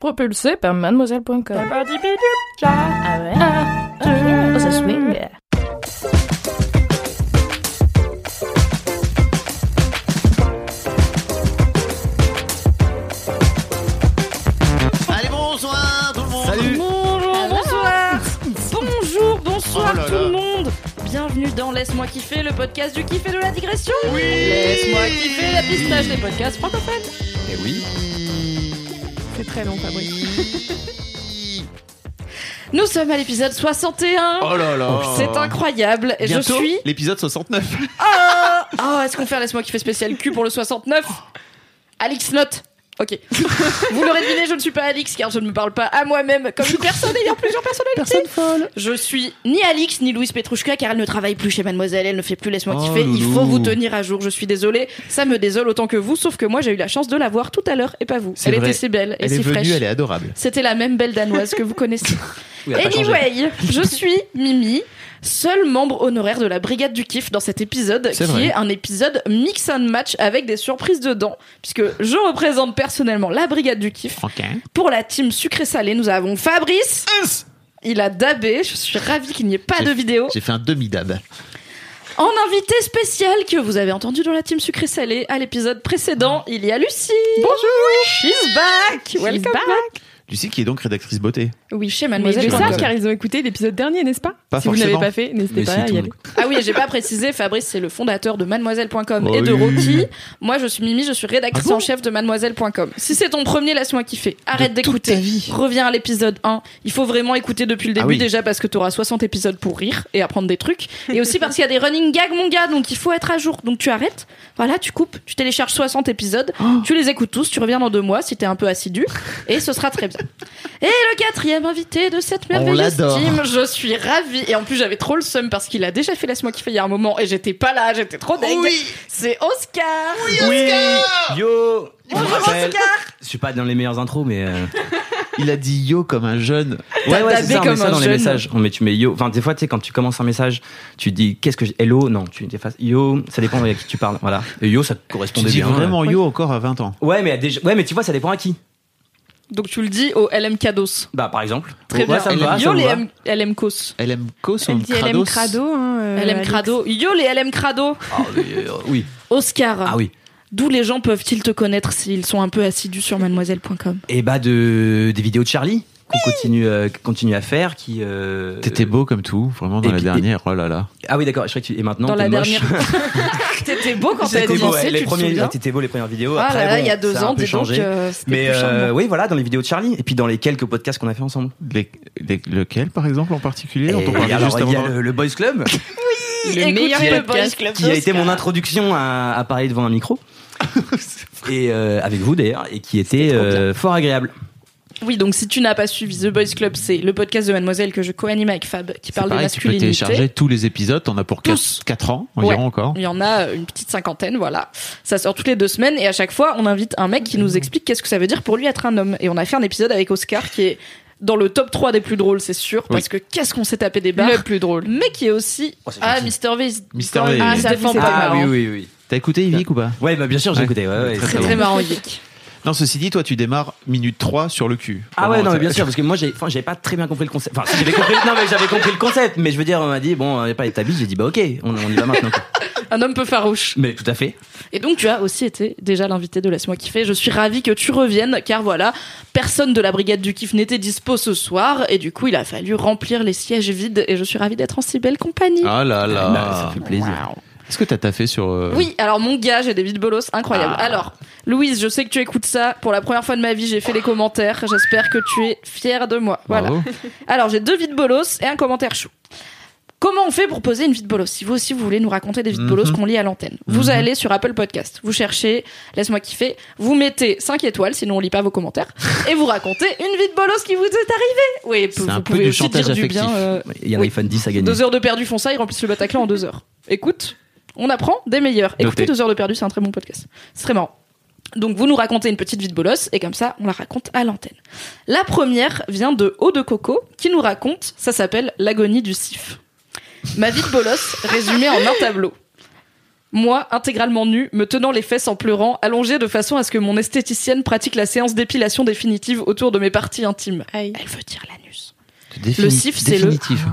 Propulsé par mademoiselle.com. Ah ouais? Oh, ça swing? Allez, bonsoir tout le monde. Salut. Bonjour, bonsoir. Bonjour, bonsoir Oh là tout là. le monde. Bienvenue dans Laisse-moi kiffer, le podcast du kiff et de la digression. Oui. Laisse-moi kiffer, la pistache des podcasts francophones. Eh oui. Très long, Fabrice. Nous sommes à l'épisode 61. Oh là là. C'est incroyable. Et je Bientôt, suis. l'épisode 69. Ah Oh, est-ce qu'on fait un Laisse-moi kiffer spécial cul pour le 69 Alix note. Ok. Vous l'aurez deviné, je ne suis pas Alix car je ne me parle pas à moi-même comme une personne ayant plusieurs personnalités. Personne folle. Je suis ni Alix ni Louise Petrouchka car elle ne travaille plus chez Mademoiselle, elle ne fait plus Laisse-moi Oh, kiffer. Il loulou. faut vous tenir à jour, je suis désolée. Ça me désole autant que vous, sauf que moi j'ai eu la chance de la voir tout à l'heure et pas vous. Elle vrai. était si belle et Elle si est venue, fraîche. elle est adorable. C'était la même belle danoise que vous connaissez. Oui. Anyway, je suis Mimi, seul membre honoraire de la Brigade du Kiff dans cet épisode, qui vrai. est un épisode mix and match avec des surprises dedans, puisque je représente personnellement la Brigade du Kiff. Pour la team sucré-salé, nous avons Fabrice. Il a dabé, je suis ravie qu'il n'y ait pas de vidéo. J'ai fait un demi-dab. En invité spécial que vous avez entendu dans la team sucré-salé à l'épisode précédent, il y a Lucie. Bonjour. She's back. Welcome back. Lucie qui est donc rédactrice beauté. Oui, chez Mademoiselle. savent Mademoiselle. car ils ont écouté l'épisode dernier, n'est-ce pas Pas Si vous forcément. n'avez pas fait, n'hésitez pas si, à y le aller. Ah oui, j'ai pas précisé, Fabrice c'est le fondateur de mademoiselle.com Oh et de oui. Rocky. Moi je suis Mimi, je suis rédactrice Ah bon en chef de mademoiselle.com. Si c'est ton premier, laisse-moi kiffer. Arrête d'écouter. Reviens à l'épisode 1. Il faut vraiment écouter depuis le début Ah oui. déjà parce que t'auras 60 épisodes pour rire et apprendre des trucs. Et aussi parce qu'il y a des running gags mon gars, donc il faut être à jour. Donc tu arrêtes, voilà, tu coupes, tu télécharges 60 épisodes, Oh. tu les écoutes tous, tu reviens dans deux mois si t'es un peu assidu et ce sera très bien. Et le quatrième invité de cette merveilleuse team, je suis ravie. Et en plus, j'avais trop le seum parce qu'il a déjà fait Laisse-moi kiffer il y a un moment et j'étais pas là, j'étais trop deg. C'est Oscar. Oui Yo Je me Bonjour. Oscar. Je suis pas dans les meilleures intros, mais. euh, Il a dit yo comme un jeune. Ouais, ouais, c'est ça, on met comme ça dans les jeune. messages. On met, tu mets yo. Enfin, des fois, tu sais, quand tu commences un message, tu dis qu'est-ce que j'ai. Hello? Non, tu effaces yo. Ça dépend à qui tu parles. Voilà. Et yo, ça Tu correspondait dis bien. vraiment yo encore à 20 ans. Ouais, mais déjà... ouais, mais tu vois, ça dépend à qui. Donc tu le dis au LM Cados. Bah, par exemple. Très Ouais, bien. ça me va. Yo ça me les LM Cos. LM Cos ou LM Crado. Hein, euh, LM. Crado. Yo les LM Crado. Ah, mais, euh, oui. Oscar. Ah oui. D'où les gens peuvent-ils te connaître s'ils sont un peu assidus sur mademoiselle.com Et bah, de... des vidéos de Charlie qu'on continue, euh, continue à faire. Qui. euh, T'étais beau comme tout, vraiment dans et la puis- dernière. Oh là là. Ah oui, d'accord. Je crois que tu. Et maintenant, Dans t'es la moche. dernière. T'étais beau quand t'as T'étais beau, commencé, ouais, les tu te premiers, t'étais beau les premières vidéos. Ah Après, là bon, il y a deux ans, peu dis donc, changé. euh, c'était Mais plus euh, oui, voilà, dans les vidéos de Charlie et puis dans les quelques podcasts qu'on a fait ensemble. Les- les- lequel par exemple en particulier dont on alors, juste il y a avant le, le Boys Club Le Le meilleur le podcast Boys Club qui a été mon introduction à, parler devant un micro. et euh, avec vous d'ailleurs, et qui était euh, fort agréable. Oui, donc si tu n'as pas suivi The Boys Club, c'est le podcast de Mademoiselle que je co-anime avec Fab, qui parle de pareil, tu peux masculinité. télécharger tous les épisodes, t'en as pour Tous. 4, ans environ Ouais. encore. Il y en a une petite cinquantaine, voilà. Ça sort toutes les deux semaines et à chaque fois, on invite un mec qui nous explique qu'est-ce que ça veut dire pour lui être un homme. Et on a fait un épisode avec Oscar qui est dans le top 3 des plus drôles, c'est sûr, parce que qu'est-ce qu'on s'est tapé des barres. Le plus drôle. Mais qui est aussi. Oh, c'est ah. Mr. V. Mr. V. Ah, ça, défend c'est pas oui, oui, oui. T'as écouté Yvick ou pas? Ouais, bah bien sûr, j'ai Ouais. écouté. Ouais, ouais, Très, Très très marrant, Yvick. Non, ceci dit, toi tu démarres minute 3 sur le cul. Ah ouais, non, mais bien sûr, parce que moi, j'ai, enfin, j'avais pas très bien compris le concept. Enfin, si, j'avais compris, non, mais j'avais compris le concept, mais je veux dire, on m'a dit, bon, on n'est pas établi, j'ai dit, bah, ok, on, on y va maintenant. quoi. Un homme peu farouche. Mais tout à fait. Et donc tu as aussi été déjà l'invité de Laisse-moi kiffer. Je suis ravie que tu reviennes car voilà, personne de la brigade du kiff n'était dispo ce soir et du coup il a fallu remplir les sièges vides et je suis ravie d'être en si belle compagnie. Ah là là. Bah, ça fait plaisir. Est-ce que t'as taffé sur. euh, Oui, alors mon gars, j'ai des vides bolos incroyables. Ah. Alors, Louise, je sais que tu écoutes ça. Pour la première fois de ma vie, j'ai fait les commentaires. J'espère que tu es fière de moi. Voilà. bravo. Alors, j'ai deux vides bolos et un commentaire chou. Comment on fait pour poser une vie de bolos? Si vous aussi vous voulez nous raconter des vies de bolos Mhm. qu'on lit à l'antenne, vous allez sur Apple Podcast, vous cherchez Laisse-moi kiffer, vous mettez 5 étoiles, sinon on lit pas vos commentaires, et vous racontez une vie de bolos qui vous est arrivée. Oui, C'est vous un peu pouvez du aussi chantage dire du affectif. bien. euh, Il y a un Oui. iPhone 10 à gagner. deux heures de perdu font ça, ils remplissent le Bataclan en deux heures. Écoute, on apprend des meilleurs. Écoutez deux heures de perdu, c'est un très bon podcast. C'est très marrant. Donc vous nous racontez une petite vie de bolos et comme ça on la raconte à l'antenne. La première vient de Eau de Coco qui nous raconte, ça s'appelle l'agonie du sif. Ma vie de bolos résumée en un tableau. Moi, intégralement nu, me tenant les fesses en pleurant, allongée de façon à ce que mon esthéticienne pratique la séance d'épilation définitive autour de mes parties intimes. Aïe. Elle veut dire l'anus. Défini- sif, c'est le- définitif.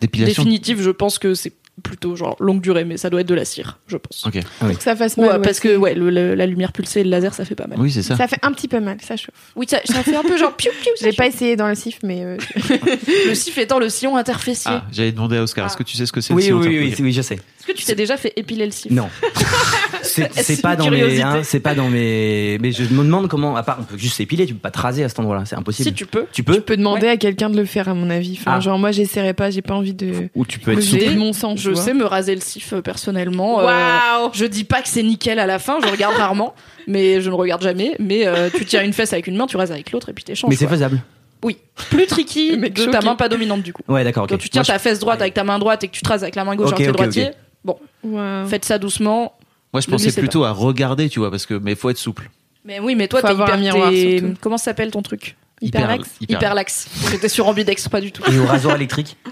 Dépilation. Définitive, je pense que c'est plutôt genre longue durée, mais ça doit être de la cire, je pense. Ok. Pour que ça fasse mal. ouais, parce que ouais, le- le- la lumière pulsée et le laser, ça fait pas mal. Oui, c'est ça. Ça fait un petit peu mal, ça chauffe. Oui, ça, ça fait un peu genre piou piou. J'ai pas essayé dans le sif, mais euh, Le sif étant le sillon interfécier. Ah, j'allais demander à Oscar, Ah. est-ce que tu sais ce que c'est le Oui, sillon oui, oui, oui, oui, je sais. Est-ce que tu t'es déjà fait épiler le sif Non. C'est pas dans mes. hein, c'est pas dans mes. Mais je me demande comment. À part, on peut juste s'épiler, tu peux pas te raser à cet endroit-là, c'est impossible. Si tu peux. Tu peux tu peux demander à quelqu'un de le faire, à mon avis. Enfin, Ah. genre, moi, j'essaierai pas, j'ai pas envie de. Ou tu peux être souple. mon sang. Je sais me raser le sif euh, personnellement. euh, Waouh je dis pas que c'est nickel à la fin, je regarde rarement, mais je ne regarde jamais. Mais euh, tu tiens une fesse avec une main, tu rases avec l'autre et puis t'échanges. Mais c'est faisable. Oui. Plus tricky mec de ta main pas dominante du coup. Ouais, d'accord. Quand tu tiens Moi, je- ta fesse droite avec ta main droite et que tu te rases avec la main gauche Ok, avec le ok, droitier, Waouh. faites ça doucement. Moi, je pensais plutôt à regarder, tu vois, parce que mais faut être souple. Mais oui, mais toi t'es hyper un miroir. Comment ça s'appelle ton truc? Hyperlaxe hyper- Hyperlaxe. J'étais sur ambidex, pas du tout. Et au rasoir électrique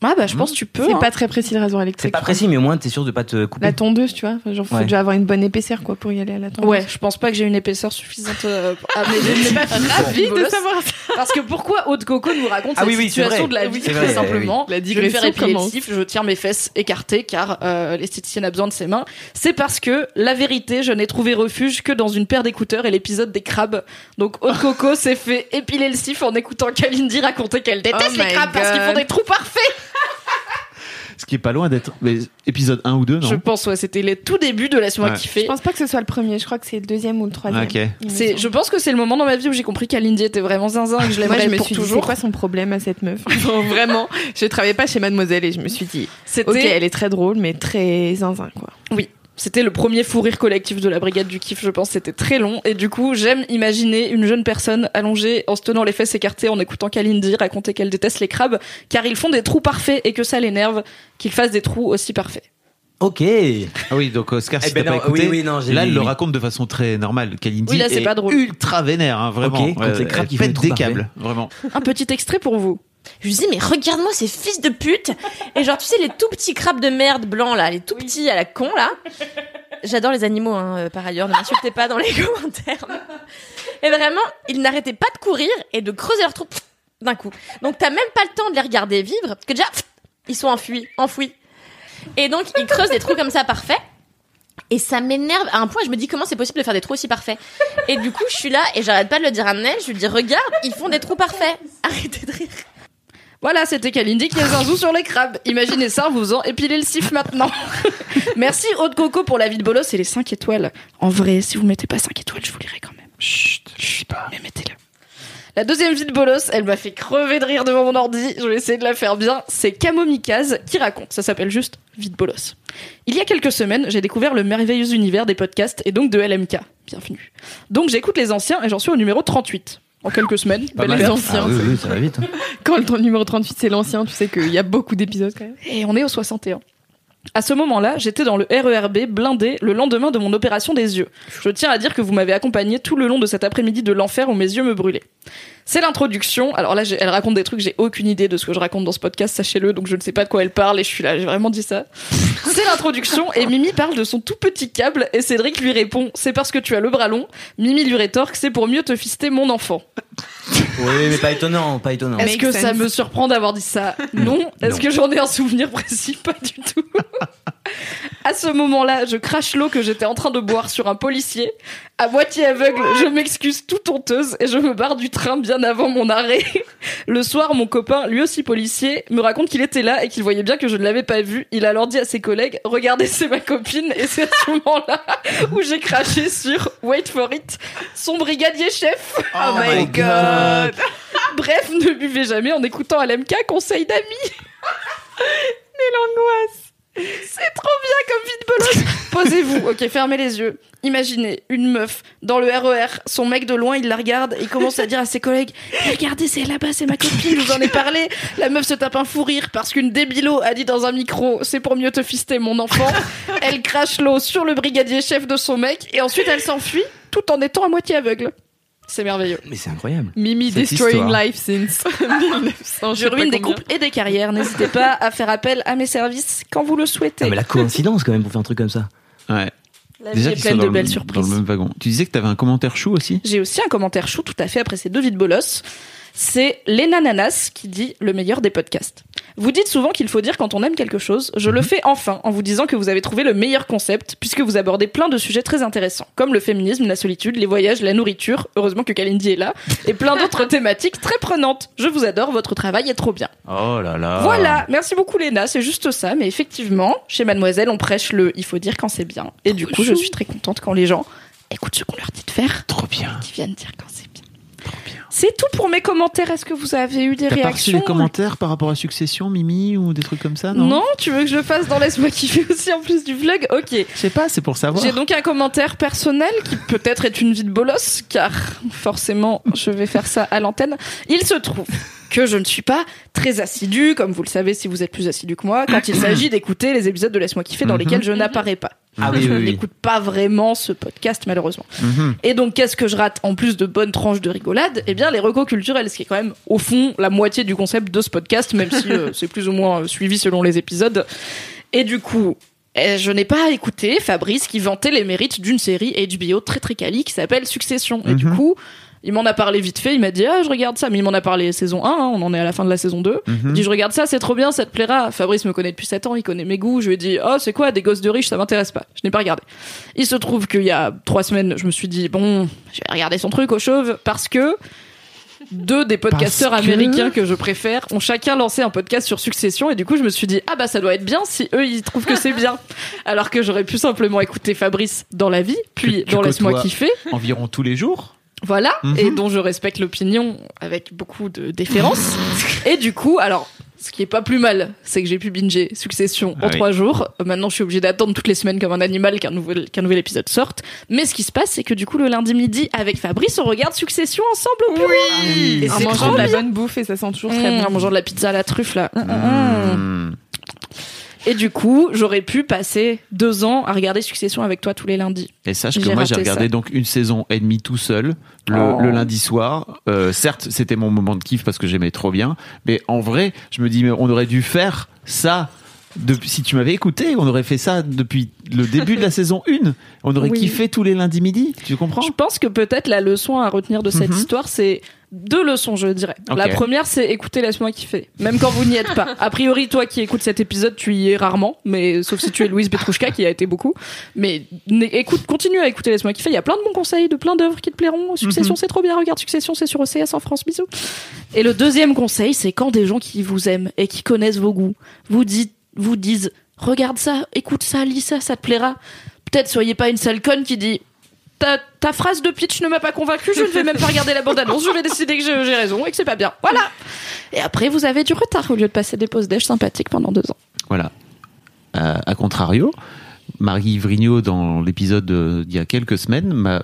Ah bah je pense que tu peux. C'est hein. pas très précis le rasoir électrique. C'est pas précis, mais au moins t'es sûr de pas te couper. La tondeuse, tu vois. Enfin, genre, faut Ouais. déjà avoir une bonne épaisseur, quoi, pour y aller à la tondeuse. Ouais, je pense pas que j'ai une épaisseur suffisante. euh, ah, mais je n'ai pas fini cette Ravie de savoir ça. Parce que pourquoi Haute Coco nous raconte Ah cette oui, oui, c'est situation de la vie très simplement oui. La Je vais faire digression sif, je tiens mes fesses écartées car euh, l'esthéticienne a besoin de ses mains. C'est parce que la vérité, je n'ai trouvé refuge que dans une paire d'écouteurs et l'épisode des crabes. Donc Haute Coco s'est fait épiler le sif en écoutant Kalindi raconter qu'elle déteste Oh les crabes parce qu'ils font des trous parfaits. Ce qui est pas loin d'être mais, épisode 1 ou 2, non Je pense ouais, c'était les tout débuts de Laisse-moi Ouais. kiffer. Je pense pas que ce soit le premier, je crois que c'est le deuxième ou le troisième. C'est, je pense que c'est le moment dans ma vie où j'ai compris qu'Alindy était vraiment zinzin et que je l'aimerais je me pour suis dit, c'est toujours. quoi son problème à cette meuf Vraiment, je travaillais pas chez Mademoiselle et je me suis dit, C'était, ok, elle est très drôle, mais très zinzin, quoi. C'était le premier fou rire collectif de la brigade du kiff, je pense. C'était très long et du coup, j'aime imaginer une jeune personne allongée en se tenant les fesses écartées en écoutant Kalindi raconter qu'elle déteste les crabes car ils font des trous parfaits et que ça l'énerve qu'ils fassent des trous aussi parfaits. Ok. Ah oui, donc Oscar, si Eh ben t'as pas non, écouté, oui, oui, non, j'ai là, elle le raconte de façon très normale. Kalindi Oui, là, c'est est pas drôle. ultra vénère, hein, vraiment. Ok, contre les crabes qui font des pète trous des parfaits. câbles, vraiment. Un petit extrait pour vous. Je lui dis, mais regarde-moi ces fils de pute. Et genre, tu sais, les tout petits crabes de merde blancs, là, les tout petits à la con, là. J'adore les animaux, hein, euh, par ailleurs, ne m'insultez pas dans les commentaires. Et vraiment, ils n'arrêtaient pas de courir et de creuser leur trou d'un coup. Donc, t'as même pas le temps de les regarder vivre, parce que déjà, ils sont enfuis, enfouis. Et donc, ils creusent des trous comme ça, parfaits. Et ça m'énerve à un point, je me dis comment c'est possible de faire des trous aussi parfaits? Et du coup, je suis là et j'arrête pas de le dire à Nel, je lui dis regarde, ils font des trous parfaits. Arrêtez de rire. Voilà, c'était Kalindi qui est zinzou sur les crabes. Imaginez ça en vous faisant épiler le sif maintenant. Merci Haute Coco pour la vie de bolos et les 5 étoiles. En vrai, si vous mettez pas 5 étoiles, je vous lirai quand même. Chut, chut, mais mettez-le. La deuxième vie de bolos, elle m'a fait crever de rire devant mon ordi. Je vais essayer de la faire bien. C'est Camo Mikaz qui raconte. Ça s'appelle juste Vie de bolos. Il y a quelques semaines, j'ai découvert le merveilleux univers des podcasts et donc de LMK. Bienvenue. Donc j'écoute les anciens et j'en suis au numéro 38. En quelques semaines. Les anciens, Ah oui, oui, ça va vite. hein. Quand le numéro 38 c'est l'ancien, tu sais qu'il y a beaucoup d'épisodes quand même. Et on est au 61. À ce moment-là, j'étais dans le RERB blindé le lendemain de mon opération des yeux. Je tiens à dire que vous m'avez accompagné tout le long de cet après-midi de l'enfer où mes yeux me brûlaient. C'est l'introduction. Alors là, elle raconte des trucs, j'ai aucune idée de ce que je raconte dans ce podcast, sachez-le, donc je ne sais pas de quoi elle parle et je suis là, j'ai vraiment dit ça. C'est l'introduction et Mimi parle de son tout petit câble et Cédric lui répond C'est parce que tu as le bras long. Mimi lui rétorque C'est pour mieux te fister mon enfant. Oui, mais pas étonnant, pas étonnant. Est-ce que ça me surprend d'avoir dit ça? Non. Est-ce que j'en ai un souvenir précis? Pas du tout. à ce moment-là, je crache l'eau que j'étais en train de boire sur un policier. À moitié aveugle, je m'excuse toute honteuse et je me barre du train bien avant mon arrêt. Le soir, mon copain, lui aussi policier, me raconte qu'il était là et qu'il voyait bien que je ne l'avais pas vu. Il a alors dit à ses collègues Regardez, c'est ma copine. Et c'est à ce moment-là où j'ai craché sur Wait for it, son brigadier chef. Oh, my god. Bref, ne buvez jamais en écoutant LMK, conseil d'amis. C'est trop bien comme vie de. Posez-vous, ok, fermez les yeux. Imaginez une meuf dans le RER, son mec de loin, il la regarde, il commence à dire à ses collègues Eh, Regardez, c'est là-bas, c'est ma copine, vous en ai parlé. La meuf se tape un fou rire parce qu'une débilo a dit dans un micro C'est pour mieux te fister, mon enfant. Elle crache l'eau sur le brigadier chef de son mec et ensuite elle s'enfuit tout en étant à moitié aveugle. C'est merveilleux. Mais c'est incroyable. Mimi Cette destroying histoire. life since 1900. Je ruine des couples et des carrières. N'hésitez pas à faire appel à mes services quand vous le souhaitez. Ah, mais la coïncidence quand même pour faire un truc comme ça. Ouais. La Déjà vie est pleine dans de le- belles Dans surprises. le même wagon. Tu disais que t'avais un commentaire chou aussi? J'ai aussi un commentaire chou tout à fait après ces deux vides bolos. C'est Lena Nanas qui dit le meilleur des podcasts. Vous dites souvent qu'il faut dire quand on aime quelque chose. Je le fais enfin en vous disant que vous avez trouvé le meilleur concept puisque vous abordez plein de sujets très intéressants comme le féminisme, la solitude, les voyages, la nourriture. Heureusement que Kalindi est là et plein d'autres thématiques très prenantes. Je vous adore, votre travail est trop bien. Oh là là. Voilà, merci beaucoup Léna, c'est juste ça, mais effectivement, chez Mademoiselle, on prêche le il faut dire quand c'est bien. Et du coup, je suis très contente quand les gens écoutent ce qu'on leur dit de faire, Trop bien. qui viennent dire quand c'est bien. C'est tout pour mes commentaires. Est-ce que vous avez eu des pas reçu réactions des commentaires par rapport à Succession, Mimi, ou des trucs comme ça, non? Non, tu veux que je le fasse dans Laisse-moi kiffer aussi en plus du vlog? Ok. Je sais pas, c'est pour savoir. J'ai donc un commentaire personnel qui peut-être est une vie de bolos, car forcément, je vais faire ça à l'antenne. Il se trouve que je ne suis pas très assidue, comme vous le savez si vous êtes plus assidu que moi, quand il s'agit d'écouter les épisodes de Laisse-moi kiffer dans Mhm. lesquels je n'apparais pas. Ah oui, je oui, oui. n'écoute pas vraiment ce podcast, malheureusement. Mhm. Et donc, qu'est-ce que je rate en plus de bonnes tranches de rigolade? Eh bien, les recos culturels, ce qui est quand même, au fond, la moitié du concept de ce podcast, même si euh, c'est plus ou moins euh, suivi selon les épisodes. Et du coup, eh, je n'ai pas écouté Fabrice qui vantait les mérites d'une série HBO très très quali qui s'appelle Succession. Et du Mhm. coup, il m'en a parlé vite fait, il m'a dit Ah, je regarde ça, mais il m'en a parlé saison 1, hein, on en est à la fin de la saison 2. Mhm. Il dit Je regarde ça, c'est trop bien, ça te plaira. Fabrice me connaît depuis 7 ans, il connaît mes goûts. Je lui ai dit Oh, c'est quoi, des gosses de riches, ça m'intéresse pas. Je n'ai pas regardé. Il se trouve qu'il y a 3 semaines, je me suis dit Bon, je vais regarder son truc au chauve parce que deux des podcasteurs Parce américains que je préfère ont chacun lancé un podcast sur Succession et du coup je me suis dit ah bah ça doit être bien si eux ils trouvent que c'est bien alors que j'aurais pu simplement écouter Fabrice dans la vie puis tu dans laisse-moi kiffer Environ tous les jours. Voilà, Mhm. et dont je respecte l'opinion avec beaucoup de déférence. et du coup, alors, ce qui est pas plus mal, c'est que j'ai pu binger Succession Ah en oui. trois jours. Maintenant, je suis obligée d'attendre toutes les semaines comme un animal qu'un nouvel, qu'un nouvel épisode sorte. Mais ce qui se passe, c'est que du coup, le lundi midi, avec Fabrice, on regarde Succession ensemble au bureau. Et En c'est mangeant de la bien. bonne bouffe et ça sent toujours très Mmh, bon. en mangeant de la pizza à la truffe, là. Mmh, mmh. Et du coup, j'aurais pu passer deux ans à regarder Succession avec toi tous les lundis. Et sache que moi j'ai regardé ça. donc une saison et demie tout seul le, Oh. le lundi soir. Euh, certes, c'était mon moment de kiff parce que j'aimais trop bien, mais en vrai, je me dis mais on aurait dû faire ça. Depuis, si tu m'avais écouté, on aurait fait ça depuis le début de la saison 1. On aurait Oui. kiffé tous les lundis midi. Tu comprends? Je pense que peut-être la leçon à retenir de cette Mhm. histoire, c'est deux leçons, je dirais. La première, c'est écouter Laisse-moi kiffer, même quand vous n'y êtes pas. A priori, toi qui écoutes cet épisode, tu y es rarement, mais sauf si tu es Louise Petrouchka qui y a été beaucoup. Mais écoute, continue à écouter Laisse-moi kiffer. Il y a plein de bons conseils, de plein d'œuvres qui te plairont. Succession, Mhm. c'est trop bien. Regarde Succession, c'est sur OCS en France. Bisous. Et le deuxième conseil, c'est quand des gens qui vous aiment et qui connaissent vos goûts vous dites, vous disent, regarde ça, écoute ça, lis ça, ça te plaira. Peut-être soyez pas une sale conne qui dit ta, phrase de pitch ne m'a pas convaincu, je ne vais même pas regarder la bande-annonce, je vais décider que j'ai raison et que c'est pas bien. Voilà. Et après, vous avez du retard au lieu de passer des pauses d'âge sympathiques pendant deux ans. Voilà. Euh, à contrario, Marie Vrigno, dans l'épisode de- d'il y a quelques semaines, m'a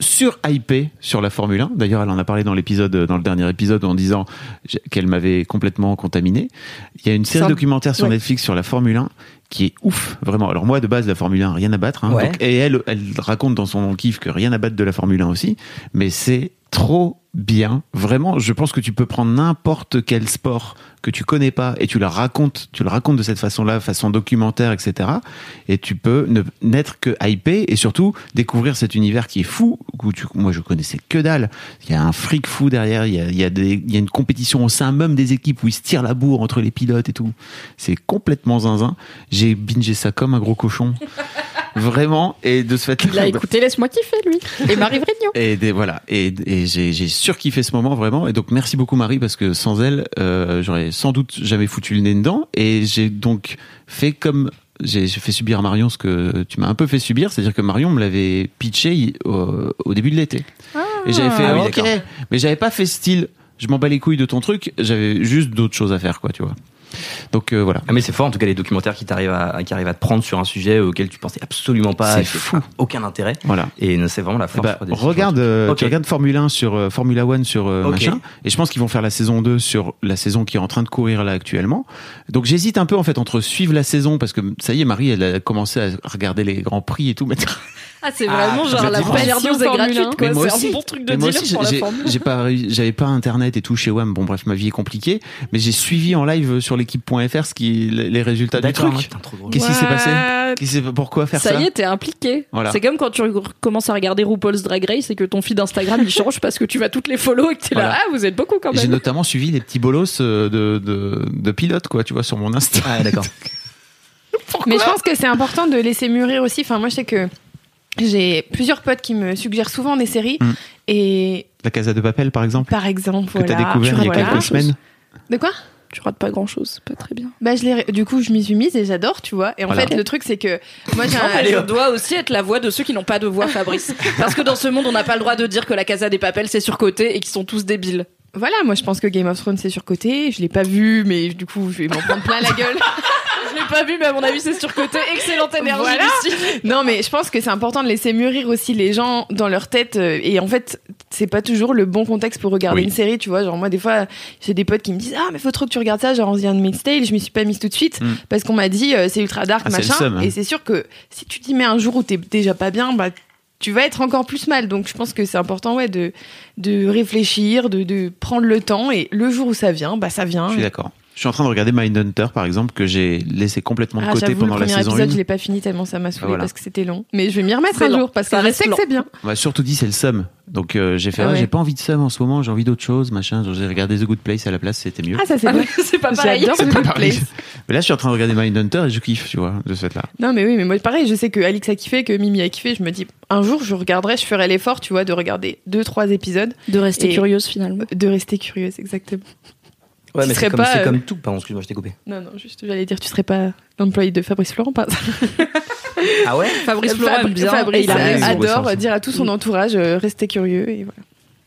sur-hypé sur la Formule 1. D'ailleurs, elle en a parlé dans l'épisode, dans le dernier épisode, en disant qu'elle m'avait complètement contaminé. Il y a une série Ça- documentaire sur ouais. Netflix sur la Formule 1 qui est ouf, vraiment. Alors moi, de base, la Formule 1, rien à battre. hein. Ouais. Donc, et elle, elle raconte dans son kiff que rien à battre de la Formule 1 aussi. Mais c'est trop bien. Vraiment, je pense que tu peux prendre n'importe quel sport que tu connais pas et tu la racontes, tu le racontes de cette façon-là, façon documentaire, etc. Et tu peux n'être que hypé et surtout découvrir cet univers qui est fou. Où moi, je connaissais que dalle. Il y a un fric fou derrière. Il y a, il y a une compétition au sein même des équipes où ils se tirent la bourre entre les pilotes et tout. C'est complètement zinzin. J'ai bingé ça comme un gros cochon. Vraiment. Et de ce fait Il a écouté Laisse-moi kiffer, lui. Et Marie Vrigno. et des, voilà, et, et j'ai, j'ai surkiffé ce moment vraiment. Et donc merci beaucoup Marie parce que sans elle, euh, j'aurais sans doute jamais foutu le nez dedans. Et j'ai donc fait comme j'ai j'ai fait subir à Marion ce que tu m'as un peu fait subir, c'est-à-dire que Marion me l'avait pitché au, au début de l'été. et j'avais fait Ah oui, ok, d'accord. mais j'avais pas fait style. Je m'en bats les couilles de ton truc. J'avais juste d'autres choses à faire, quoi, tu vois. Donc euh, voilà. Ah mais c'est fort en tout cas les documentaires qui t'arrivent à qui arrivent à te prendre sur un sujet auquel tu pensais absolument pas, C'est fou. aucun intérêt. Voilà. Et c'est vraiment la Eh force. crois, des- regarde, euh, tu regardes Formule 1 sur euh, Formula One sur euh, machin, et je pense qu'ils vont faire la saison 2 sur la saison qui est en train de courir là actuellement. Donc j'hésite un peu en fait entre suivre la saison parce que ça y est, Marie, elle a commencé à regarder les grands prix et tout. Mais, Ah, c'est vraiment genre ça la première news est Formule gratuite, 1. quoi. C'est un bon truc de dealer pour la j'ai- Formule. j'ai pas, j'avais pas internet et tout chez WAM. Bon bref, ma vie est compliquée, mais j'ai suivi en live sur l'équipe.fr ce qui les résultats du truc. Qu'est-ce qui s'est passé Pourquoi faire ça, Ça y est, t'es impliqué. Voilà. C'est comme quand tu commences à regarder RuPaul's Drag Race et que ton feed Instagram il change parce que tu vas toutes les follow et que t'es là. Voilà. Ah, vous êtes beaucoup quand J'ai même. notamment suivi les petits bolos euh, de, de, de pilotes, quoi, tu vois, sur mon Insta. Ah d'accord. Mais je pense que c'est important de laisser mûrir aussi. Enfin, moi, je sais que j'ai plusieurs potes qui me suggèrent souvent des séries. Mm. Et La Casa de Papel, par exemple, par exemple, que voilà. t'as découvert il y a Voilà. quelques semaines. De quoi? Tu rates pas grand chose, pas très bien. bah, je l'ai- Du coup, je m'y suis mise et j'adore, tu vois. Et en Voilà. fait, le truc, c'est que moi, j'ai un. Je dois aussi être la voix de ceux qui n'ont pas de voix, Fabrice. Parce que dans ce monde, on n'a pas le droit de dire que la Casa des Papels c'est surcoté et qu'ils sont tous débiles. Voilà, moi, je pense que Game of Thrones, c'est surcoté. Je l'ai pas vu, mais du coup, je vais m'en prendre plein la gueule. Je l'ai pas vu, mais à mon avis, c'est surcoté. Excellente énergie, Voilà. Non, mais je pense que c'est important de laisser mûrir aussi les gens dans leur tête. euh, Et en fait, c'est pas toujours le bon contexte pour regarder Oui. une série, tu vois. Genre, moi, des fois, j'ai des potes qui me disent Ah, mais faut trop que tu regardes ça, genre on The Handmaid's Tale. Je m'y suis pas mise tout de suite Mm. parce qu'on m'a dit euh, c'est ultra dark, Ah, machin. seum, hein. Et c'est sûr que si tu t'y mets un jour où t'es déjà pas bien, bah, tu vas être encore plus mal. Donc, je pense que c'est important, ouais, de, de réfléchir, de, de prendre le temps. Et le jour où ça vient, bah, ça vient. Je suis d'accord. Je suis en train de regarder Mindhunter, par exemple, que j'ai laissé complètement de Ah, côté pendant le la premier saison épisode, 1. je l'ai pas fini tellement ça m'a saoulé Voilà. parce que c'était long. Mais je vais m'y remettre un jour parce que je reste sais que c'est bien. On m'a surtout dit c'est le seum. Donc euh, j'ai fait, Ah ah, ouais. j'ai pas envie de seum en ce moment, j'ai envie d'autre chose, machin. J'ai regardé The Good Place à la place, c'était mieux. Ah, ça c'est Ah, mais c'est pas pareil. J'adore The Good Pareil. Mais là, je suis en train de regarder Mindhunter et je kiffe, tu vois, de ce fait-là. Non, mais oui, mais moi, pareil, je sais que Alix a kiffé, que Mimi a kiffé. Je me dis, un jour, je regarderai, je ferai l'effort, tu vois, de regarder deux, trois épisodes, De rester curieuse finalement. de rester curieuse, exactement. Ouais, Tu mais serais c'est comme, pas, c'est euh, comme tout. Pardon, excuse-moi, je t'ai coupé. Non, non, juste, j'allais dire, tu serais pas l'employé de Fabrice Florent, pas Ah ouais? Fabrice Florent aime bien. et Fabrice il adore dire à tout son entourage, euh, restez curieux, et voilà.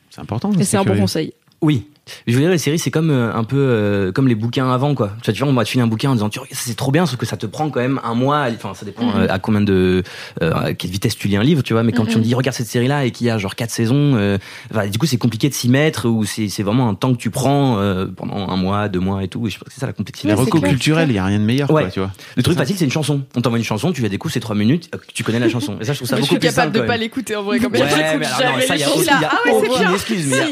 C'est important. Et c'est un bon conseil. Oui. Je veux dire, les séries, c'est comme euh, un peu euh, comme les bouquins avant, quoi. Tu vois, tu vois, on va te filer un bouquin en disant, tu regardes, c'est trop bien, sauf que ça te prend quand même un mois. Enfin, ça dépend euh, à combien de euh, à quelle vitesse tu lis un livre, tu vois. Mais quand tu me dis, regarde cette série-là et qu'il y a genre quatre saisons, euh, enfin, du coup, c'est compliqué de s'y mettre ou c'est c'est vraiment un temps que tu prends euh, pendant un mois, deux mois et tout. Et je pense que c'est ça la complexité. Les recos clair, culturels, il y a rien de meilleur, Ouais. quoi, tu vois. Le truc facile, c'est une chanson. On t'envoie une chanson, tu la découvres, c'est trois minutes, tu connais la chanson. Et ça, je trouve ça je beaucoup suis plus capable simple. de quand pas même. l'écouter en vrai, comme Ouais, mais alors, non, ça, y a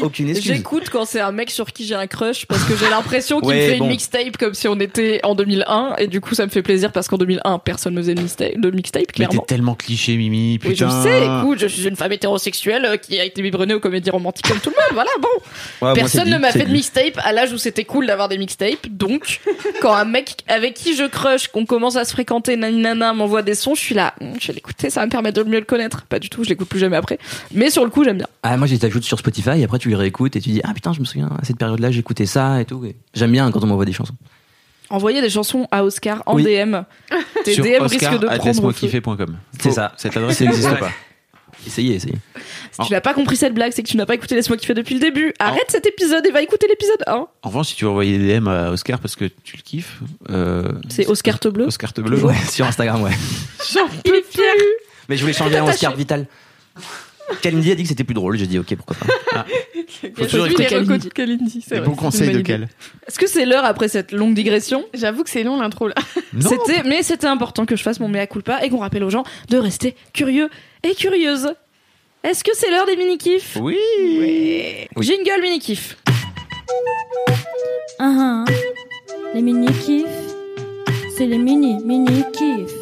aucune excuse. J'écoute quand c'est un mec sur qui j'ai un crush parce que j'ai l'impression qu'il Ouais, me fait bon. une mixtape comme si on était en 2001 et du coup ça me fait plaisir parce qu'en 2001 personne ne faisait de mixtape, de mixtape Mais t'es clairement. tellement cliché, Mimi, Oui, je putain. sais, écoute, je suis une femme hétérosexuelle euh, qui a été biberonnée aux comédies romantiques comme tout le monde, voilà, bon. Ouais, Personne ne m'a fait de mixtape à l'âge où c'était cool d'avoir des mixtapes, donc quand un mec avec qui je crush, qu'on commence à se fréquenter, naninana, m'envoie des sons, je suis là, Hum, je vais l'écouter, ça va me permettre de mieux le connaître. Pas du tout, je l'écoute plus jamais après. Mais sur le coup, j'aime bien. Ah, moi, je les ajoute sur Spotify, et après, tu les réécoutes et tu dis, ah putain, je me souviens, à cette période-là, j'écoutais ça et tout. et J'aime bien quand on m'envoie des chansons. Envoyer des chansons à Oscar en Oui. DM. Tes Sur DM Oscar, risquent de prendre. C'est ça. Cette adresse n'existe pas. Essayez, essayez. Si tu n'as pas compris cette blague, c'est que tu n'as pas écouté Laisse-moi kiffer depuis le début. Arrête cet épisode et va écouter l'épisode 1. En revanche, si tu veux envoyer des DM à Oscar parce que tu le kiffes, euh, C'est Oscar Te Bleu. Oscar te bleu. Ouais, sur Instagram, ouais. J'en peux plus. Mais je voulais changer en Oscar Vital. Kalindi a dit que c'était plus drôle, j'ai dit ok, pourquoi pas. Faut toujours écouter Kalindi. de Kalindi, c'est conseils une de quel Est-ce que c'est l'heure après cette longue digression J'avoue que c'est long l'intro là. Non. C'était, mais c'était important que je fasse mon mea culpa et qu'on rappelle aux gens de rester curieux et curieuses. Est-ce que c'est l'heure des mini-kifs Oui. Jingle mini-kif. Ah ah. Les mini-kifs, c'est les mini-mini-kifs.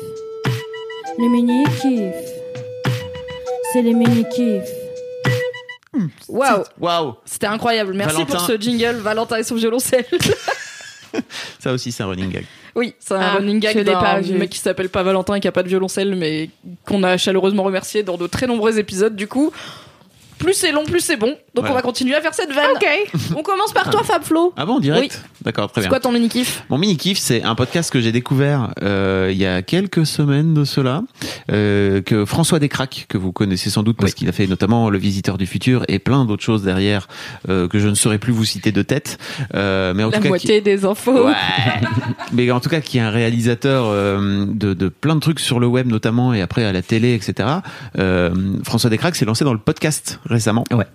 Les mini-kifs, c'est les mini-kifs. Waouh, Waouh. c'était incroyable. Merci Valentin. pour ce jingle, Valentin et son violoncelle. Ça aussi, c'est un running gag. oui, c'est un Ah, running gag d'un mec qui s'appelle pas Valentin et qui a pas de violoncelle, mais qu'on a chaleureusement remercié dans de très nombreux épisodes. Du coup, plus c'est long, plus c'est bon. Donc Voilà. on va continuer à faire cette vanne. Ok. On commence par toi, Fab Flo. Ah bon, direct D'accord, très C'est bien. quoi ton mini kiff Mon mini kiff, c'est un podcast que j'ai découvert euh, il y a quelques semaines de cela, euh, que François Descraques, que vous connaissez sans doute parce Oui. qu'il a fait notamment Le Visiteur du futur et plein d'autres choses derrière euh, que je ne saurais plus vous citer de tête, euh, mais en La tout cas moitié des infos. Ouais. Mais en tout cas, qui est un réalisateur euh, de, de plein de trucs sur le web notamment et après à la télé, etc. Euh, François Descraques s'est lancé dans le podcast récemment. Ouais.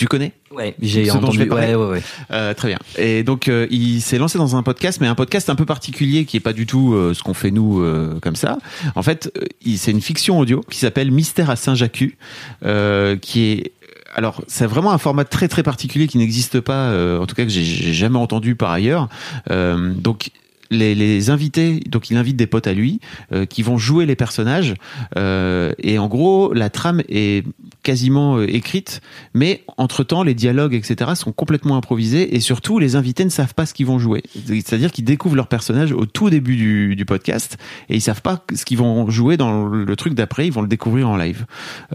Tu connais Ouais, j'ai entendu. Ouais, ouais, ouais. Euh, très bien. Et donc euh, il s'est lancé dans un podcast, mais un podcast un peu particulier qui est pas du tout euh, ce qu'on fait nous euh, comme ça. En fait, euh, c'est une fiction audio qui s'appelle Mystère à Saint-Jacques, euh, qui est alors c'est vraiment un format très très particulier qui n'existe pas, euh, en tout cas que j'ai- j'ai jamais entendu par ailleurs. Euh, donc les, les invités, donc il invite des potes à lui euh, qui vont jouer les personnages euh, et en gros la trame est quasiment euh, écrite, mais entre temps les dialogues etc sont complètement improvisés et surtout les invités ne savent pas ce qu'ils vont jouer. C'est-à-dire qu'ils découvrent leur personnage au tout début du, du podcast et ils savent pas ce qu'ils vont jouer dans le truc d'après, ils vont le découvrir en live.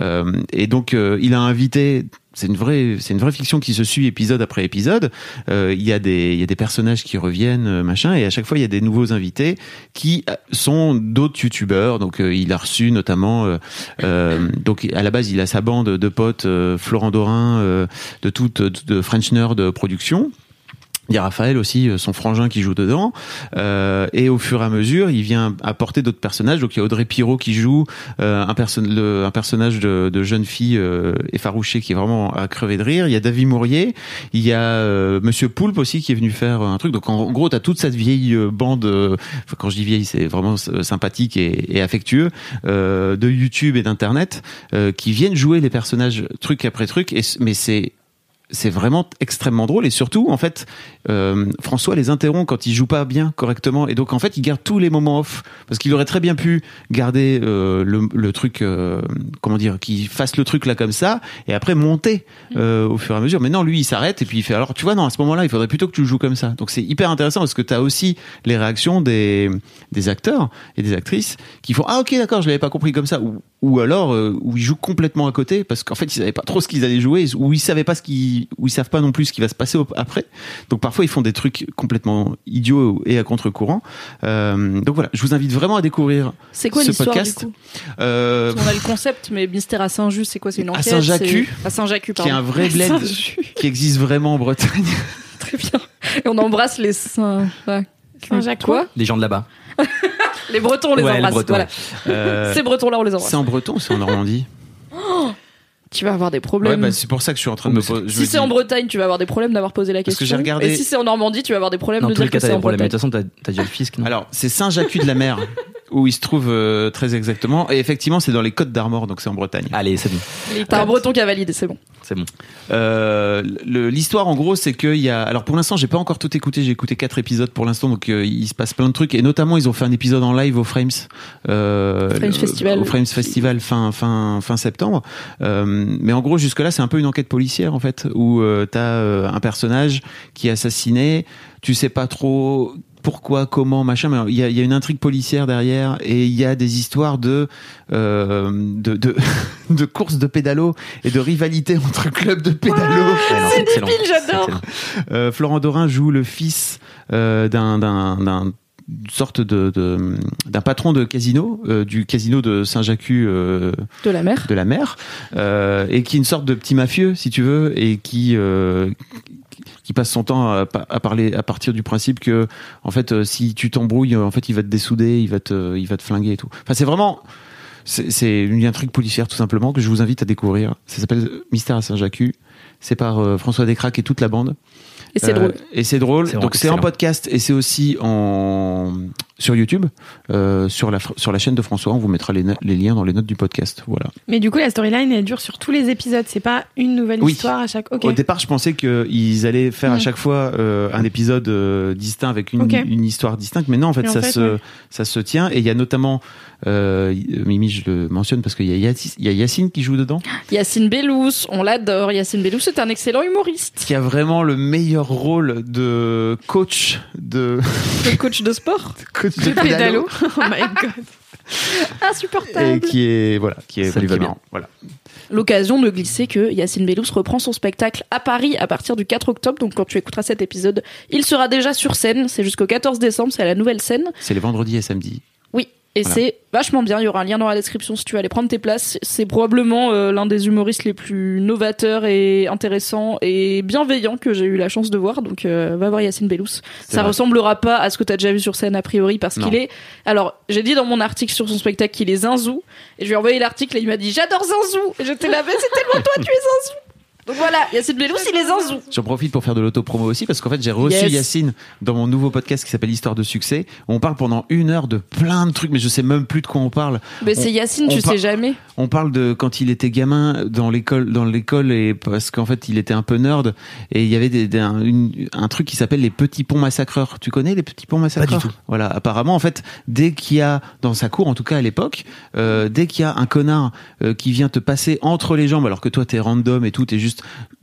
Euh, et donc euh, il a invité c'est une vraie, c'est une vraie fiction qui se suit épisode après épisode. Euh, Il y a des, il y a des personnages qui reviennent, euh, machin, et à chaque fois il y a des nouveaux invités qui euh, sont d'autres youtubeurs. Donc il a reçu notamment, euh, donc à la base il a sa bande de potes, Florent Dorin, de toute de French Nerd Production. Il y a Raphaël aussi, euh, son frangin qui joue dedans. Euh, et au fur et à mesure, il vient apporter d'autres personnages. Donc il y a Audrey Pirot qui joue euh, un, personnage de, jeune fille effarouchée qui est vraiment à crever de rire. Il y a David Mourier. Il y a Monsieur Poulpe aussi qui est venu faire un truc. Donc en gros, tu as toute cette vieille bande, quand je dis vieille, c'est vraiment sympathique et, affectueux, de YouTube et d'Internet, qui viennent jouer les personnages truc après truc. Mais c'est c'est vraiment extrêmement drôle. Et surtout en fait euh, François les interrompt quand il joue pas bien correctement. Et donc en fait il garde tous les moments off. Parce qu'il aurait très bien pu garder euh, le, le truc euh, comment dire qu'il fasse le truc là comme ça et après monter euh, au fur et à mesure. Mais non lui il s'arrête et puis il fait alors tu vois non à ce moment là il faudrait plutôt que tu joues comme ça. Donc c'est hyper intéressant parce que tu as aussi les réactions des, des acteurs et des actrices qui font ah ok d'accord je l'avais pas compris comme ça. Ou, ou alors euh, où ils jouent complètement à côté parce qu'en fait ils savaient pas trop ce qu'ils allaient jouer ou ils savaient pas ce qu'ils ou ils savent pas non plus ce qui va se passer après. Donc parfois ils font des trucs complètement idiots et à contre-courant. Euh, donc voilà je vous invite vraiment à découvrir C'est quoi ce l'histoire du podcast. coup Euh, On a le concept, mais Mystère à Saint-Just, c'est quoi C'est une À enquête Saint-Jacques. c'est- À Saint-Jacques, qui est un vrai bled Saint-Just. qui existe vraiment en Bretagne. Très bien. Et on embrasse les Saint... Saint-Jacques Quoi? Des gens de là-bas. Les Bretons, on les Ouais, les embrasse. Bretons, voilà. Euh, Ces Bretons-là, on les embrasse. c'est en breton ou c'est en Normandie Tu vas avoir des ouais problèmes. bah, c'est pour ça que je suis en train de me poser si c'est dis- en Bretagne, tu vas avoir des problèmes d'avoir posé la Parce que question. j'ai regardé- Et si c'est en Normandie, tu vas avoir des problèmes Dans de les dire cas, que c'est en. Mais de Bretagne. toute façon, t'as t'as déjà le fisc, non? Alors, c'est Saint-Jacques de la Mer, où il se trouve euh, très exactement. Et effectivement, c'est dans les Côtes d'Armor, donc c'est en Bretagne. Allez, c'est bon. T'as un Breton qui a validé, c'est bon. C'est bon. Euh, le- L'histoire, en gros, c'est qu'il y a. Alors, pour l'instant, j'ai pas encore tout écouté. J'ai écouté quatre épisodes pour l'instant, donc euh, il se passe plein de trucs. Et notamment, ils ont fait un épisode en live au Frames, euh, Frames le- Festival. au Frames Festival fin fin fin septembre. Euh, mais en gros, jusque là, c'est un peu une enquête policière en fait, où euh, t'as euh, un personnage qui est assassiné. Tu sais pas trop pourquoi, comment, machin, mais il y a, il y a une intrigue policière derrière et il y a des histoires de euh, de, de de courses de pédalo et de rivalité entre clubs de pédalo. Ouais, c'est débile, j'adore. Euh, Florent Dorin joue le fils euh, d'un d'un d'un sorte de de- d'un patron de casino euh, du casino de Saint-Jacques euh, De la mer. de la mer euh, et qui est une sorte de petit mafieux si tu veux et qui euh, qui passe son temps à, pa- à parler à partir du principe que en fait si tu t'embrouilles en fait il va te dessouder il va te il va te flinguer et tout. Enfin c'est vraiment c'est c'est une intrigue policière tout simplement que je vous invite à découvrir. Ça s'appelle Mystère à Saint-Jacques c'est par François Descraques et toute la bande Et c'est euh, drôle. Et c'est drôle. Donc c'est en podcast et c'est aussi en sur YouTube, euh, sur la sur la chaîne de François. On vous mettra les, les liens dans les notes du podcast. Voilà. Mais du coup, la storyline, elle dure sur tous les épisodes. C'est pas une nouvelle Oui. histoire à chaque. Ok. Au départ, je pensais qu'ils allaient faire à Mm. chaque fois euh, un épisode euh, distinct avec une, une histoire distincte. Mais non, en fait, en ça fait, se ouais. ça se tient. Et il y a notamment euh, Mimi, je le mentionne parce qu'il y a Yacine, il y a Yacine qui joue dedans, Yacine Bellous, on l'adore. Yacine Bellous, c'est un excellent humoriste. qui a vraiment le meilleur rôle de coach de Le coach de sport. coach De pédalo. oh my god. et Insupportable. qui est voilà, qui est marrant. Voilà. L'occasion de glisser que Yacine Bellous reprend son spectacle à Paris à partir du 4 octobre. Donc quand tu écouteras cet épisode, il sera déjà sur scène. C'est jusqu'au 14 décembre, c'est la nouvelle scène. C'est les vendredis et samedis. Et Voilà. c'est vachement bien. Il y aura un lien dans la description si tu veux aller prendre tes places. C'est probablement euh, l'un des humoristes les plus novateurs et intéressants et bienveillants que j'ai eu la chance de voir. Donc euh, va voir Yacine Bellous. Ça vrai. ressemblera pas à ce que tu as déjà vu sur scène a priori parce qu'il est. Alors j'ai dit dans mon article sur son spectacle qu'il est zinzou et je lui ai envoyé l'article et il m'a dit j'adore zinzou. Et j'étais là, mais c'est tellement toi, tu es zinzou. Donc voilà, Yacine Bellous, il est zinzou. J'en profite pour faire de l'autopromo aussi parce qu'en fait j'ai reçu Yes. Yacine dans mon nouveau podcast qui s'appelle Histoire de succès. On parle pendant une heure de plein de trucs, mais je sais même plus de quoi on parle. Mais c'est Yacine, tu sais jamais. On parle de quand il était gamin dans l'école, dans l'école et parce qu'en fait il était un peu nerd et il y avait des, des- un, une- un truc qui s'appelle les petits ponts massacreurs. Tu connais les petits ponts massacreurs tout. Voilà, apparemment en fait dès qu'il y a dans sa cour, en tout cas à l'époque, euh, dès qu'il y a un connard euh, qui vient te passer entre les jambes alors que toi t'es random et tout, t'es juste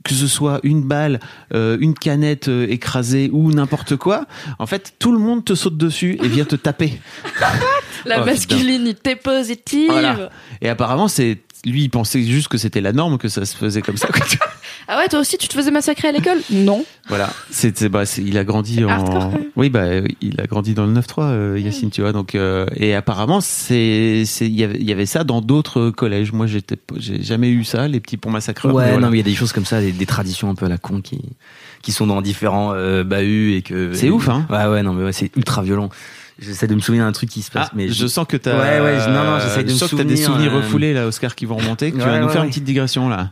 que ce soit une balle, euh, une canette euh, écrasée ou n'importe quoi, en fait tout le monde te saute dessus et vient te taper. La Oh, masculinité positive. Voilà. Et apparemment, c'est lui, il pensait juste que c'était la norme, que ça se faisait comme ça. quoi. Ah ouais, toi aussi, tu te faisais massacrer à l'école? Non. voilà. C'est, c'est- bah, il a grandi en. Oui, bah, il a grandi dans le 9-3, euh, Yacine, tu vois. Donc, euh, et apparemment, c'est, c'est, il y avait, il y avait ça dans d'autres collèges. Moi, j'étais, j'ai jamais eu ça, les petits ponts massacreurs. Ouais, mais voilà. non, mais il y a des choses comme ça, des, des traditions un peu à la con qui, qui sont dans différents euh, bahuts et que. C'est ouf, hein. Ouais, ouais, non, mais ouais, c'est ultra violent. J'essaie de me souvenir d'un truc qui se passe, Ah, mais je sens que t'as. Ouais, ouais, je- non, non, j'essaie de je me sens que t'as des souvenir, souvenirs euh, refoulés, là, Oscar, qui vont remonter. que tu Ouais, vas nous faire ouais. une petite digression, là.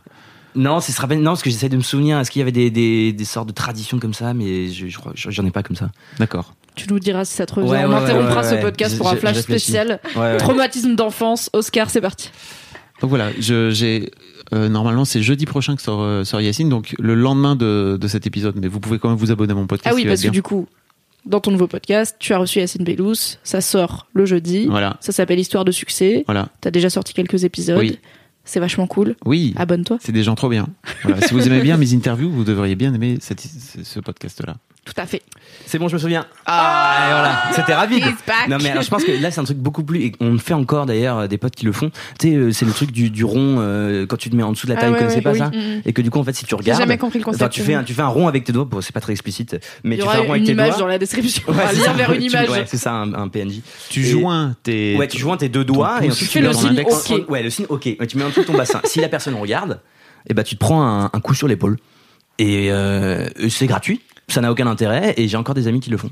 Non, c'est se rappelle, non, parce que j'essaie de me souvenir, est-ce qu'il y avait des, des, des sortes de traditions comme ça, mais je, je crois, j'en ai pas comme ça. D'accord. Tu nous diras si ça te revient. Ouais, On ouais, interrompra ouais, ce podcast Je- pour un je- flash je spécial. Ouais, ouais. Traumatisme d'enfance. Oscar, c'est parti. Donc voilà, je, j'ai euh, normalement c'est jeudi prochain que sort, euh, sort Yacine, donc le lendemain de, de cet épisode. Mais vous pouvez quand même vous abonner à mon podcast. Ah oui, parce que bien. du coup, dans ton nouveau podcast, tu as reçu Yacine Bellous. Ça sort le jeudi. Voilà, Ça s'appelle Histoire de succès. voilà. T'as déjà sorti quelques épisodes. Oui. C'est vachement cool. Oui, Abonne-toi. c'est des gens trop bien. Voilà. si vous aimez bien mes interviews, vous devriez bien aimer cette- ce ce podcast-là. Tout à fait. C'est bon, je me souviens. Ah, et voilà, c'était rapide. Non mais alors, je pense que là c'est un truc beaucoup plus et on le fait encore d'ailleurs euh, des potes qui le font. Tu sais, euh, c'est le truc du, du rond euh, quand tu te mets en dessous de la Ah taille, ouais, vous connaissez ouais, pas oui. ça Mhm. Et que du coup en fait si tu J'ai regardes, jamais compris le concept. tu fais un tu fais un rond avec tes doigts. Bon, c'est pas très explicite, mais tu fais un rond une avec tes image doigts. dans la description. On Ouais, va c'est lire vers une image. ouais, c'est ça un, un PNJ. Tu Et- joins tes. Ouais, tu joins tes deux doigts et ensuite Tu fais mets le signe OK. Ouais, le signe OK. Tu mets en dessous de ton bassin. Si la personne regarde, et ben tu te prends un, un coup sur l'épaule. Et euh, c'est gratuit, ça n'a aucun intérêt et j'ai encore des amis qui le font.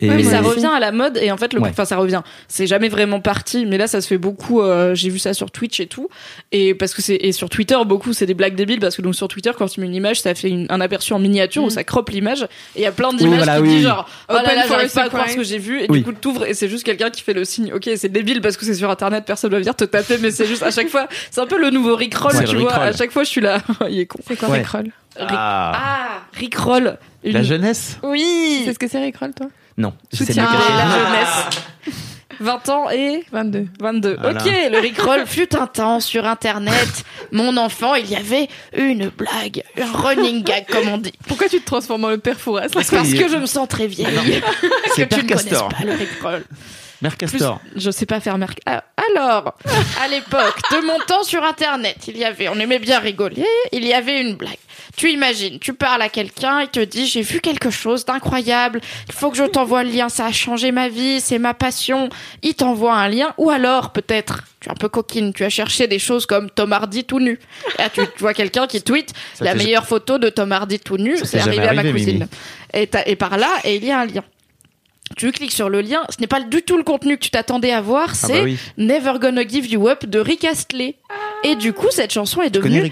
Et mais ça revient à la mode et en fait le Ouais. enfin ça revient c'est jamais vraiment parti mais là ça se fait beaucoup euh, j'ai vu ça sur Twitch et tout et parce que c'est et sur Twitter beaucoup c'est des blagues débiles parce que donc sur Twitter quand tu mets une image ça fait une- un aperçu en miniature où ça croppe l'image et il y a plein d'images voilà, qui oui, disent genre oh là Open là for j'arrive a pas à croire ce que j'ai vu et Oui. du coup t'ouvres et c'est juste quelqu'un qui fait le signe ok c'est débile parce que c'est sur internet personne va venir te taper mais c'est juste à chaque fois c'est un peu le nouveau Rickroll Ouais, tu vois Rickroll. à chaque fois je suis là il est con C'est quoi Ouais. Rickroll Rick- Ah. ah Rickroll Une- La jeunesse oui C'est ce que c'est Rickroll, toi? Non, Soutien à la jeunesse 20 ans et 22. 22. Voilà. Ok, le Rickroll fut un temps sur internet. Mon enfant, il y avait une blague, un running gag comme on dit. Pourquoi tu te transformes en le père Fouras? Parce que je me sens très vieille. que C'est tu ne Castor. pas le Rickroll. Mère Plus, Castor. je sais pas faire marque. Ah, Alors, à l'époque de mon temps sur internet, il y avait, on aimait bien rigoler, il y avait une blague. Tu imagines, tu parles à quelqu'un, il te dit j'ai vu quelque chose d'incroyable, il faut que je t'envoie le lien, ça a changé ma vie, c'est ma passion. Il t'envoie un lien, ou alors peut-être, tu es un peu coquine, tu as cherché des choses comme Tom Hardy tout nu. Et là, tu vois quelqu'un qui tweet Ça la meilleure photo de Tom Hardy tout nu, Ça c'est arrivé à ma cousine. Et, par là, et il y a un lien. Tu cliques sur le lien, ce n'est pas du tout le contenu que tu t'attendais à voir, Ah c'est bah oui. Never Gonna Give You Up de Rick Astley. Et du coup, cette chanson est Tu connais devenue.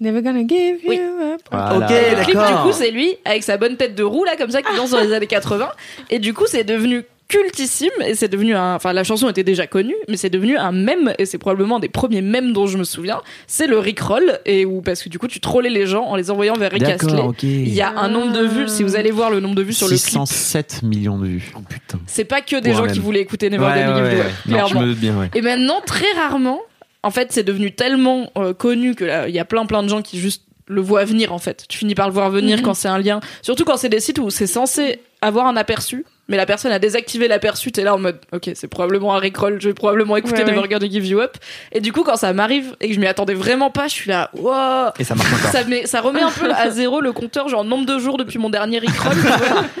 Never gonna give you Oui. up. Voilà. Ok, Le clip, du coup, c'est lui, avec sa bonne tête de roue, là, comme ça, qui danse dans les années 80. Et du coup, c'est devenu cultissime, et c'est devenu un, enfin, la chanson était déjà connue, mais c'est devenu un mème, et c'est probablement un des premiers mèmes dont je me souviens. C'est le Rickroll, et où, parce que du coup, tu trollais les gens en les envoyant vers Rick Astley. Il y a un nombre de vues, si vous allez voir le nombre de vues sur le clip, 607 millions de vues. Oh putain. c'est pas que des gens même. qui voulaient écouter Never Ouais, Gonna ouais, Give ouais, You Up, ouais. Non, je clairement. me doute bien, ouais. Et maintenant, très rarement, en fait, c'est devenu tellement euh, connu que là, il y a plein plein de gens qui juste le voient venir en fait. Tu finis par le voir venir Mhm. quand c'est un lien, surtout quand c'est des sites où c'est censé avoir un aperçu. mais la personne a désactivé l'aperçu, t'es là en mode, ok, c'est probablement un Rickroll, je vais probablement écouter Ouais, Never ouais. Gonna Give You Up. Et du coup, quand ça m'arrive et que je m'y attendais vraiment pas, je suis là, wow. Et ça marche encore. Ça, met, ça remet un peu à zéro le compteur, genre nombre de jours depuis mon dernier vois.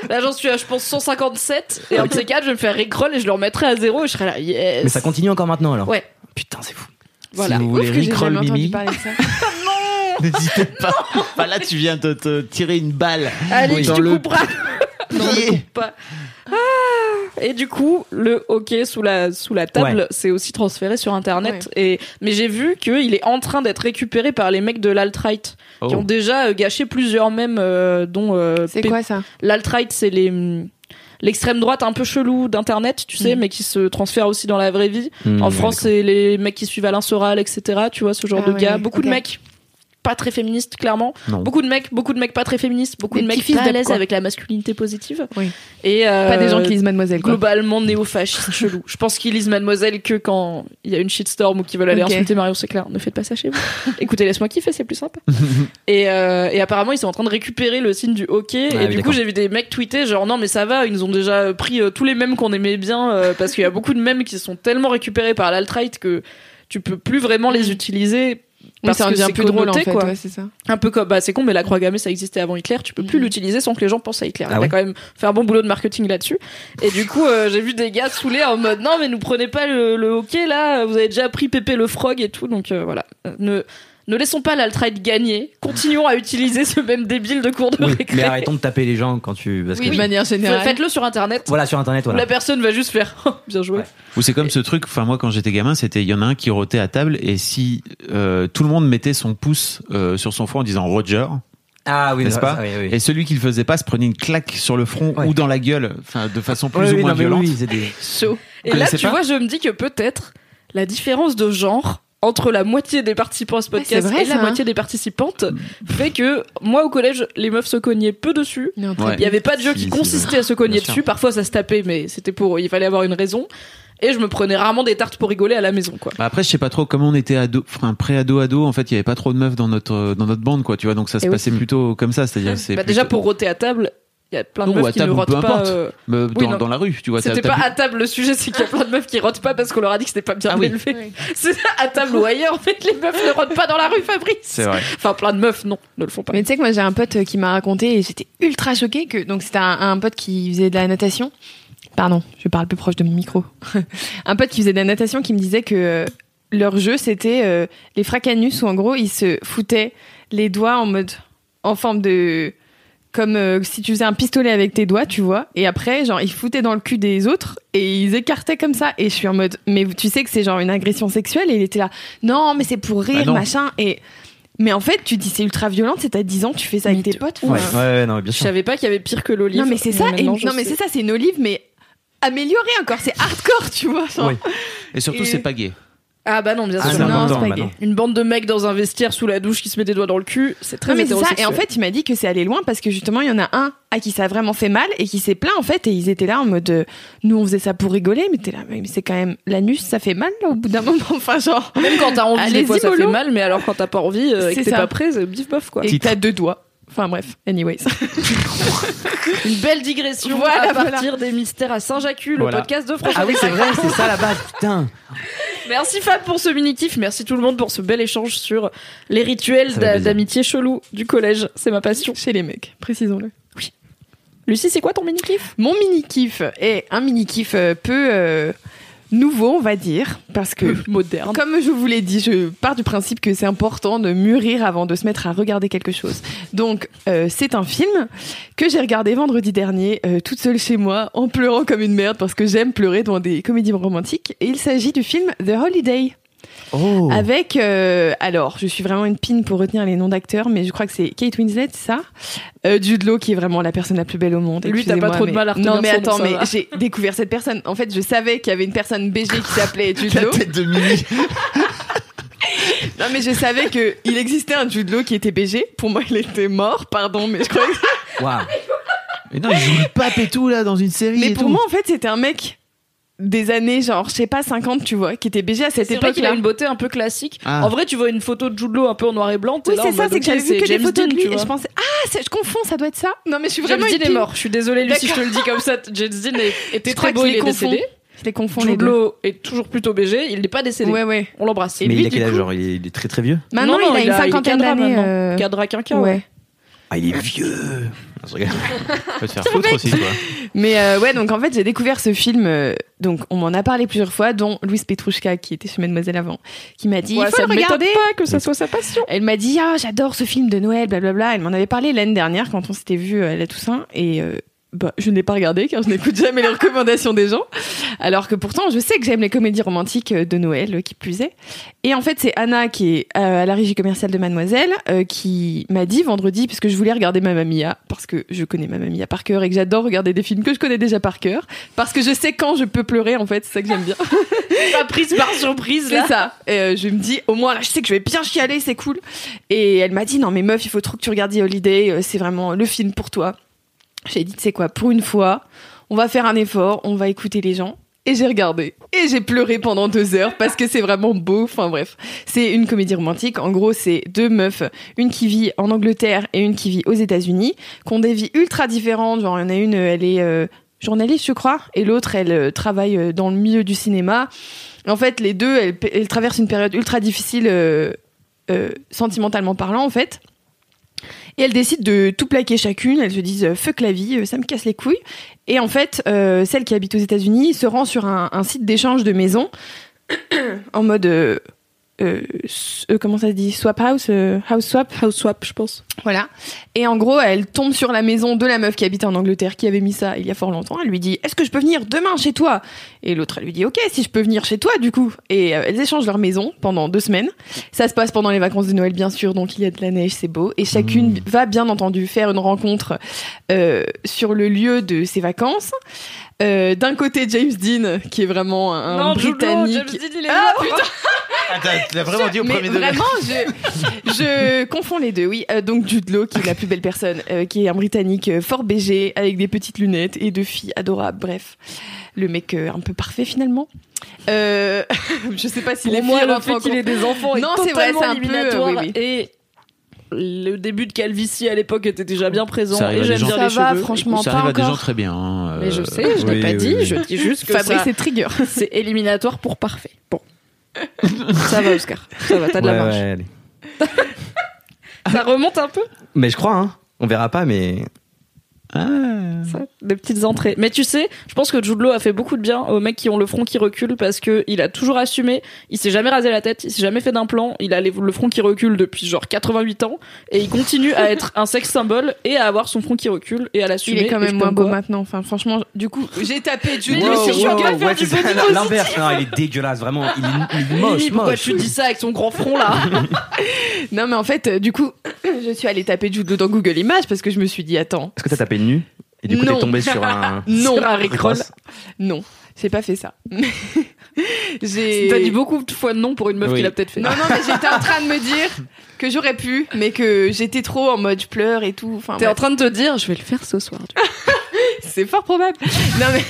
là, j'en suis à, je pense, 157. Et un de ces quatre, je vais me faire Rickroll et je le remettrai à zéro et je serai là, yes. Mais ça continue encore maintenant alors. Ouais. Putain, c'est fou. Voilà. Si vous voulez Rickroll Mimi, ça. n'hésitez pas. Enfin, là, tu viens de te tirer une balle. Alix, dans tu le couperas. non, ne pied. coupe pas. Ah et du coup, le hockey sous la, sous la table, Ouais. c'est aussi transféré sur Internet. Et, mais j'ai vu qu'il est en train d'être récupéré par les mecs de l'alt-right, qui Oh. ont déjà euh, gâché plusieurs mèmes, euh, dont euh, C'est quoi ça? L'alt-right, c'est les hum, l'extrême droite un peu chelou d'internet, tu sais, Mhm. mais qui se transfère aussi dans la vraie vie. Mmh, en France, c'est les mecs qui suivent Alain Soral, etc. Tu vois, ce genre Ah de gars. Beaucoup de mecs pas très féministes, clairement. Non. Beaucoup de mecs, beaucoup de mecs pas très féministes, beaucoup Des de mecs fils pas à l'aise avec la masculinité positive. Oui. Et euh, Pas des gens qui lisent Mademoiselle, quoi. globalement néo-fascistes chelous. Je pense qu'ils lisent Mademoiselle que quand il y a une shitstorm ou qu'ils veulent aller Ok. insulter Mario Seclair. Ne faites pas ça chez vous. Écoutez, laisse-moi kiffer, c'est plus sympa. et, euh, et apparemment, ils sont en train de récupérer le signe du hockey. Ah et oui, du coup, j'ai vu des mecs tweeter genre non, mais ça va, ils nous ont déjà pris euh, tous les mèmes qu'on aimait bien euh, parce qu'il y a beaucoup de mèmes qui sont tellement récupérés par l'alt-right que tu peux plus vraiment les utiliser. Oui, Parce ça que devient c'est plus drôle en fait, quoi. ouais, c'est ça. Un peu comme, bah c'est con, mais la croix gammée ça existait avant Hitler, tu peux plus Mhm. l'utiliser sans que les gens pensent à Hitler. Ah Il a quand même fait un bon boulot de marketing là-dessus. Et du coup, euh, j'ai vu des gars saoulés en mode non, mais nous prenez pas le, le hockey là, vous avez déjà pris Pépé le frog et tout, donc euh, voilà. Euh, Ne, ne laissons pas l'alt-right gagner, continuons à utiliser ce même débile de cours de Oui, récré. mais arrêtons de taper les gens quand tu. Parce Oui, que... de manière générale. Faites-le sur internet. Voilà, sur internet, voilà. La personne va juste faire Oh, bien joué. Ouais. Ou c'est comme ce truc, enfin moi quand j'étais gamin, c'était il y en a un qui rotait à table et si euh, tout le monde mettait son pouce euh, sur son front en disant Roger, Ah oui, n'est-ce pas ça, oui, oui. Et celui qui le faisait pas se prenait une claque sur le front Ouais. ou dans la gueule, enfin de façon plus Ouais, ou oui, moins non, violente. des-. Et là, tu pas vois, je me dis que peut-être la différence de genre entre la moitié des participants à ce podcast vrai, et la hein. moitié des participantes fait que moi au collège les meufs se cognaient peu dessus Il y a un Ouais. truc. il y avait pas de jeu qui si, consistait à se cogner Bien sûr. dessus parfois ça se tapait mais c'était pour il fallait avoir une raison et je me prenais rarement des tartes pour rigoler à la maison quoi Après, je sais pas trop comment on était ado, enfin pré-ado ado. En fait, il y avait pas trop de meufs dans notre dans notre bande, quoi. Tu vois, donc ça se Et oui. passait plutôt comme ça, c'est-à-dire c'est bah, déjà pour roter à table il y a plein de Non, meufs qui table, ne peu rotent pas euh, oui, dans, dans la rue, tu vois. c'était pas à table le sujet c'est qu'il y a plein de meufs qui rotent pas parce qu'on leur a dit que c'était pas bien Ah oui. élevé c'est à table ou ailleurs en fait les meufs ne rotent pas dans la rue Fabrice C'est vrai. enfin plein de meufs non ne le font pas Mais tu sais que moi j'ai un pote euh, qui m'a raconté et j'étais ultra choquée que donc c'était un, un pote qui faisait de la natation. Pardon, je parle plus proche de mon micro. un pote qui faisait de la natation qui me disait que euh, leur jeu c'était euh, les fracanus où en gros ils se foutaient les doigts en mode en forme de comme euh, si tu faisais un pistolet avec tes doigts, tu vois, et après genre ils foutaient dans le cul des autres et ils écartaient comme ça et je suis en mode mais tu sais que c'est genre une agression sexuelle et il était là non mais c'est pour rire Bah machin et mais en fait, tu dis c'est ultra violent, c'est t'as 10 ans, tu fais ça avec tes potes. Ouais, ouais, ouais, non, bien Je sûr. savais pas qu'il y avait pire que l'olive. Non mais c'est ça, et je non mais c'est ça, c'est une olive, mais améliorée encore, c'est hardcore, tu vois. genre. Oui. Et surtout, Et- c'est pas gay. Ah bah non, bien Ah, sûr. c'est non, important, c'est pas bah gay. non. Une bande de mecs dans un vestiaire sous la douche qui se met des doigts dans le cul, c'est très Non mais c'est ça, et en fait il m'a dit que c'est allé loin parce que justement il y en a un à qui ça a vraiment fait mal et qui s'est plaint en fait et ils étaient là en mode euh, nous on faisait ça pour rigoler mais t'es là mais c'est quand même l'anus ça fait mal là, au bout d'un moment enfin genre Même quand t'as envie, des fois ça fait mal, mais alors quand t'as pas envie euh, et que C'est t'es pas prêt, c'est bif bof quoi. et t'as deux doigts enfin bref anyways Une belle digression Voilà, à voilà. partir des mystères à Saint-Jacques, le Voilà. podcast de François. Ah oui, c'est vrai, c'est ça la base, putain. Merci Fab pour ce mini kiff, merci tout le monde pour ce bel échange sur les rituels d'amitié chelou du collège, c'est ma passion. chez les mecs précisons-le Lucie, c'est quoi ton mini kiff Mon mini kiff est un mini kiff euh, peu euh, nouveau, on va dire, parce que moderne. comme je vous l'ai dit, je pars du principe que c'est important de mûrir avant de se mettre à regarder quelque chose. Donc, euh, c'est un film que j'ai regardé vendredi dernier, euh, toute seule chez moi, en pleurant comme une merde parce que j'aime pleurer dans des comédies romantiques. Et il s'agit du film The Holiday. Oh. Avec, euh, alors, je suis vraiment une pine pour retenir les noms d'acteurs, mais je crois que c'est Kate Winslet, c'est ça euh, Jude Law, qui est vraiment la personne la plus belle au monde. Lui, t'as pas trop de mais- mal à retenir Non, mais attends, mais j'ai découvert cette personne. En fait, je savais qu'il y avait une personne BG qui s'appelait Jude Law. de Mimi. Non, mais je savais que il existait un Jude Law qui était BG. Pour moi, il était mort, pardon, mais je croyais que- Waouh. Mais non, il joue le pape et tout là dans une série. Mais et pour tout. moi, en fait, c'était un mec des années, genre, je sais pas, 50, tu vois, qui était BG à cette C'est vrai qu'il a une beauté un peu classique. Ah. En vrai, tu vois une photo de Jude Law un peu en noir et blanc. Oui, c'est ça, c'est que j'avais vu que des James photos Dean, de lui et je pensais, ah, je confonds, ça doit être ça. Non, mais je suis James vraiment. Dean est mort. Je suis désolée, Lucie, je te le dis comme ça. James Dean était très beau, il est décédé. Je les confonds les Jude deux. Law est toujours plutôt BG. Il n'est pas décédé. Ouais, ouais. On l'embrasse. Mais lui, il a du quel âge coup- genre il est, très très vieux? Maintenant, Non, non, il a il une cinquantaine d'années. euh, Cadra quinquin, Ouais. ouais. Ah, il est vieux Faut te faire foutre aussi, toi. Mais euh, ouais, donc en fait, j'ai découvert ce film. euh, donc, on m'en a parlé plusieurs fois, dont Louise Petrouchka, qui était chez Mademoiselle avant, qui m'a dit Ouais, il faut ça le ne m'étonne regarder. pas que ça soit sa passion. Elle m'a dit ah j'adore ce film de Noël, blablabla. Elle m'en avait parlé l'année dernière quand on s'était vu à la Toussaint et euh, bah, je n'ai pas regardé car je n'écoute jamais les recommandations des gens. Alors que pourtant je sais que j'aime les comédies romantiques euh, de Noël euh, qui plus est. Et en fait c'est Anna qui est euh, à la régie commerciale de Mademoiselle euh, qui m'a dit vendredi puisque je voulais regarder Mamma Mia parce que je connais Mamma Mia par cœur et que j'adore regarder des films que je connais déjà par cœur parce que je sais quand je peux pleurer en fait c'est ça que j'aime bien. Pas prise par surprise, C'est ça. Et, euh, je me dis, au moins là, je sais que je vais bien chialer, c'est cool. Et elle m'a dit, non mais meuf, il faut trop que tu regardes The Holiday, c'est vraiment le film pour toi. J'ai dit, tu sais quoi, pour une fois, on va faire un effort, on va écouter les gens. Et j'ai regardé. Et j'ai pleuré pendant deux heures parce que c'est vraiment beau. Enfin bref, c'est une comédie romantique. En gros, c'est deux meufs, une qui vit en Angleterre et une qui vit aux États-Unis, qui ont des vies ultra différentes. Genre, il y en a une, elle est euh, journaliste, je crois, et l'autre, elle euh, travaille euh, dans le milieu du cinéma. En fait, les deux, elles, traversent une période ultra difficile, sentimentalement parlant, en fait. Et elles décident de tout plaquer chacune. Elles se disent euh, fuck la vie, euh, ça me casse les couilles. Et en fait, euh, celle qui habite aux États-Unis se rend sur un, un site d'échange de maisons en mode euh, euh, comment ça se dit? Swap house, euh, house swap, House swap, je pense. voilà. Et en gros, elle tombe sur la maison de la meuf qui habite en Angleterre, qui avait mis ça il y a fort longtemps. Elle lui dit Est-ce que je peux venir demain chez toi? Et l'autre, elle lui dit Ok, si je peux venir chez toi, du coup. Et euh, elles échangent leur maison pendant deux semaines. Ça se passe pendant les vacances de Noël, bien sûr, donc il y a de la neige, c'est beau. Et chacune va bien entendu faire une rencontre euh, sur le lieu de ses vacances. Euh, D'un côté, James Dean, qui est vraiment un, non, Britannique. James Dean, il est Ah, mort. putain Attends, tu l'as vraiment dit au mais premier degré. vraiment, je, je confonds les deux. Oui, Euh, donc Jude Law, qui est la plus belle personne, euh, qui est un Britannique euh, fort BG, avec des petites lunettes et deux filles adorables. Bref, le mec euh, un peu parfait finalement. Euh, je sais pas si les Pour moi, filles le rentrent fait en qu'il compte. ait des enfants est Non, c'est vrai, totalement c'est un peu, éliminatoire. euh, oui, oui. Et le début de calvitie à l'époque était déjà bien présent. Ça arrive Et j'aime bien Ça les va, cheveux. franchement, ça pas arrive à des gens encore. très bien. hein, Mais je euh, sais, je l'ai oui, pas oui, dit. oui. Je dis juste que Fabrice ça- est trigger. c'est éliminatoire pour parfait. Bon. ça va, Oscar. Ça va, t'as de la marge. ouais, allez. Ça remonte un peu, Mais je crois, hein. On verra pas, mais. Ah. ça, des petites entrées. Mais tu sais, je pense que Jude Law a fait beaucoup de bien aux mecs qui ont le front qui recule parce que il a toujours assumé. Il s'est jamais rasé la tête, il s'est jamais fait d'implant. Il a le front qui recule depuis genre 88 ans et il continue à être un sexe symbole et à avoir son front qui recule et à Il l'assumer. est quand même moins beau quoi. maintenant. Enfin, franchement, du coup, j'ai tapé Jude Law body ça, positif. l'inverse. Non, il est dégueulasse, vraiment. Il est, il est moche, Mimi, pourquoi moche. tu dis ça avec son grand front là Non, mais en fait, euh, du coup, je suis allée taper Jude Law dans Google Images parce que je me suis dit, attends, Est-ce que t'as tapé nu Et du coup, Non. t'es tombé sur un. non, Sur un Rickroll. non, j'ai pas fait ça. j'ai. T'as dit beaucoup de fois non pour une meuf Oui. qui l'a peut-être fait. Non, non, mais j'étais en train de me dire que j'aurais pu, mais que j'étais trop en mode je pleure et tout. Enfin, T'es en train de te dire, je vais le faire ce soir. c'est fort probable. non, mais.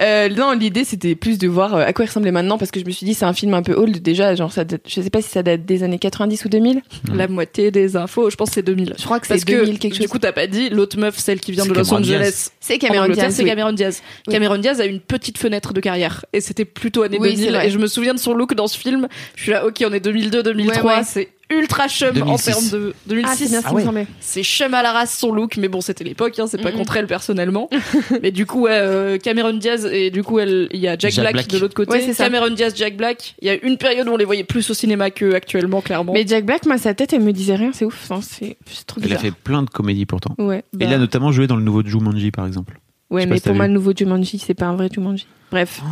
Euh, non, l'idée c'était plus de voir euh, à quoi il ressemblait maintenant parce que je me suis dit c'est un film un peu old déjà, genre ça date- je sais pas si ça date des années 90 ou 2000. La moitié des infos, je pense que c'est 2000. Je crois que Parce c'est que 2000 quelque du chose. coup t'as pas dit l'autre meuf, celle qui vient de Los Cameron Angeles. Diaz. C'est Cameron Diaz. c'est. Cameron Diaz. Oui. Cameron Diaz a une petite fenêtre de carrière et c'était plutôt année Oui, c'est 2000 vrai. et je me souviens de son look dans ce film. Je suis là, ok, on est 2002, 2003, Ouais, ouais. c'est ultra chum en 2006. termes de Ah, c'est 2006. bien ce qui Ah me ouais. semblait. c'est chum à la race son look, mais bon, c'était l'époque, hein, c'est pas contre elle personnellement. mais du coup, ouais, euh, Cameron Diaz et du coup, elle, il y a Jack, Jack Black, Black. de l'autre côté. Ouais, c'est ça. Cameron Diaz, Jack Black. Il y a une période où on les voyait plus au cinéma que actuellement, clairement. Mais Jack Black, moi, sa tête, elle me disait rien, c'est ouf. Enfin, c'est c'est trop Il a bizarre. fait plein de comédies pourtant. Ouais. Et il bah, a notamment joué dans le nouveau Jumanji par exemple. Ouais, mais si pour moi, le nouveau Jumanji, c'est pas un vrai Jumanji. Bref.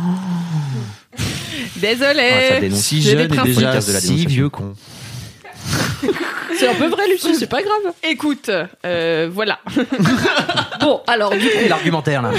Désolé. Ah, ça dénonce. Si jeune et déjà Podcast de la si vieux con. C'est un peu vrai, Lucie, c'est pas grave. Écoute, euh, voilà. Bon, alors, du coup, L'argumentaire, là.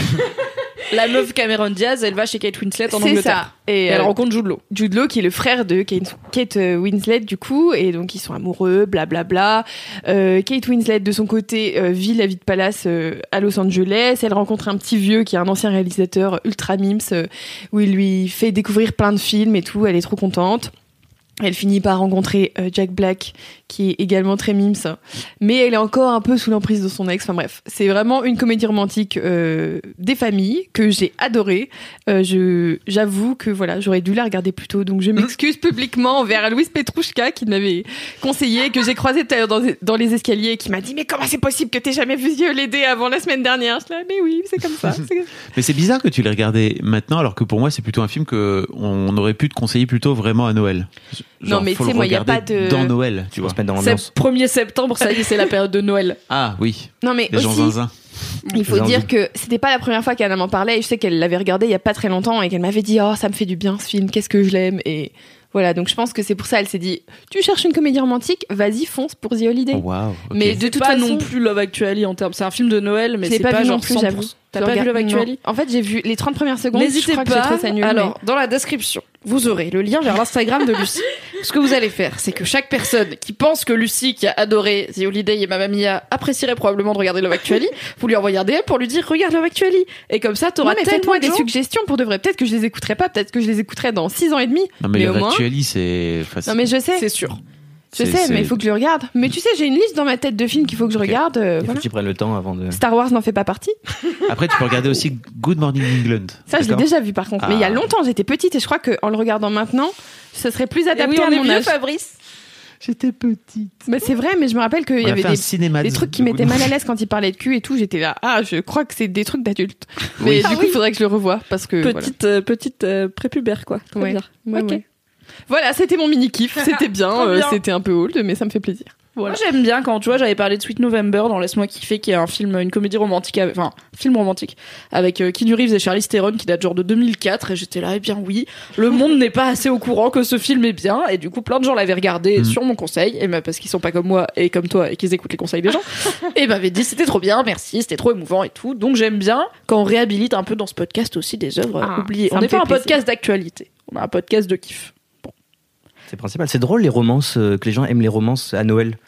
la meuf Cameron Diaz, elle va chez Kate Winslet en C'est Angleterre. ça. Et Et elle euh, rencontre Jude Law. Jude Law, qui est le frère de Kate, Kate, euh, Winslet, du coup, et donc ils sont amoureux, blablabla. Euh, Kate Winslet, de son côté, euh, vit la vie de palace euh, à Los Angeles. Elle rencontre un petit vieux qui est un ancien réalisateur ultra mims, euh, où il lui fait découvrir plein de films et tout. Elle est trop contente. Elle finit par rencontrer euh, Jack Black, qui est également très mimes, mais elle est encore un peu sous l'emprise de son ex. Enfin bref, c'est vraiment une comédie romantique euh, des familles que j'ai adorée. Euh, je, j'avoue que voilà, j'aurais dû la regarder plus tôt, donc je m'excuse publiquement envers Louise Petrouchka qui m'avait conseillé, que j'ai croisé tout à l'heure dans, dans les escaliers, et qui m'a dit mais comment c'est possible que t'aies jamais vu l'aider avant la semaine dernière? Je là, mais oui, c'est comme ça. Mais c'est bizarre que tu l'aies regardé maintenant, alors que pour moi, c'est plutôt un film que on aurait pu te conseiller plutôt vraiment à Noël. Non, mais tu sais, moi, y a pas de- dans Noël, Tu vois. Mettre dans C'est l'ambiance. 1er septembre, ça y est, c'est la période de Noël. Ah oui, Non mais les gens aussi, zinzin. Il faut dire que c'était pas la première fois qu'elle m'en parlait et je sais qu'elle l'avait regardé il y a pas très longtemps et qu'elle m'avait dit oh ça me fait du bien ce film qu'est-ce que je l'aime et voilà donc je pense que c'est pour ça elle s'est dit tu cherches une comédie romantique vas-y fonce pour The Holiday Oh, mais de C'est toute pas façon non plus Love Actually en termes. C'est un film de Noël, mais je c'est pas, pas, vu genre non plus 100%. j'avoue T'as Je pas vu Love Actually en fait j'ai vu les 30 premières secondes je N'hésitez crois que j'ai pas. trouvé ça nul Alors, mais- dans la description, vous aurez le lien vers l'Instagram de Lucie. Ce que vous allez faire, c'est que chaque personne qui pense que Lucie, qui a adoré The Holiday et Mamma Mia, apprécierait probablement de regarder Love Actually, vous lui envoyez un DM pour lui dire regarde Love Actually. Et comme ça, t'auras mais tellement des gens- suggestions pour de vrai peut-être que je les écouterai pas peut-être que je les écouterai dans 6 ans et demi Non mais, mais le au moins Actually, c'est facile. non mais je sais C'est sûr. Je sais mais il faut que je le regarde mais tu sais j'ai une liste dans ma tête de films qu'il faut que je regarde euh, Il faut voilà. que tu prennes le temps avant de. Star Wars n'en fait pas partie Après, tu peux regarder aussi Good Morning England. Ça, je l'ai déjà vu par contre. Mais il y a Ah. longtemps, j'étais petite et je crois qu'en le regardant maintenant, ce serait plus Et adapté oui, on à mon âge. Fabrice. J'étais petite. Mais c'est vrai, mais je me rappelle qu'il y avait des, cinéma des de- trucs qui m'étaient mal à l'aise quand il parlait de cul et tout. J'étais là, ah, je crois que c'est des trucs d'adultes. Mais Oui. du Ah coup, oui. il faudrait que je le revoie parce que. voilà. Petite, euh, petite euh, prépubère, quoi. Ouais. Ouais, Ok. ouais. Voilà, c'était mon mini kiff. C'était bien, euh, bien. c'était un peu old, mais ça me fait plaisir. Voilà. Moi j'aime bien quand tu vois j'avais parlé de Sweet November dans Laisse-moi kiffer qui est un film une comédie romantique avec- enfin film romantique avec euh, Keanu Reeves et Charlize Theron qui date genre de 2004 et j'étais là eh bien oui le monde n'est pas assez au courant que ce film est bien et du coup plein de gens l'avaient regardé Mm. sur mon conseil et ben parce qu'ils sont pas comme moi et comme toi et qu'ils écoutent les conseils des gens et m'avaient dit c'était trop bien merci c'était trop émouvant et tout donc j'aime bien quand on réhabilite un peu dans ce podcast aussi des œuvres Ah, oubliées on n'est pas fait un plaisir. podcast d'actualité on a un podcast de kiff C'est principal. C'est drôle les romances, euh, que les gens aiment les romances à Noël.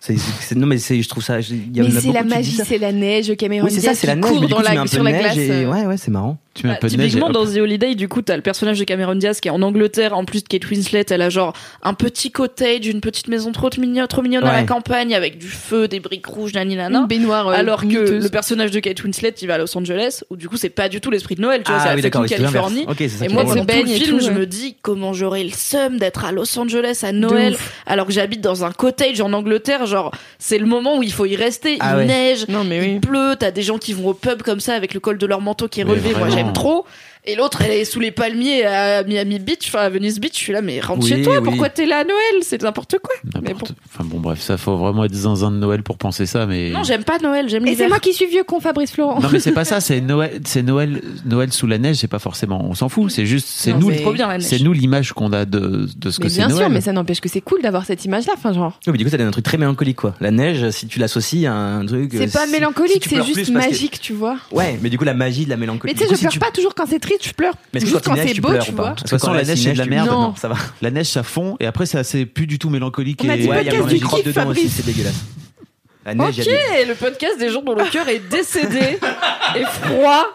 C'est, c'est- non mais c'est, je trouve ça. il y en Mais a c'est la magie, ça. c'est la neige, Cameron Oui, c'est ça, Diaz c'est la qui neige. court Mais du dans coup, tu mets la, un sur la de neige glace. et- euh. Ouais, ouais, c'est marrant. Tu mets un Bah, peu de neige. typiquement dans. The Holiday du coup t'as le personnage de Cameron Diaz qui est en Angleterre en plus de Kate Winslet elle a genre un petit cottage une petite maison trop mignonne trop mignonne à la Ouais. campagne avec du feu des briques rouges nani nana Une baignoire. euh, alors que le personnage de Kate Winslet il va à Los Angeles où du coup c'est pas du tout l'esprit de Noël tu vois c'est Ah la oui, c'est l'inverse. Californie Ok, c'est ça et moi pendant tout le film tout, je ouais. me dis comment j'aurais le seum d'être à Los Angeles à Noël alors que j'habite dans un cottage en Angleterre genre c'est le moment où il faut y rester Ah il ouais. neige Non, mais il pleut, t'as des gens qui vont au pub comme ça avec le col de leur manteau qui est relevé, moi. Trop. Et l'autre, elle est sous les palmiers à Miami Beach, enfin à Venice Beach. Je suis là, mais rentre Oui, chez toi, oui. pourquoi t'es là à Noël? C'est n'importe quoi. Mais N'importe- bon. Enfin bon, bref, ça faut vraiment être zinzin de Noël pour penser ça, mais. Non, j'aime pas Noël, j'aime Et c'est moi qui suis vieux con, Fabrice Florent. Non mais c'est pas ça, c'est Noël, c'est Noël, Noël sous la neige, c'est pas forcément, on s'en fout, c'est juste, c'est Non, nous, c'est trop bien la neige. c'est nous l'image qu'on a de, de ce Mais que c'est bien sûr, Noël. mais ça n'empêche que c'est cool d'avoir cette image-là. Enfin, genre. Oui, mais du coup, ça donne un truc très mélancolique, quoi. La neige, si tu l'associes à un truc. C'est pas mélancolique, si c'est juste que- magique, tu vois. Ouais, mais du coup, la magie de la mélancolie. Mais tu sais, je pleure pas toujours quand c'est triste, je pleure Mais juste quand c'est tu beau, pleures tu vois. De toute façon, la neige, c'est de la tu- merde. Non. ça va. La neige ça fond et après ça c'est plus du tout mélancolique. On a et... dit Ouais, il y a podcast quand même du kiff, dedans aussi, Fabrice. c'est dégueulasse. La neige, Ok, le podcast des gens dont le cœur est décédé et froid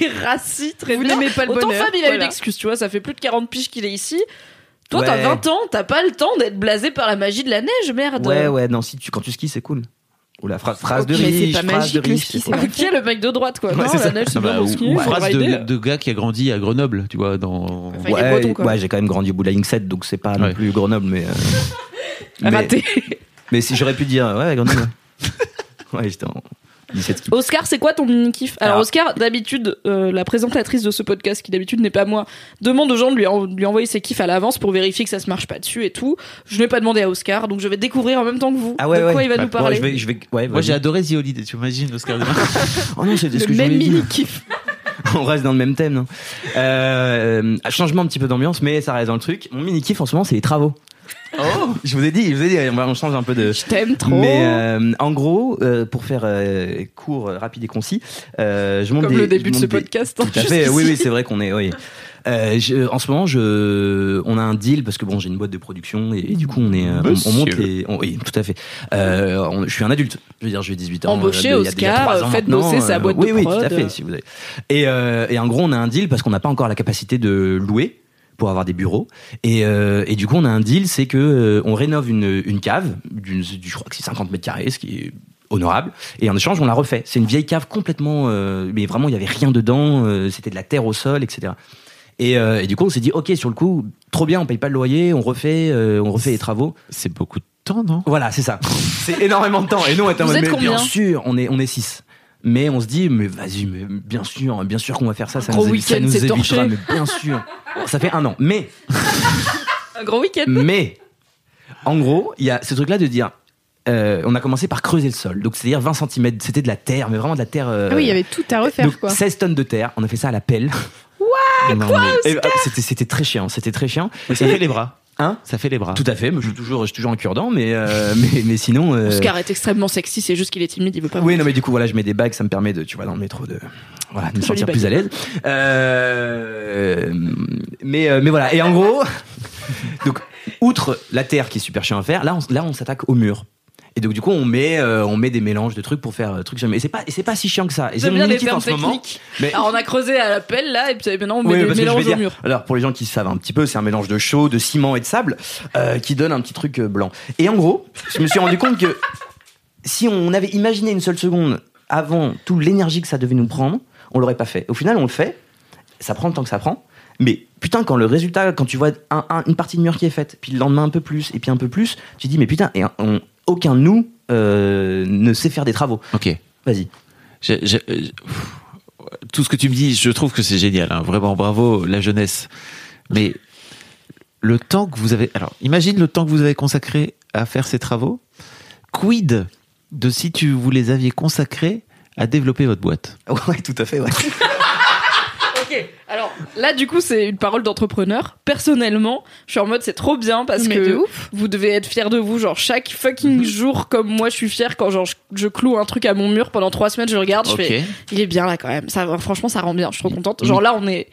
et rassis, très Vous n'aimez pas le Autant bonheur, Fab, il a voilà. une excuse, tu vois, ça fait plus de 40 piges qu'il est ici. Toi, t'as Ouais. 20 ans, t'as pas le temps d'être blasé par la magie de la neige, merde. Ouais, ouais, non, si tu, quand tu skis, c'est cool. Ou la phrase, phrase de Ok, mais c'est riche, pas phrase de le riche. c'est. Ok, le mec de droite, quoi. Ouais, non, la neige, Ah bah, ou- ou faut phrase de, de gars qui a grandi à Grenoble, tu vois, dans. Enfin, Ouais, breton, ouais, j'ai quand même grandi au bout de la ligne 7, donc c'est pas non Ouais. plus Grenoble, mais. euh, mais, Raté. mais si j'aurais pu dire, ouais, Grenoble. ouais, j'étais en 17 ski. Oscar, c'est quoi ton mini kiff? Alors Alors- Oscar, d'habitude, euh, la présentatrice de ce podcast, qui d'habitude n'est pas moi, demande aux gens de lui, en- de lui envoyer ses kiffs à l'avance pour vérifier que ça se marche pas dessus et tout. Je n'ai pas demandé à Oscar, donc je vais découvrir en même temps que vous Ah ouais, de ouais. quoi il va Bah, nous parler. ouais, je vais, je vais, ouais, Moi vas-y. j'ai adoré The Holiday, tu imagines Oscar de Oh non, c'est ce Le que je même voulais dire. mini kiff. on reste dans le même thème. Non? Euh, changement un petit peu d'ambiance, mais ça reste dans le truc. Mon mini kiff en ce moment, c'est les travaux. Oh, je vous ai dit, je vous ai dit, on va- on change un peu de. Je t'aime trop. Mais euh, en gros, euh, pour faire euh, court, rapide et concis, euh, je monte Comme des, le début de ce des- podcast. hein, Tout à fait. Oui, oui, c'est vrai qu'on est. Oui. Euh, je- en ce moment, je, on a un deal parce que bon, j'ai une boîte de production et, et du coup, on est, on, on monte les. on- oui, tout à fait. Euh, on- je suis un adulte. Je veux dire, j'ai 18 ans. Embauché, euh, Oscar, faites bosser sa boîte oui, de oui, prod. tout à fait. Si vous avez. Et, euh, et en gros, on a un deal parce qu'on n'a pas encore la capacité de louer. Pour avoir des bureaux. Et, euh, et du coup, on a un deal, c'est que euh, on rénove une, une cave, d'une, du- je crois que c'est 50 mètres carrés, ce qui est honorable. Et en échange, on la refait. C'est une vieille cave complètement, euh, mais vraiment, il y avait rien dedans. euh, c'était de la terre au sol, etc. Et, euh, et du coup, on s'est dit, ok, sur le coup, trop bien, on paye pas le loyer, on refait, euh, on refait les travaux. C'est beaucoup de temps, non? Voilà, c'est ça. C'est énormément de temps. Et nous, on était en Vous mode, êtes mais bien combien? sûr, on est, on est six. Mais on se dit, mais vas-y, mais bien sûr, bien sûr qu'on va faire ça. Ça gros nous, ça nous évitera, torché. mais bien sûr. Ça fait un an. Mais, Un gros week-end. mais, en gros, il y a ce truc-là de dire, euh, on a commencé par creuser le sol. Donc, c'est-à-dire 20 cm, c'était de la terre, mais vraiment de la terre. euh, Ah oui, il y avait tout à refaire, donc, quoi. 16 tonnes de terre. On a fait ça à la pelle. Non, mais- Et, euh, c'était, très chiant. C'était très chiant. mais ça Et- fait les bras. Hein Ça fait les bras. Tout à fait. Mais je suis toujours, je suis toujours un cure-dent, mais, euh, mais, mais sinon. euh, Oscar est extrêmement sexy, c'est juste qu'il est timide, il veut pas. Oui, non, mais du coup, voilà, je mets des bagues, ça me permet de, tu vois, dans le métro, de, voilà, de me sentir plus à l'aise. Euh, mais, euh, mais voilà. Et en gros, donc, outre la terre qui est super chiant à faire, là, on, là, on s'attaque au mur. Et donc, du coup, on met, euh, on met des mélanges de trucs pour faire euh, trucs jamais. Et c'est pas, et c'est pas si chiant que ça. Et c'est bien les en termes ce moment. Mais- Alors on a creusé à la pelle là, et puis maintenant on met Oui, des mélanges au dire- mur. Alors pour les gens qui savent un petit peu, c'est un mélange de chaux, de ciment et de sable euh, qui donne un petit truc euh, blanc. Et en gros, je me suis rendu compte que si on avait imaginé une seule seconde avant toute l'énergie que ça devait nous prendre, on l'aurait pas fait. Au final, on le fait. Ça prend le temps que ça prend. Mais putain, quand le résultat, quand tu vois un- un- une partie de mur qui est faite, puis le lendemain un peu plus, et puis un peu plus, tu te dis mais putain, et on- aucun de nous euh, ne sait faire des travaux. Ok. Vas-y. Tout ce que tu me dis, je trouve que c'est génial. hein. Vraiment, bravo, la jeunesse. Mais le temps que vous avez. Alors, imagine le temps que vous avez consacré à faire ces travaux. Quid de si tu vous les aviez consacrés à développer votre boîte? Ouais, tout à fait. Ouais. Alors là du coup c'est une parole d'entrepreneur. Personnellement, je suis en mode c'est trop bien parce Mais de que ouf. vous devez être fiers de vous. Genre chaque fucking jour comme moi je suis fier quand genre je, je cloue un truc à mon mur pendant trois semaines, je regarde, je fais il est bien là quand même. Ça, franchement ça rend bien, je suis trop contente. Genre là on est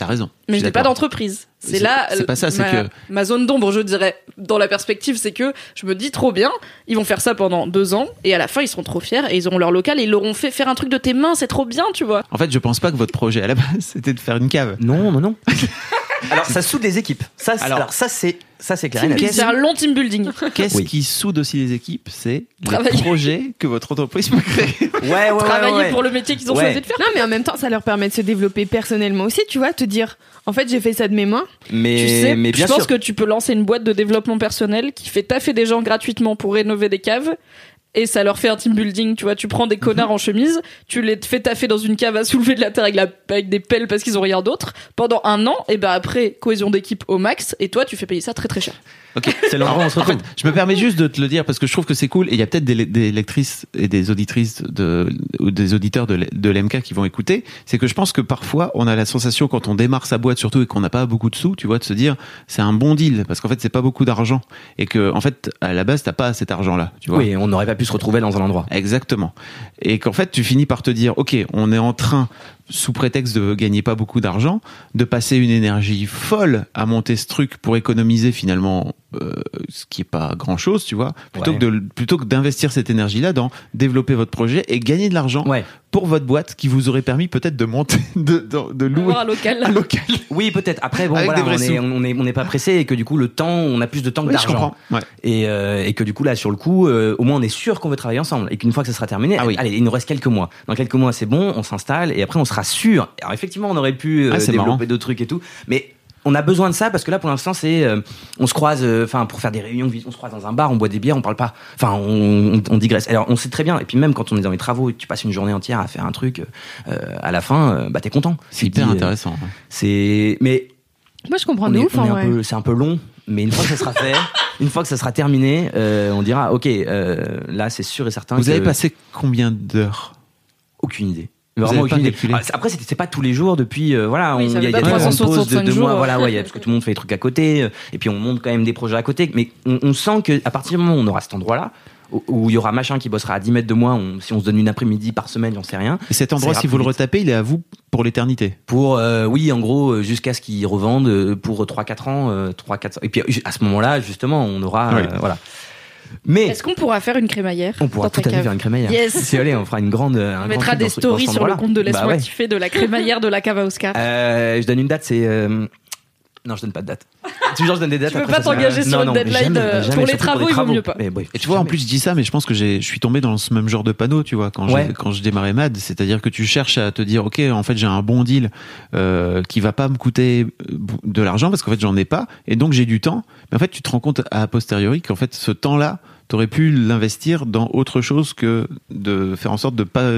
t'as raison. Mais Je n'ai pas d'entreprise. C'est là. c'est pas ça, c'est ma, que- ma zone d'ombre, je dirais, dans la perspective, c'est que je me dis trop bien, ils vont faire ça pendant deux ans, et à la fin, ils seront trop fiers, et ils auront leur local, et ils l'auront fait faire un truc de tes mains, c'est trop bien, tu vois. En fait, je pense pas que votre projet à la base c'était de faire une cave. Non, non, non. alors ça soude les équipes. Ça, Alors- alors, ça c'est ça c'est clair. C'est un long team building. Qu'est-ce Oui. qui soude aussi les équipes C'est les projets que votre entreprise peut créer. Ouais, ouais, ouais, Travailler ouais. pour le métier qu'ils ont Ouais. choisi de faire. Non, mais en même temps, ça leur permet de se développer personnellement aussi, tu vois, te dire, en fait, j'ai fait ça de mes mains. Mais, tu sais, mais bien je pense sûr. que tu peux lancer une boîte de développement personnel qui fait taffer des gens gratuitement pour rénover des caves. Et ça leur fait un team building, tu vois. Tu prends des Mhm. connards en chemise, tu les fais taffer dans une cave à soulever de la terre avec, la- avec des pelles parce qu'ils ont rien d'autre pendant un an. Et bah après, cohésion d'équipe au max. Et toi, tu fais payer ça très très cher. Ok. C'est l'endroit où on se En retrouve. fait, je me permets juste de te le dire parce que je trouve que c'est cool et il y a peut-être des, des lectrices et des auditrices de, ou des auditeurs de, de l'MK qui vont écouter. C'est que je pense que parfois on a la sensation quand on démarre sa boîte surtout et qu'on n'a pas beaucoup de sous, tu vois, de se dire c'est un bon deal parce qu'en fait c'est pas beaucoup d'argent et que en fait à la base t'as pas cet argent là, tu vois. Oui, on n'aurait pas pu se retrouver dans un endroit. Exactement. Et qu'en fait, tu finis par te dire, OK, on est en train, sous prétexte de gagner pas beaucoup d'argent, de passer une énergie folle à monter ce truc pour économiser finalement euh, ce qui est pas grand chose, tu vois, plutôt Ouais. que de plutôt que d'investir cette énergie-là dans développer votre projet et gagner de l'argent Ouais. Pour votre boîte qui vous aurait permis peut-être de monter, de, de, de louer Avoir un local. un local. Oui, peut-être. Après, bon, voilà, on est, sous. on est, on n'est pas pressé et que du coup, le temps, on a plus de temps que Oui, je d'argent. comprends. Ouais. Et, euh, et que du coup, là, sur le coup, euh, au moins, on est sûr qu'on veut travailler ensemble. Et qu'une fois que ça sera terminé, Ah oui. allez, il nous reste quelques mois. Dans quelques mois, c'est bon, on s'installe et après, on sera sûr. Alors, effectivement, on aurait pu euh, Ah, développer d'autres trucs et tout. Mais on a besoin de ça parce que là, pour l'instant, c'est, euh, on se croise, euh, enfin, pour faire des réunions, on se croise dans un bar, on boit des bières, on parle pas. Enfin, on, on, on digresse. Alors, on sait très bien. Et puis, même quand on est dans les travaux et que tu passes une journée entière à faire un truc, euh, à la fin, euh, bah, t'es content. C'est hyper dis, euh, intéressant. C'est, mais Moi, je comprends on de ouf, peu- c'est un peu long, mais une fois que ça sera fait, une fois que ça sera terminé, euh, on dira ok, euh, là c'est sûr et certain. Vous que- avez passé combien d'heures? Aucune idée. Vraiment aucune idée. calculé Ah, après, c'était c'est pas tous les jours depuis. euh, voilà, Oui, il y a, y des grandes 365 pauses de deux jours, mois. ouais. Voilà, ouais, il y a- parce que tout le monde fait des trucs à côté, euh, et puis on monte quand même des projets à côté. Mais on, on sent que à partir du moment où on aura cet endroit-là, où- où il y aura machin qui bossera à 10 mètres de moi, on- si on se donne une après-midi par semaine, j'en sais rien. Et cet endroit, si vous le retapez, il est à vous pour l'éternité? Pour, euh, oui, en gros, euh, jusqu'à ce qu'ils revendent euh, pour 3-4 ans, euh, 3 4 Et puis à ce moment-là, justement, on aura. Oui. euh, voilà. Mais Est-ce qu'on pourra faire une crémaillère on pourra tout à fait faire une crémaillère. Yes. Si allez, on fera une grande. Un On mettra des stories sur le compte de Laisse-moi Bah de la crémaillère de la cave à Oscar. Euh, je donne une date, c'est euh, Non, je donne pas de date. Toujours, je donne des dates. Tu veux après, pas ça, ça- t'engager sur Non, une mais deadline, jamais, euh, jamais, pour les surtout travaux, il vaut mieux pas. Mais, oui, Et tu vois, en plus, je dis ça, mais je pense que j'ai- je suis tombé dans ce même genre de panneau, tu vois, quand, j'ai- Ouais. quand je démarrais MAD. C'est-à-dire que tu cherches à te dire, OK, en fait, j'ai un bon deal euh, qui va pas me coûter euh, de l'argent parce qu'en fait, j'en ai pas. Et donc, j'ai du temps. Mais en fait, tu te rends compte à posteriori qu'en fait, ce temps-là, t'aurais pu l'investir dans autre chose que de faire en sorte de pas,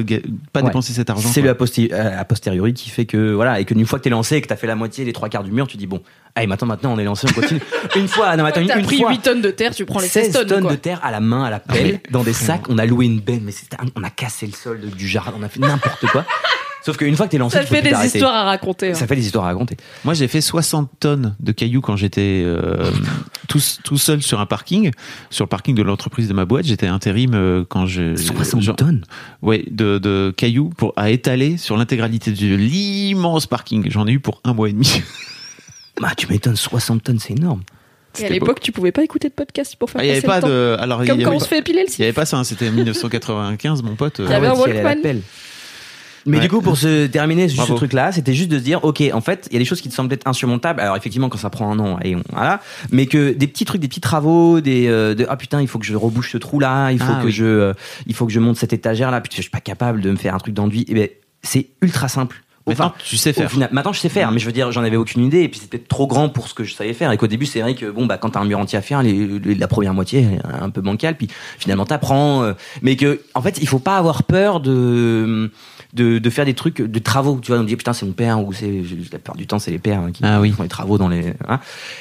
pas Ouais. dépenser cet argent. C'est le a, euh, a posteriori qui fait que voilà et que une fois que t'es lancé et que t'as fait la moitié, les trois quarts du mur, tu dis bon, allez maintenant maintenant on est lancé, on continue. une fois, non attends, une, T'as une pris fois, 8 tonnes de terre, tu prends les 16 16 tonnes. tonnes quoi. de terre à la main, à la pelle, dans des sacs. On a loué une benne, mais c'était un- on a cassé le sol de- du jardin, on a fait n'importe quoi. Sauf qu'une fois que t'es lancé, Ça tu fait des t'arrêter. histoires à raconter. hein. Ça fait des histoires à raconter. Moi, j'ai fait 60 tonnes de cailloux quand j'étais euh, tout, tout seul sur un parking, sur le parking de l'entreprise de ma boîte. J'étais intérim euh, quand je 60 genre- tonnes. Ouais, de, de cailloux pour à étaler sur l'intégralité de l'immense parking. J'en ai eu pour un mois et demi. Bah tu m'étonnes, 60 tonnes, c'est énorme. Et à l'époque, tu pouvais pas écouter de podcast pour faire Ah, Il y avait pas le temps. de. Alors, il Comme y quand avait on se pas- fait épiler le Il y avait pas ça. hein, C'était 1995, mon pote. euh, Il y avait un Ah si elle Walkman. Mais Ouais. du coup, pour se terminer juste Bravo. ce truc-là, c'était juste de se dire, ok, en fait, il y a des choses qui te semblent peut-être insurmontables. Alors effectivement, quand ça prend un an, et on, voilà, mais que des petits trucs, des petits travaux, des, euh, de, ah putain, il faut que je rebouche ce trou-là, il faut Ah, que oui. je, euh, il faut que je monte cette étagère-là, putain, je suis pas capable de me faire un truc d'enduit. Eh ben, c'est ultra simple. Maintenant, tu sais faire. final- maintenant, je sais faire, mais je veux dire, j'en avais aucune idée, et puis c'était trop grand pour ce que je savais faire, et qu'au début, c'est vrai que bon, bah, quand t'as un mur entier à faire, les, les- la première moitié est un peu bancale, puis finalement t'apprends, euh, mais que, en fait, il faut pas avoir peur de, de, de faire des trucs, de travaux, tu vois, on dit putain, c'est mon père, ou c'est, la plupart du temps, c'est les pères hein, qui Ah oui. font les travaux dans les, hein.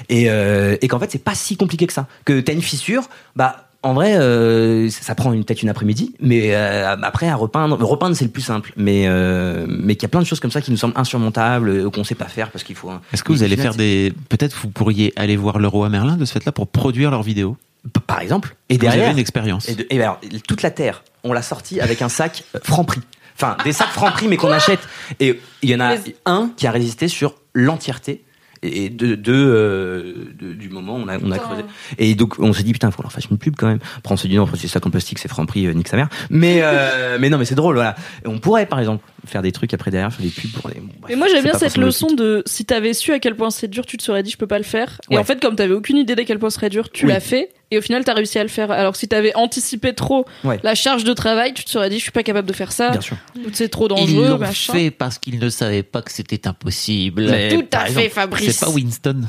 et, euh, et qu'en fait, c'est pas si compliqué que ça, que t'as une fissure, bah, en vrai, euh, ça ça prend peut-être une après-midi, mais euh, après à repeindre, repeindre c'est le plus simple, mais euh, mais qu'il y a plein de choses comme ça qui nous semblent insurmontables, qu'on sait pas faire parce qu'il faut. un- Est-ce que vous allez faire des. Peut-être vous pourriez aller voir le roi Merlin de ce fait-là pour produire leurs vidéos. par exemple, et Vous derrière, une expérience. et, de- et alors, toute la terre, on l'a sortie avec un sac euh, Franprix. Enfin, des sacs Franprix, mais qu'on achète. Et il y en a un qui a résisté sur l'entièreté. Et de, de, euh, de- du moment où on a, on a creusé. Et donc, on s'est dit, putain, il faut qu'on leur fasse une pub quand même. Après, on s'est dit, non, c'est sac en plastique, c'est Franprix, euh, nique sa mère. Mais, euh, mais non, mais c'est drôle, voilà. Et on pourrait, par exemple, faire des trucs après derrière, faire des pubs pour les. bon, bref, Mais moi j'aime bien cette leçon de si t'avais su à quel point c'est dur, tu te serais dit je peux pas le faire. Et en fait comme t'avais aucune idée d'à quel point ce serait dur, tu Oui. l'as fait et au final t'as réussi à le faire. Alors que si t'avais anticipé trop Ouais. la charge de travail, tu te serais dit je suis pas capable de faire ça. Bien sûr. ou c'est trop dangereux, machin. parce qu'ils ne savaient pas que c'était impossible. Mais, Tout à exemple, fait Fabrice. C'est pas Winston.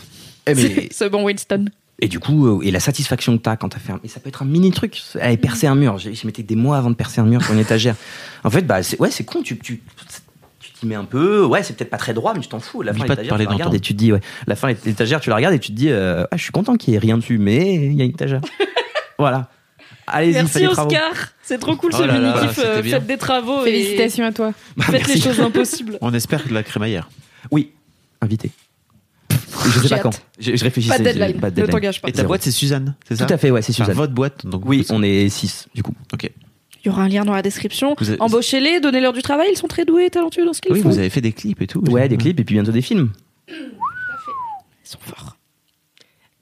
Eh, mais- C'est ce bon Winston. Et du coup, euh, et la satisfaction que t'as quand t'as fait un, et ça peut être un mini truc, aller percer un mur. J'ai- Je mettais des mois avant de percer un mur sur une étagère. En fait, bah, c'est, ouais, c'est con, tu, tu, tu t'y mets un peu, ouais, c'est peut-être pas très droit, mais tu t'en fous. La fin, pas de l'étagère, parler tu la regardes et tu te dis, ouais, la fin, l'étagère, tu la regardes et tu te dis, euh, ah, je suis content qu'il y ait rien dessus, mais il y a une étagère. voilà. Allez-y, faites Merci des travaux. Oscar. C'est trop cool Oh ce là là, mini kiff. c'était bien. faites des travaux Félicitations à toi. et faites les Merci. choses impossibles. On espère de la crémaillère. Oui, invité. Je sais pas quand. Je, je réfléchissais. Pas de deadline. pas de Ne deadline. t'engage pas. Et ta Zéro. boîte, c'est Suzanne, c'est ça Tout à fait, ouais, c'est Enfin, Suzanne. votre boîte, donc. Oui, on est 6 du coup. Ok. Il y aura un lien dans la description. Avez- Embauchez-les, donnez-leur du travail. Ils sont très doués et talentueux dans ce qu'ils Oui, font. vous avez fait des clips et tout. Ouais, des clips et puis bientôt des films. Ils sont forts.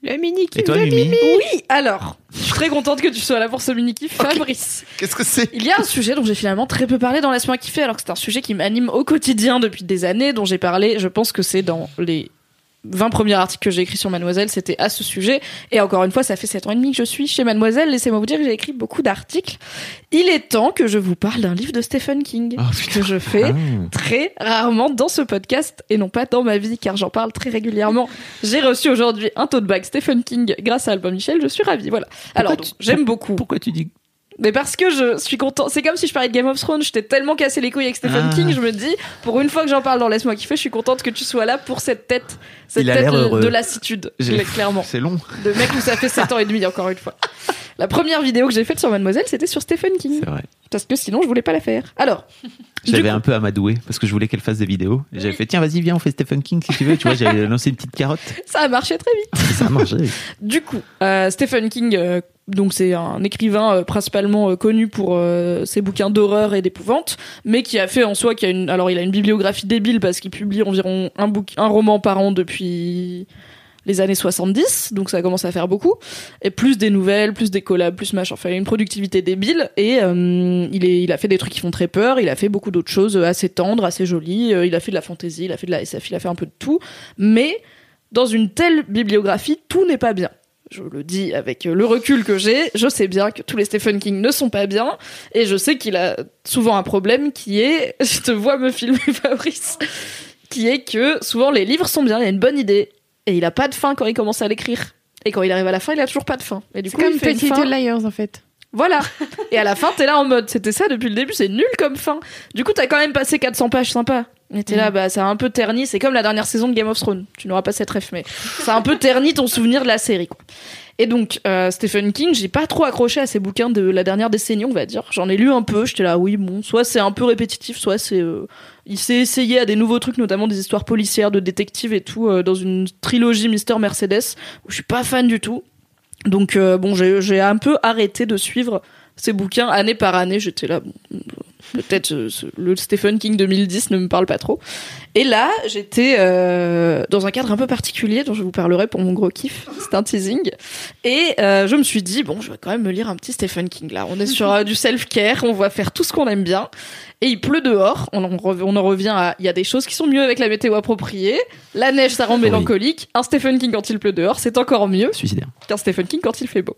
Le mini Et toi, Mimi Oui, alors, je suis très contente que tu sois là pour ce mini kiff, Fabrice. Qu'est-ce que c'est? Il y a un sujet dont j'ai finalement très peu parlé dans Laisse-moi kiffer, alors que c'est un sujet qui m'anime au quotidien depuis des années, dont j'ai parlé, je pense que c'est dans les 20 premiers articles que j'ai écrits sur Mademoiselle, c'était à ce sujet. Et encore une fois, ça fait 7 ans et demi que je suis chez Mademoiselle. Laissez-moi vous dire que j'ai écrit beaucoup d'articles. Il est temps que je vous parle d'un livre de Stephen King, Oh, que je fais Ah. très rarement dans ce podcast et non pas dans ma vie car j'en parle très régulièrement. J'ai reçu aujourd'hui un tote bag Stephen King grâce à Albin Michel, je suis ravie. Voilà. Alors j'aime beaucoup. Pourquoi tu dis Mais parce que je suis content. C'est comme si je parlais de Game of Thrones. Je t'ai tellement cassé les couilles avec Stephen Ah. King. Je me dis, pour une fois que j'en parle dans Laisse-moi kiffer, je suis contente que tu sois là pour cette tête, cette Il tête de, lassitude, clairement. C'est long. De mec où ça fait 7 ans et demi, encore une fois. La première vidéo que j'ai faite sur Mademoiselle, c'était sur Stephen King. C'est vrai. Parce que sinon, je voulais pas la faire. Alors, coup- un peu amadoué parce que je voulais qu'elle fasse des vidéos. J'avais fait tiens vas-y viens on fait Stephen King si tu veux. Tu vois j'avais lancé une petite carotte. ça a marché très vite. Ça a marché. Du coup, euh, Stephen King, euh, donc c'est un écrivain euh, principalement euh, connu pour euh, ses bouquins d'horreur et d'épouvante, mais qui a fait en soi, qui a une, alors il a une bibliographie débile parce qu'il publie environ un un roman par an depuis les années 70, donc ça commence à faire beaucoup, et plus des nouvelles, plus des collabs, plus machin, enfin il a une productivité débile, et il, est, il a fait des trucs qui font très peur, il a fait beaucoup d'autres choses assez tendres, assez jolies, il a fait de la fantasy, il a fait de la SF, il a fait un peu de tout, mais dans une telle bibliographie, tout n'est pas bien. Je le dis avec le recul que j'ai, je sais bien que tous les Stephen King ne sont pas bien, et je sais qu'il a souvent un problème qui est, je te vois me filmer Fabrice, qui est que souvent les livres sont bien, il y a une bonne idée, et il a pas de fin quand il commence à l'écrire. Et quand il arrive à la fin, il a toujours pas de fin. Et du C'est coup, comme il fait une Petit fin- Liars en fait. voilà. Et à la fin, t'es là en mode, c'était ça depuis le début, c'est nul comme fin. Du coup, t'as quand même passé 400 pages sympa. Et t'es là, bah, ça a un peu terni. C'est comme la dernière saison de Game of Thrones. Tu n'auras pas cette ref, mais ça a un peu terni ton souvenir de la série, quoi. Et donc, euh, Stephen King, j'ai pas trop accroché à ses bouquins de la dernière décennie, on va dire. J'en ai lu un peu, j'étais là, oui, bon, soit c'est un peu répétitif, soit c'est. euh, il s'est essayé à des nouveaux trucs, notamment des histoires policières, de détectives et tout, euh, dans une trilogie Mister Mercedes, où je suis pas fan du tout. Donc, bon, j'ai j'ai un peu arrêté de suivre ces bouquins année par année. J'étais là, bon, peut-être le Stephen King 2010 ne me parle pas trop. Et là, j'étais euh, dans un cadre un peu particulier dont je vous parlerai pour mon gros kiff. C'est un teasing. Et euh, je me suis dit, bon, je vais quand même me lire un petit Stephen King là. On est sur euh, du self-care, on va faire tout ce qu'on aime bien. Et il pleut dehors. On en, rev- on en revient à. Il y a des choses qui sont mieux avec la météo appropriée. La neige, ça rend mélancolique. Un Stephen King quand il pleut dehors, c'est encore mieux Suicidaire. qu'un Stephen King quand il fait beau.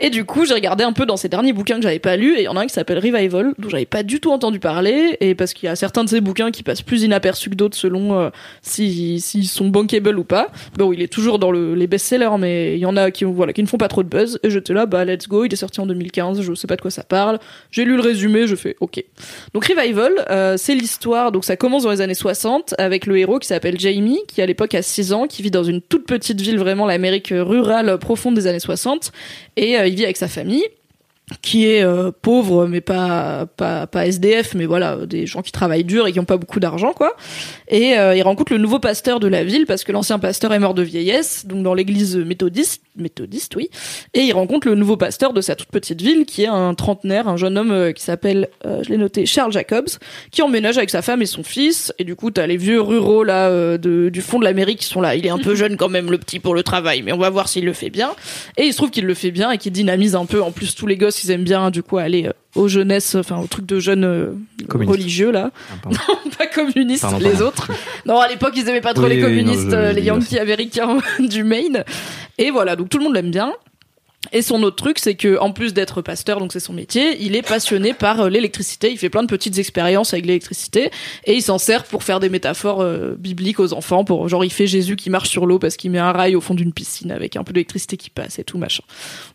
Et du coup, j'ai regardé un peu dans ses derniers bouquins que j'avais pas lus, et il y en a un qui s'appelle Revival, dont j'avais pas du tout entendu parler, et parce qu'il y a certains de ses bouquins qui passent plus inaperçus que d'autres selon euh, si- s'ils sont bankable ou pas. Bon, il est toujours dans le- les best-sellers, mais il y en a qui, voilà, qui ne font pas trop de buzz, et j'étais là, bah let's go, il est sorti en 2015, je sais pas de quoi ça parle. J'ai lu le résumé, je fais ok. Donc Revival, euh, c'est l'histoire, donc ça commence dans les années 60 avec le héros qui s'appelle Jamie, qui à l'époque a 6 ans, qui vit dans une toute petite ville, vraiment l'Amérique rurale profonde des années 60, et euh, il vit avec sa famille qui est euh, pauvre mais pas, pas pas SDF mais voilà des gens qui travaillent dur et qui ont pas beaucoup d'argent quoi. Et euh, il rencontre le nouveau pasteur de la ville parce que l'ancien pasteur est mort de vieillesse donc dans l'église méthodiste méthodiste oui et il rencontre le nouveau pasteur de sa toute petite ville qui est un trentenaire un jeune homme euh, qui s'appelle euh, je l'ai noté Charles Jacobs qui emménage avec sa femme et son fils et du coup t'as les vieux ruraux là euh, de, du fond de l'Amérique qui sont là il est un peu jeune quand même le petit pour le travail mais on va voir s'il le fait bien et il se trouve qu'il le fait bien et qu'il dynamise un peu. En plus, tous les gosses, ils aiment bien, du coup, aller euh, aux jeunesses, enfin, aux trucs de jeunes euh, religieux, là. Ah. Non, pas communistes, Pardon, les pardon. autres. Non, à l'époque, ils aimaient pas trop Oui, les oui, non, communistes, je- euh, je les Yankees américains du Maine. Et voilà, donc tout le monde l'aime bien. Et son autre truc, c'est que en plus d'être pasteur, donc c'est son métier, il est passionné par euh, l'électricité. Il fait plein de petites expériences avec l'électricité et il s'en sert pour faire des métaphores euh, bibliques aux enfants. Pour genre, il fait Jésus qui marche sur l'eau parce qu'il met un rail au fond d'une piscine avec un peu d'électricité qui passe et tout machin.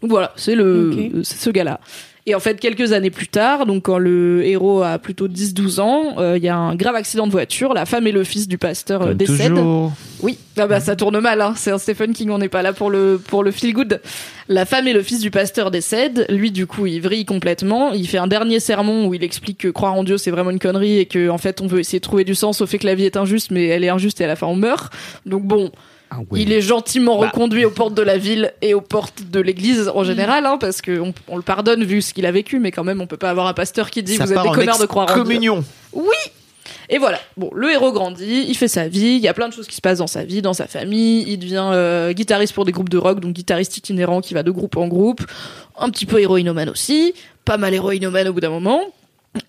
Donc voilà, c'est le, ce gars-là. Et en fait, quelques années plus tard, donc quand le héros a plutôt 10-12 ans, euh, il y a un grave accident de voiture. La femme et le fils du pasteur euh, décèdent. toujours. Oui, ah bah ça tourne mal. Hein. C'est un Stephen King, on n'est pas là pour le pour le feel good. La femme et le fils du pasteur décèdent. Lui, du coup, il vrille complètement. Il fait un dernier sermon où il explique que croire en Dieu c'est vraiment une connerie et que en fait on veut essayer de trouver du sens au fait que la vie est injuste, mais elle est injuste et à la fin on meurt. Donc bon, Ah oui. il est gentiment Bah. reconduit aux portes de la ville et aux portes de l'église en général, hein, parce qu'on on le pardonne vu ce qu'il a vécu, mais quand même on peut pas avoir un pasteur qui dit Ça vous êtes des connards de croire en Dieu. excommunion. Et voilà. Bon, le héros grandit, il fait sa vie, il y a plein de choses qui se passent dans sa vie, dans sa famille. Il devient euh, guitariste pour des groupes de rock, donc guitariste itinérant qui va de groupe en groupe. Un petit peu héroïnomane aussi, pas mal héroïnomane au bout d'un moment.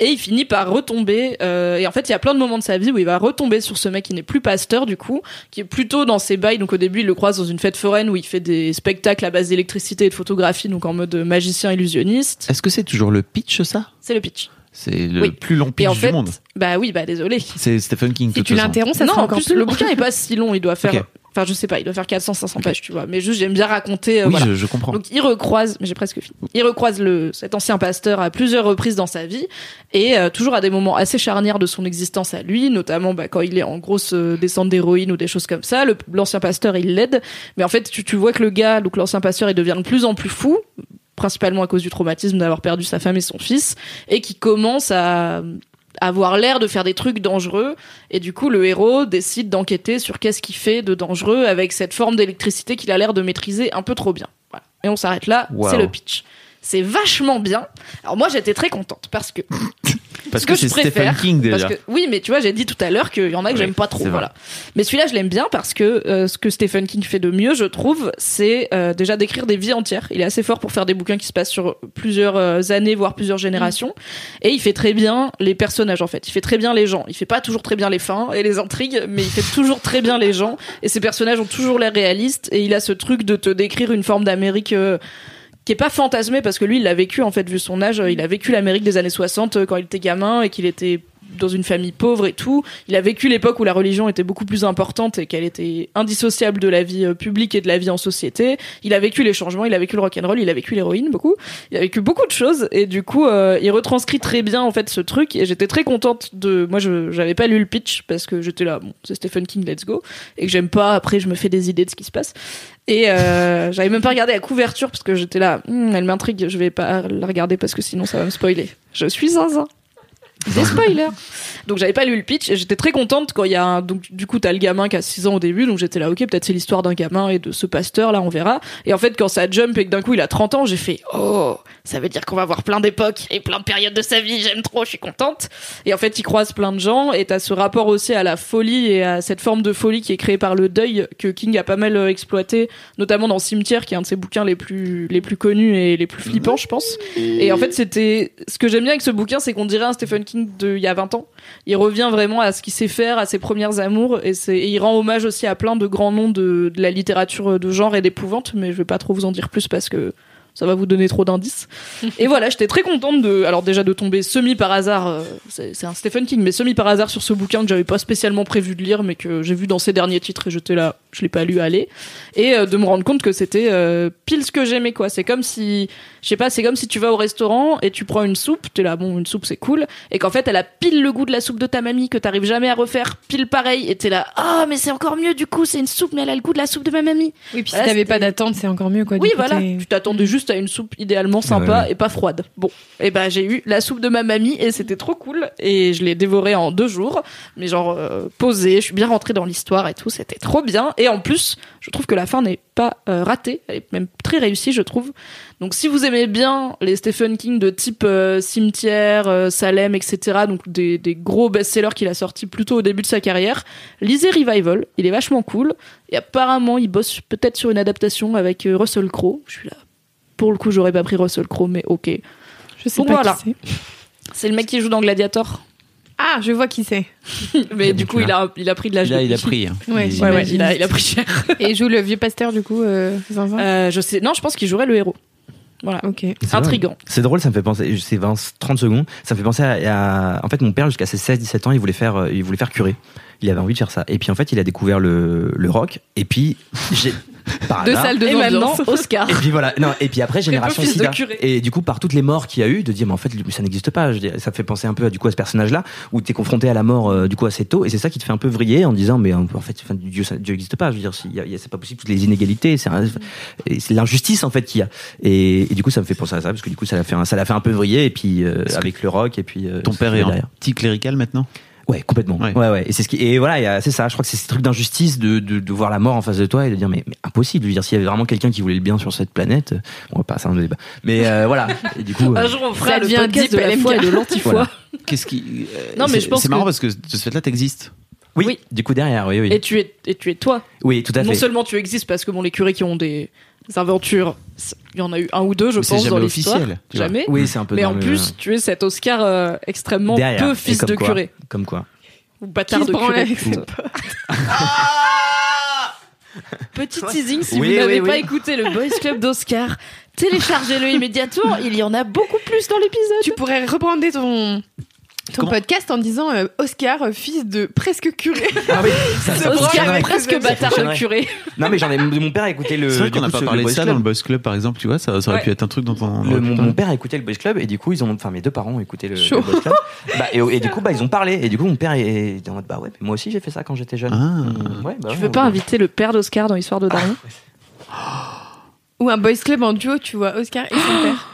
Et il finit par retomber. euh, et en fait, il y a plein de moments de sa vie où il va retomber sur ce mec qui n'est plus pasteur du coup, qui est plutôt dans ses bails. Donc au début, il le croise dans une fête foraine où il fait des spectacles à base d'électricité et de photographie, donc en mode magicien illusionniste. Est-ce que c'est toujours le pitch, ça? C'est le pitch. C'est le Oui. plus long pitch en fait, du monde. bah oui, bah désolé. C'est Stephen King. Si tu l'interromps, ça non, sera en encore plus, plus le bouquin est pas si long. Il doit faire. Enfin, je sais pas, il doit faire 400-500 pages, tu vois. Mais juste, j'aime bien raconter. euh, Oui, voilà. je, je comprends. Donc il recroise, mais j'ai presque fini. Il recroise le cet ancien pasteur à plusieurs reprises dans sa vie et euh, toujours à des moments assez charnières de son existence à lui, notamment bah, quand il est en grosse euh, descente d'héroïne ou des choses comme ça. L'ancien pasteur il l'aide, mais en fait tu, tu vois que le gars, donc l'ancien pasteur, il devient de plus en plus fou, principalement à cause du traumatisme d'avoir perdu sa femme et son fils, et qui commence à avoir l'air de faire des trucs dangereux et du coup le héros décide d'enquêter sur qu'est-ce qu'il fait de dangereux avec cette forme d'électricité qu'il a l'air de maîtriser un peu trop bien. Voilà. Et on s'arrête là, Wow. c'est le pitch. C'est vachement bien. Alors moi j'étais très contente parce que Parce Ce que, je c'est Stephen préfère, King parce déjà. que- oui, mais tu vois, j'ai dit tout à l'heure qu'il y en a que j'aime pas trop. Voilà. Mais celui-là, je l'aime bien parce que euh, ce que Stephen King fait de mieux, je trouve, c'est euh, déjà d'écrire des vies entières. Il est assez fort pour faire des bouquins qui se passent sur plusieurs euh, années, voire plusieurs générations. Et il fait très bien les personnages, en fait. Il fait très bien les gens. Il fait pas toujours très bien les fins et les intrigues, mais il fait toujours très bien les gens. Et ses personnages ont toujours l'air réalistes. Et il a ce truc de te décrire une forme d'Amérique. Qui est pas fantasmé parce que lui il l'a vécu en fait vu son âge. Il a vécu l'Amérique des années 60 euh, quand il était gamin et qu'il était dans une famille pauvre et tout. Il a vécu l'époque où la religion était beaucoup plus importante et qu'elle était indissociable de la vie euh, publique et de la vie en société. Il a vécu les changements il a vécu le rock'n'roll il a vécu l'héroïne beaucoup. Il a vécu beaucoup de choses et du coup euh, il retranscrit très bien en fait ce truc et j'étais très contente de moi je j'avais pas lu le pitch parce que j'étais là bon c'est Stephen King let's go et que j'aime pas après je me fais des idées de ce qui se passe et euh, j'avais même pas regardé la couverture parce que j'étais là, Hmm, elle m'intrigue, je vais pas la regarder parce que sinon ça va me spoiler. Je suis zinzin. Des spoilers. Donc j'avais pas lu le pitch et j'étais très contente quand il y a un, donc du coup t'as le gamin qui a 6 ans au début donc j'étais là ok peut-être c'est l'histoire d'un gamin et de ce pasteur là on verra et en fait quand ça jump et que d'un coup il a 30 ans j'ai fait oh ça veut dire qu'on va voir plein d'époques et plein de périodes de sa vie j'aime trop je suis contente. Et en fait il croise plein de gens et t'as ce rapport aussi à la folie et à cette forme de folie qui est créée par le deuil que King a pas mal euh, exploité notamment dans Cimetière qui est un de ses bouquins les plus les plus connus et les plus flippants je pense. Et en fait c'était ce que j'aime bien avec ce bouquin c'est qu'on dirait un Stephen King de il y a 20 ans. Il revient vraiment à ce qu'il sait faire, à ses premières amours, et, c'est, il rend hommage aussi à plein de grands noms de, de la littérature de genre et d'épouvante, mais je vais pas trop vous en dire plus parce que ça va vous donner trop d'indices. et voilà, j'étais très contente de, alors déjà de tomber semi par hasard, euh, c'est, un Stephen King, mais semi par hasard sur ce bouquin que j'avais pas spécialement prévu de lire, mais que j'ai vu dans ses derniers titres et j'étais là, je l'ai pas lu, allez, et euh, de me rendre compte que c'était euh, pile ce que j'aimais quoi. C'est comme si, je sais pas, c'est comme si tu vas au restaurant et tu prends une soupe, t'es là, bon, une soupe c'est cool, et qu'en fait elle a pile le goût de la soupe de ta mamie que t'arrives jamais à refaire pile pareil, et t'es là, ah mais c'est encore mieux du coup, c'est une soupe mais elle a le goût de la soupe de ma mamie. Oui, puis Voilà, si t'avais pas d'attente, c'est encore mieux quoi. Oui, coup, voilà. Tu t'attendais juste à une soupe idéalement sympa Ouais, et pas froide. Bon, et ben j'ai eu la soupe de ma mamie et c'était trop cool et je l'ai dévorée en deux jours, mais genre euh, posée. Je suis bien rentrée dans l'histoire et tout, c'était trop bien. Et en plus, je trouve que la fin n'est pas euh, ratée, elle est même très réussie, je trouve. Donc si vous aimez bien les Stephen King de type euh, Cimetière, euh, Salem, etc., donc des, des gros best-sellers qu'il a sortis plutôt au début de sa carrière, lisez Revival, il est vachement cool. Et apparemment, il bosse peut-être sur une adaptation avec Russell Crowe. Je suis là. Pour le coup, j'aurais pas pris Russell Crowe, mais ok. Je sais Donc pas voilà. qui c'est. C'est le mec qui joue dans Gladiator. Ah, je vois qui c'est. Mais du coup, il a, il a pris de l'âge Là, de il a pris. hein. Ouais, Il- Ouais, ouais, j'imagine. il a, il a pris cher. Et il joue le vieux pasteur du coup, euh, Zinzin? Euh, je sais. Non, je pense qu'il jouerait le héros. Voilà. Ok. C'est vrai. Intrigant. C'est drôle, ça me fait penser, c'est 20, 30 secondes, ça me fait penser à, à- en fait, mon père, jusqu'à ses 16, 17 ans, il voulait faire, euh, il voulait faire curé. Il avait envie de faire ça. Et puis, en fait, il a découvert le, le rock. Et puis, j'ai, par Deux salles de Et maintenant, Oscar. Et puis voilà, non, et puis après génération sida. Et du coup par toutes les morts qu'il y a eu, de dire mais en fait ça n'existe pas. Je ça fait penser un peu à du coup à ce personnage-là où t'es confronté à la mort euh, du coup assez tôt et c'est ça qui te fait un peu vriller en disant mais en fait enfin, Dieu ça- Dieu n'existe pas. Je veux dire s'il y a- il y a- c'est pas possible toutes les inégalités, c'est l'injustice en fait qu'il y a. Et, et du coup ça me fait penser à ça parce que du coup ça l'a fait un, ça l'a fait un peu vriller et puis euh, avec le rock et puis euh, Ton père est un petit clérical maintenant? Ouais, complètement. Ouais. Ouais, ouais. Et c'est ce qui, et voilà, il y a- c'est ça. Je crois que c'est ce truc d'injustice de, de, de voir la mort en face de toi et de dire, mais, mais impossible. Je veux dire, s'il y avait vraiment quelqu'un qui voulait le bien sur cette planète, euh, on va pas ça un débat. Mais euh, voilà. Et du coup, Un euh, jour, on Ça fera le podcast de la foi et de l'antifoie. Voilà. Qu'est-ce qui. euh, Non, mais c'est- je pense C'est marrant que- parce que de ce fait-là, t'existes. oui, oui. Du coup, derrière, oui, oui. Et tu es, et tu es toi. oui, tout à Non fait. seulement tu existes parce que bon, les curés qui ont des aventures, il y en a eu un ou deux, je Mais pense, dans jamais l'histoire. Jamais. Oui, c'est un peu. Mais en le- plus, tu es cet Oscar euh, extrêmement derrière. peu fils de quoi, curé. Comme quoi. Ou bâtard de curé. avec ses Ou- potes. Petit teasing, si Oui, vous n'avez oui, pas oui. écouté le Boys Club d'Oscar, téléchargez-le immédiatement. Il y en a beaucoup plus dans l'épisode. Tu pourrais rebrander ton, ton Comment podcast en disant euh, Oscar, euh, fils de presque curé. Ah oui, ça, ça Oscar, presque bâtard de curé. Non, mais j'en ai. Mon père a écouté le. C'est vrai qu'on n'a pas parlé de Boys ça Club. dans le Boss Club, par exemple, tu vois, ça, ça aurait Ouais. pu être un truc dont on. Le- mon, père a écouté le Boys Club et du coup ils ont enfin mes deux parents ont écouté le, le Boys Club Bah, et, et du coup bah ils ont parlé et du coup mon père est est en mode bah ouais mais moi aussi j'ai fait ça quand j'étais jeune Ah. Ouais, bah Tu ouais, veux pas inviter le père d'Oscar dans l'histoire de Daron Ou un boys club en duo, tu vois, Oscar et son père.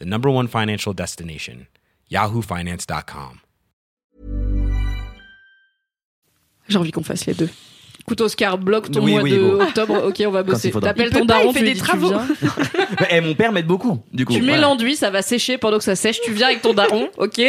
the number one financial destination, yahoofinance.com. J'ai envie qu'on fasse les deux. Écoute, Oscar, bloque ton Oui, mois oui, de bon. octobre. Ok, on va bosser. T'appelles ton daron, tu des dis, travaux. viens. Eh, mon père m'aide beaucoup, du coup. Tu mets Voilà. l'enduit, ça va sécher pendant que ça sèche. Tu viens avec ton daron, ok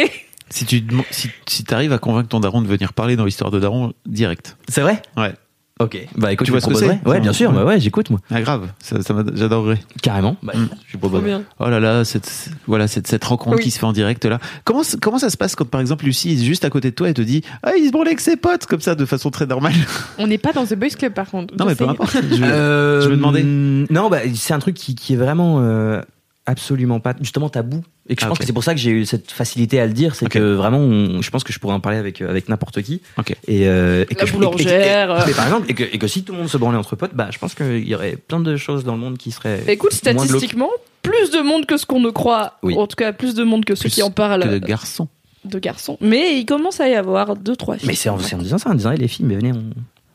Si tu si, si t'arrives à convaincre ton daron de venir parler dans l'histoire de daron, direct. C'est vrai? Ouais. Ok. Bah écoute, Tu vois ce que c'est Ouais, bien sûr. Ouais. Bah ouais, j'écoute moi. Ah grave, ça, j'adorerais. Carrément. Bah, Mm. je lui propose. Oh là là, cette, voilà, cette, cette rencontre Oui. qui se fait en direct là. Comment, comment ça se passe quand par exemple Lucie est juste à côté de toi et te dit Ah, il se branlait avec ses potes, comme ça, de façon très normale On n'est pas dans The Boys Club par contre. Non, mais peu importe. Je, Euh, je me demandais. Non, bah, c'est un truc qui, qui est vraiment euh, absolument pas, justement tabou. Et que je Ah, pense que c'est pour ça que j'ai eu cette facilité à le dire. C'est que vraiment, on- je pense que je pourrais en parler avec, avec n'importe qui. Et, euh, et La que je- et- et- boulangère. et- mais par exemple, et que, et que si tout le monde se branlait entre potes, bah, je pense qu'il y aurait plein de choses dans le monde qui seraient. Écoute, moins glauques. statistiquement, plus de monde que ce qu'on ne croit. Oui. En tout cas, plus de monde que ceux Plus qui en parlent que de euh, garçons. de garçons. Mais il commence à y avoir deux, trois filles. Mais c'est en, en disant ça, en disant, Eh, les filles, mais venez, on...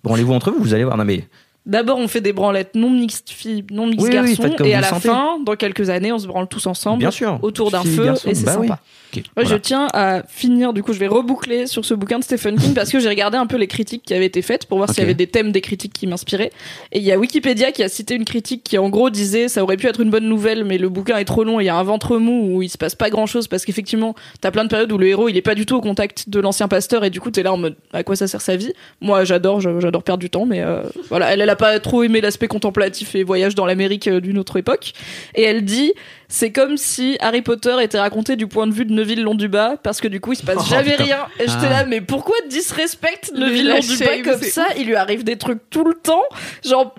branlez-vous entre vous, vous allez voir. Non, mais D'abord, on fait des branlettes non mixtes filles, non mixtes Oui, garçons. et à la fin, dans quelques années, on se branle tous ensemble. bien sûr. autour d'un feu garçons, et c'est bah sympa. Ouais, voilà. Je tiens à finir, du coup, je vais reboucler sur ce bouquin de Stephen King parce que j'ai regardé un peu les critiques qui avaient été faites pour voir s'il y avait des thèmes des critiques qui m'inspiraient. Et il y a Wikipédia qui a cité une critique qui, en gros, disait ça aurait pu être une bonne nouvelle, mais le bouquin est trop long et il y a un ventre mou où il se passe pas grand chose parce qu'effectivement, t'as plein de périodes où le héros il est pas du tout au contact de l'ancien pasteur et du coup, t'es là en mode à quoi ça sert sa vie? Moi, j'adore, j'adore perdre du temps, mais euh, voilà, elle, elle a pas trop aimé l'aspect contemplatif et voyage dans l'Amérique euh, d'une autre époque. Et elle dit c'est comme si Harry Potter était raconté du point de vue de Neville Londubat parce que du coup il se passe Oh, jamais putain. rien. Et j'étais Ah. là mais pourquoi disrespecte Le Neville lâcher, Londubat comme ça? il lui arrive des trucs tout le temps. Genre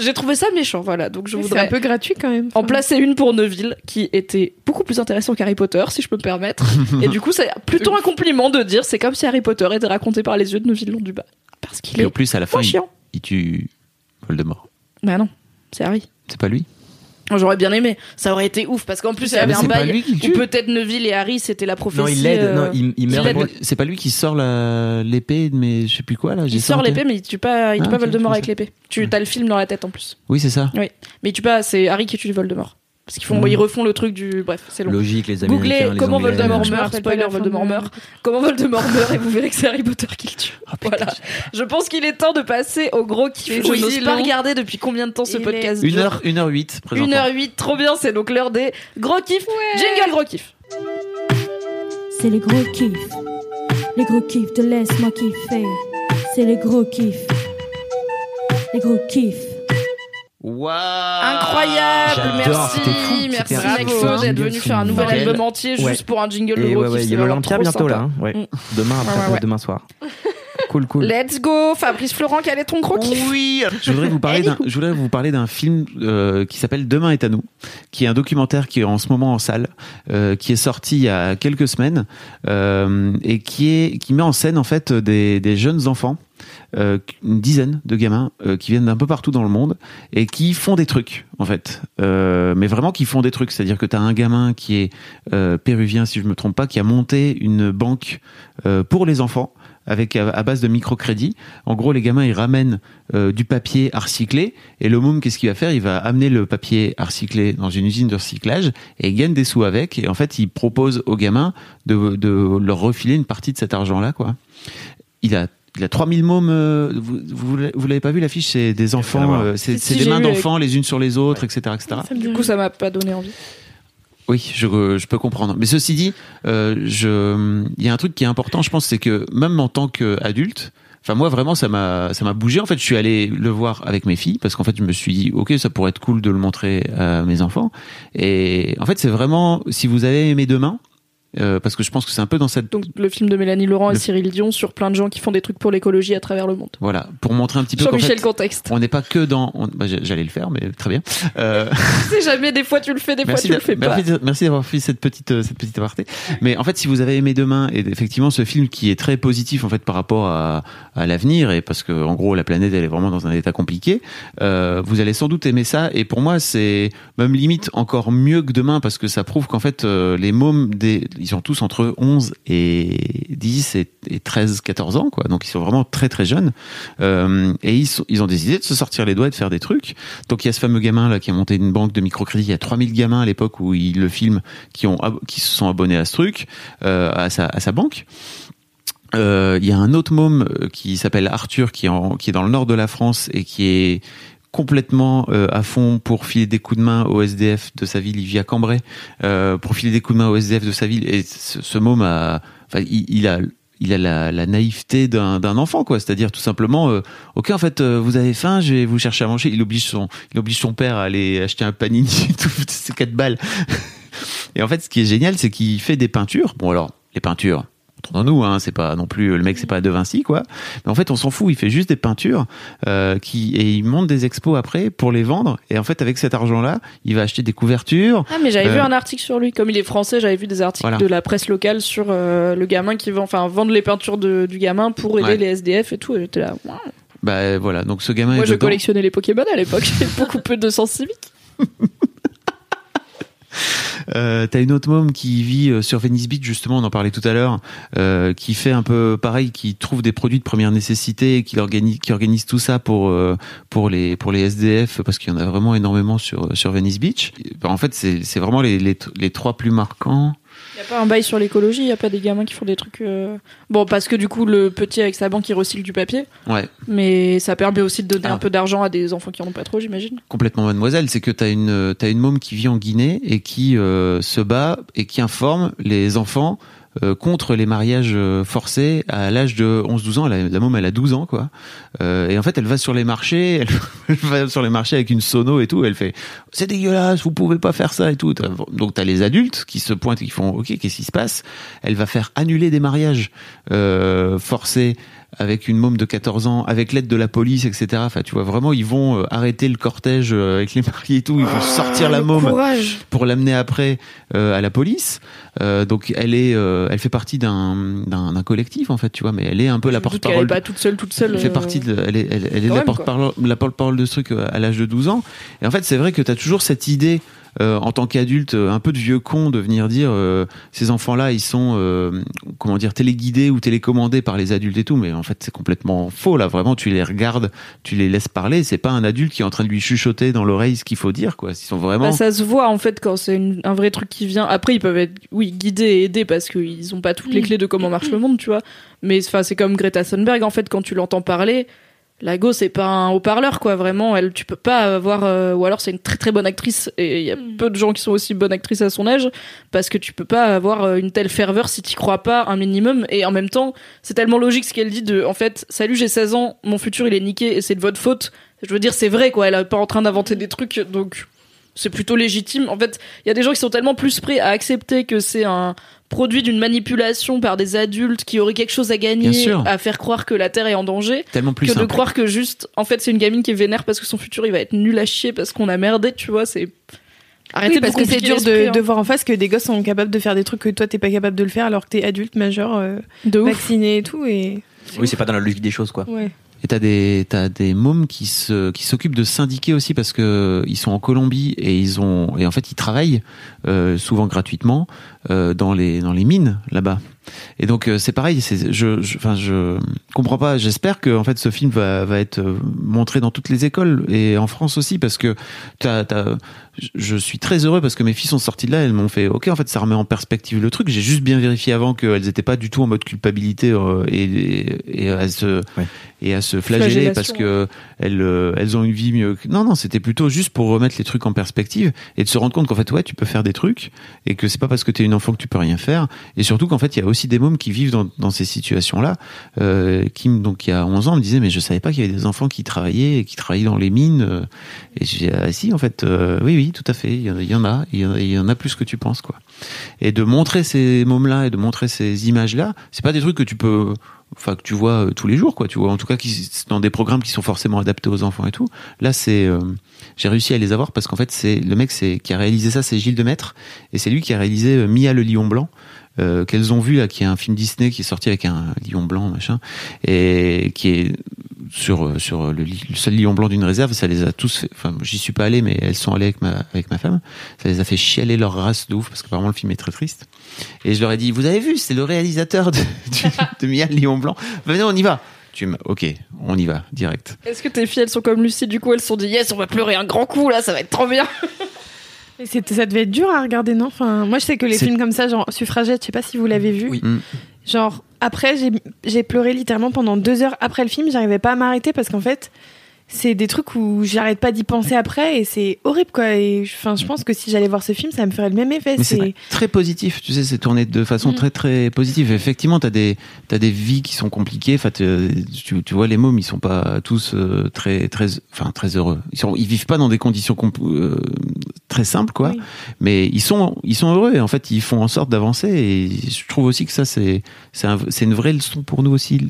j'ai trouvé ça méchant voilà. Donc je C'est voudrais un peu gratuit quand même. en placer une pour Neville qui était beaucoup plus intéressant qu'Harry Potter si je peux me permettre. Et du coup c'est plutôt un compliment de dire c'est comme si Harry Potter était raconté par les yeux de Neville Londubat parce qu'il Et est en plus, à la fin, il, chiant. il tue Voldemort. bah non c'est Harry. C'est pas lui? J'aurais bien aimé. Ça aurait été ouf parce qu'en plus il y Ah, avait un bail où peut-être Neville et Harry c'était la prophétie. Non, il l'aide. euh, Non, il, meurt. C'est pas lui qui sort l'épée, mais je sais plus quoi là. Il sort l'épée mais il tue pas, il tue Ah, pas ok, Voldemort avec l'épée. Tu as le film dans la tête en plus. Oui, c'est ça. Oui, mais tue pas. C'est Harry qui tue Voldemort parce qu'ils font, Mm. ils refont le truc du. Bref, c'est long. Logique, les Américains. Googlez les comment Anglais. Voldemort Je me meurt, spoiler Voldemort de- meurt. Comment Voldemort meurt et vous verrez que c'est Harry Potter qui le tue. voilà. Je pense qu'il est temps de passer au gros kiff. Et Je n'ose pas regarder depuis combien de temps ce Il podcast Une dure. heure, une heure huit. présentant. 1h08, trop bien, c'est donc l'heure des gros kiffs. Jingle gros kiff. C'est les gros kiffs. Les gros kiffs de laisse-moi kiffer. C'est les gros kiffs. Les gros kiffs. Waouh Incroyable, merci, merci Nekfeu d'être venu faire un nouvel nickel. album entier Ouais. juste pour un jingle de ouais, ouais, il c'est y a l'Olympia bientôt là. sympa. hein. Ouais. Mm. Demain, après, Ouais, ouais, ouais. demain soir. Cool, cool. Let's go, Fabrice Florent, quel est ton gros kiff Oui, je voudrais vous parler d'un, je voudrais vous parler d'un film euh, qui s'appelle Demain est à nous, qui est un documentaire qui est en ce moment en salle, euh, qui est sorti il y a quelques semaines euh, et qui est qui met en scène en fait des, des jeunes enfants. Euh, une dizaine de gamins euh, qui viennent d'un peu partout dans le monde et qui font des trucs en fait Euh, mais vraiment qui font des trucs c'est à dire que tu as un gamin qui est euh, péruvien si je me trompe pas qui a monté une banque euh, pour les enfants avec à, à base de microcrédit. En gros, les gamins ils ramènent euh, du papier à recycler et le môme qu'est-ce qu'il va faire? Il va amener le papier à recycler dans une usine de recyclage et il gagne des sous avec. Et en fait, il propose aux gamins de, de leur refiler une partie de cet argent-là, quoi. Il a il a 3000 mômes. euh, vous vous, vous l'avez pas vu l'affiche C'est des enfants. euh, c'est Si, c'est si, des j'ai mains avec- d'enfants les unes sur les autres, etc., etc. Du coup, ça m'a pas donné envie. Oui, je, je peux comprendre. Mais ceci dit, euh, je, il y a un truc qui est important, je pense, c'est que même en tant qu'adulte, enfin moi vraiment ça m'a ça m'a bougé. En fait, je suis allé le voir avec mes filles parce qu'en fait je me suis dit ok ça pourrait être cool de le montrer à mes enfants. Et en fait c'est vraiment si vous avez aimé demain, euh, parce que je pense que c'est un peu dans cette Donc le film de Mélanie Laurent et Cyril Dion sur plein de gens qui font des trucs pour l'écologie à travers le monde. voilà pour montrer un petit peu Jean-Michel fait, Contexte. on n'est pas que dans on- bah, j'allais le faire mais très bien euh, C'est jamais des fois tu le fais, des fois tu le fais pas. merci, d'a- merci d'avoir fait cette petite euh, cette petite aparté. Mais en fait, si vous avez aimé Demain et effectivement ce film qui est très positif en fait par rapport à, à l'avenir et parce que en gros la planète elle est vraiment dans un état compliqué, euh, vous allez sans doute aimer ça. Et pour moi, c'est même limite encore mieux que Demain parce que ça prouve qu'en fait les mômes des ils ont tous entre 11 et 10 et, et 13 14 ans quoi. Donc ils sont vraiment très très jeunes euh, et ils, ils ont décidé de se sortir les doigts et de faire des trucs. Donc il y a ce fameux gamin là qui a monté une banque de microcrédit. Il y a 3000 gamins à l'époque où il le filme qui ont qui se sont abonnés à ce truc, euh, à sa à sa banque. Euh, Il y a un autre môme qui s'appelle Arthur qui est, qui est dans le nord de la France et qui est complètement euh, à fond pour filer des coups de main au SDF de sa ville. Il vit à Cambrai pour filer des coups de main au SDF de sa ville. Et ce, ce il, a la, naïveté d'un enfant, quoi. C'est-à-dire tout simplement, euh, ok, en fait, euh, vous avez faim, je vais vous chercher à manger. Il oblige son, il son père à aller acheter un panini, tout c'est quatre balles. Et en fait, ce qui est génial, c'est qu'il fait des peintures. Bon, alors, les peintures, entendons-nous, hein, c'est pas non plus le mec, c'est pas De Vinci, quoi. Mais en fait, on s'en fout. Il fait juste des peintures euh, qui et il monte des expos après pour les vendre. Et en fait, avec cet argent-là, il va acheter des couvertures. Ah mais j'avais Euh, vu un article sur lui, comme il est français, j'avais vu des articles Voilà. de la presse locale sur euh, le gamin qui vend, enfin vendre les peintures de- du gamin pour aider Ouais. les SDF et tout. Et j'étais là. waouh. Bah voilà. Donc ce gamin Moi est je dedans. collectionnais les Pokémon à l'époque, j'avais beaucoup peu de sens civique. Euh, T'as une autre môme qui vit euh, sur Venice Beach, justement, on en parlait tout à l'heure, euh, qui fait un peu pareil, qui trouve des produits de première nécessité et qui organise, tout ça pour pour les SDF parce qu'il y en a vraiment énormément sur Venice Beach. En fait, c'est vraiment les trois plus marquants. Y a pas un bail sur l'écologie, y a pas des gamins qui font des trucs. euh, Bon parce que du coup le petit avec sa banque il recycle du papier, Ouais. mais ça permet aussi de donner Ah. un peu d'argent à des enfants qui en ont pas trop, j'imagine. complètement mademoiselle, c'est que une t'as une môme qui vit en Guinée et qui euh, se bat et qui informe les enfants contre les mariages euh, forcés à l'âge de 11-12 ans. La, la môme elle a 12 ans quoi. Euh, et en fait elle va sur les marchés, elle, elle va sur les marchés avec une sono et tout. Elle fait c'est dégueulasse, vous pouvez pas faire ça et tout. Donc t'as les adultes qui se pointent qui font ok qu'est-ce qui se passe? Elle va faire annuler des mariages euh, forcés avec une môme de 14 ans, avec l'aide de la police, etc. Enfin, tu vois, vraiment, ils vont euh, arrêter le cortège euh, avec les mariés et tout. Ils vont sortir la môme Courage. pour l'amener après euh, à la police. Donc, elle est, elle fait partie d'un collectif en fait, tu vois, mais elle est un peu la Je porte-parole. est pas toute seule, toute seule. Elle fait partie de, elle est, elle, elle est la porte-parole, la porte-parole de ce truc à l'âge de 12 ans. Et en fait, c'est vrai que tu as toujours cette idée, euh, en tant qu'adulte, euh, un peu de vieux con, de venir dire, euh, ces enfants-là, ils sont, euh, comment dire, téléguidés ou télécommandés par les adultes et tout. Mais en fait, c'est complètement faux, là. Vraiment, tu les regardes, tu les laisses parler. C'est pas un adulte qui est en train de lui chuchoter dans l'oreille ce qu'il faut dire, quoi. Ils sont vraiment. Bah, ça se voit en fait quand c'est une- un vrai truc qui vient. Après, ils peuvent être, oui, guidés et aidés parce qu'ils ont pas toutes les clés de comment marche le monde, tu vois. Mais enfin, c'est comme Greta Thunberg en fait, quand tu l'entends parler, la go c'est pas un haut-parleur quoi. Vraiment, elle, tu peux pas avoir. euh, ou alors c'est une très très bonne actrice et il y a peu de gens qui sont aussi bonnes actrices à son âge parce que tu peux pas avoir euh, une telle ferveur si t'y crois pas un minimum. Et en même temps, c'est tellement logique ce qu'elle dit de, en fait, salut, j'ai 16 ans, mon futur il est niqué et c'est de votre faute. Je veux dire, c'est vrai quoi. Elle est pas en train d'inventer des trucs donc c'est plutôt légitime. En fait, il y a des gens qui sont tellement plus prêts à accepter que c'est un produit d'une manipulation par des adultes qui auraient quelque chose à gagner, à faire croire que la Terre est en danger, Tellement plus que de croire que juste, en fait, c'est une gamine qui est vénère parce que son futur il va être nul à chier parce qu'on a merdé, tu vois. C'est arrêtez Oui, de parce que c'est dur de, hein. de voir en face que des gosses sont capables de faire des trucs que toi t'es pas capable de le faire alors que t'es adulte majeur euh, de vacciné et tout et Oui, c'est pas dans la logique des choses, quoi. ouais. Et t'as des t'as des mômes qui se qui s'occupent de syndiquer aussi parce que ils sont en Colombie et ils ont et en fait ils travaillent euh, souvent gratuitement euh, dans les dans les mines là-bas. Et donc euh, c'est pareil, c'est je je- enfin je, comprends pas. J'espère que en fait ce film va va être euh, montré dans toutes les écoles et en France aussi parce que t'as t'as je- suis très heureux parce que mes filles sont sorties de là, elles m'ont fait OK en fait ça remet en perspective le truc. J'ai juste bien vérifié avant qu'elles étaient pas du tout en mode culpabilité euh, et, et, et à se Ouais. et à se flageller parce que elles, euh, elles ont une vie mieux. que- Non, non, c'était plutôt juste pour remettre les trucs en perspective et de se rendre compte qu'en fait, ouais, tu peux faire des trucs et que c'est pas parce que t'es une enfant que tu peux rien faire. Et surtout qu'en fait, il y a aussi des mômes qui vivent dans, dans ces situations-là. Euh, Kim, donc il y a 11 ans, me disait, mais je savais pas qu'il y avait des enfants qui travaillaient et qui travaillaient dans les mines. euh. Et je dis, ah si, en fait, euh, oui, oui, tout à fait. Il y en a, il y en a, plus que tu penses, quoi. Et de montrer ces mômes-là et de montrer ces images-là, c'est pas des trucs que tu peux, enfin que tu vois euh, tous les jours, quoi. Tu vois, en tout cas, qui, dans des programmes qui sont forcément adaptés aux enfants et tout. Là, c'est, euh, j'ai réussi à les avoir parce qu'en fait, c'est le mec, c'est qui a réalisé ça, c'est Gilles Demaître, et c'est lui qui a réalisé euh, Mia le lion blanc. Euh, qu'elles ont vu là, qui est un film Disney qui est sorti avec un lion blanc machin, et qui est sur euh, sur le, seul lion blanc d'une réserve, ça les a tous fait. Enfin, j'y suis pas allé, mais elles sont allées avec ma avec ma femme. Ça les a fait chialer leur race de ouf parce qu'apparemment le film est très triste. Et je leur ai dit, vous avez vu, c'est le réalisateur de, du- de Mia le lion blanc. Venez, on y va. Ok, on y va direct. Est-ce que tes filles, elles sont comme Lucie, du coup, elles sont dit, yes, on va pleurer un grand coup, là, ça va être trop bien. Et c'était- ça devait être dur à regarder, non? Enfin, Moi, je sais que les films comme ça, genre Suffragette, je sais pas si vous l'avez vu. Oui. Mm. Genre, après, j'ai- j'ai pleuré littéralement pendant deux heures après le film. J'arrivais pas à m'arrêter parce qu'en fait, c'est des trucs où j'arrête pas d'y penser après et c'est horrible, quoi. Et enfin, je pense que si j'allais voir ce film, ça me ferait le même effet. C'est très positif, tu sais, c'est tourné de façon Mm. très très positive. Effectivement, t'as des t'as des vies qui sont compliquées. Enfin, tu, tu vois, les mômes, ils sont pas tous euh, très très enfin très heureux. Ils sont ils vivent pas dans des conditions euh, très simples, quoi. Oui. Mais ils sont ils sont heureux et en fait ils font en sorte d'avancer. Et je trouve aussi que ça c'est c'est un- c'est une vraie leçon pour nous aussi.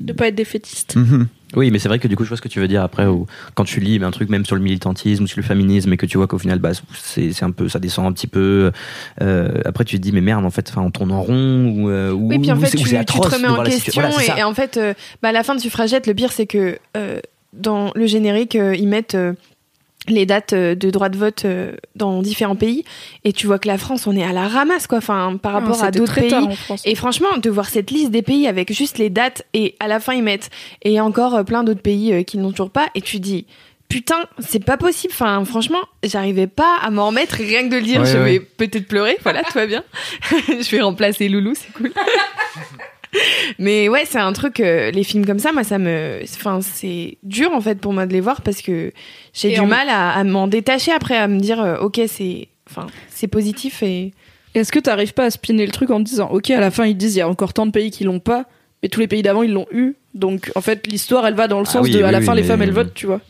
De pas être défaitiste. Mhm. Oui, mais c'est vrai que du coup, je vois ce que tu veux dire après, où, quand tu lis un truc même sur le militantisme ou sur le féminisme et que tu vois qu'au final, bah, c'est c'est un peu, ça descend un petit peu. euh, après, tu te dis, mais merde, en fait, enfin, on tourne en rond ou. euh, ou- Oui, puis en fait, tu, tu te remets en question. Voilà, et, en fait, euh, bah, à la fin de Suffragette, le pire, c'est que euh, dans le générique, euh, ils mettent euh, les dates euh, de droit de vote euh, dans différents pays. Et tu vois que la France, on est à la ramasse, quoi, enfin, par rapport à d'autres pays. tard France. Et franchement, de voir cette liste des pays avec juste les dates et à la fin ils mettent et encore euh, plein d'autres pays qui n'ont toujours pas et tu dis putain c'est pas possible. Enfin franchement j'arrivais pas à m'en remettre rien que de le dire. Ouais, je ouais. vais peut-être pleurer. Voilà tout va bien. je vais remplacer Loulou c'est cool. Mais ouais, c'est un truc, euh, les films comme ça, moi, ça me. Enfin, c'est dur, en fait, pour moi de les voir parce que j'ai du mal à, à m'en détacher après, à me dire, euh, ok, c'est. Enfin, c'est positif et. Est-ce que t'arrives pas à spinner le truc en te disant, ok, à la fin, ils disent, il y a encore tant de pays qui l'ont pas, mais tous les pays d'avant, ils l'ont eu. Donc, en fait, l'histoire, elle va dans le Ah sens oui, de, à la oui, fin, les femmes, elles votent, tu vois.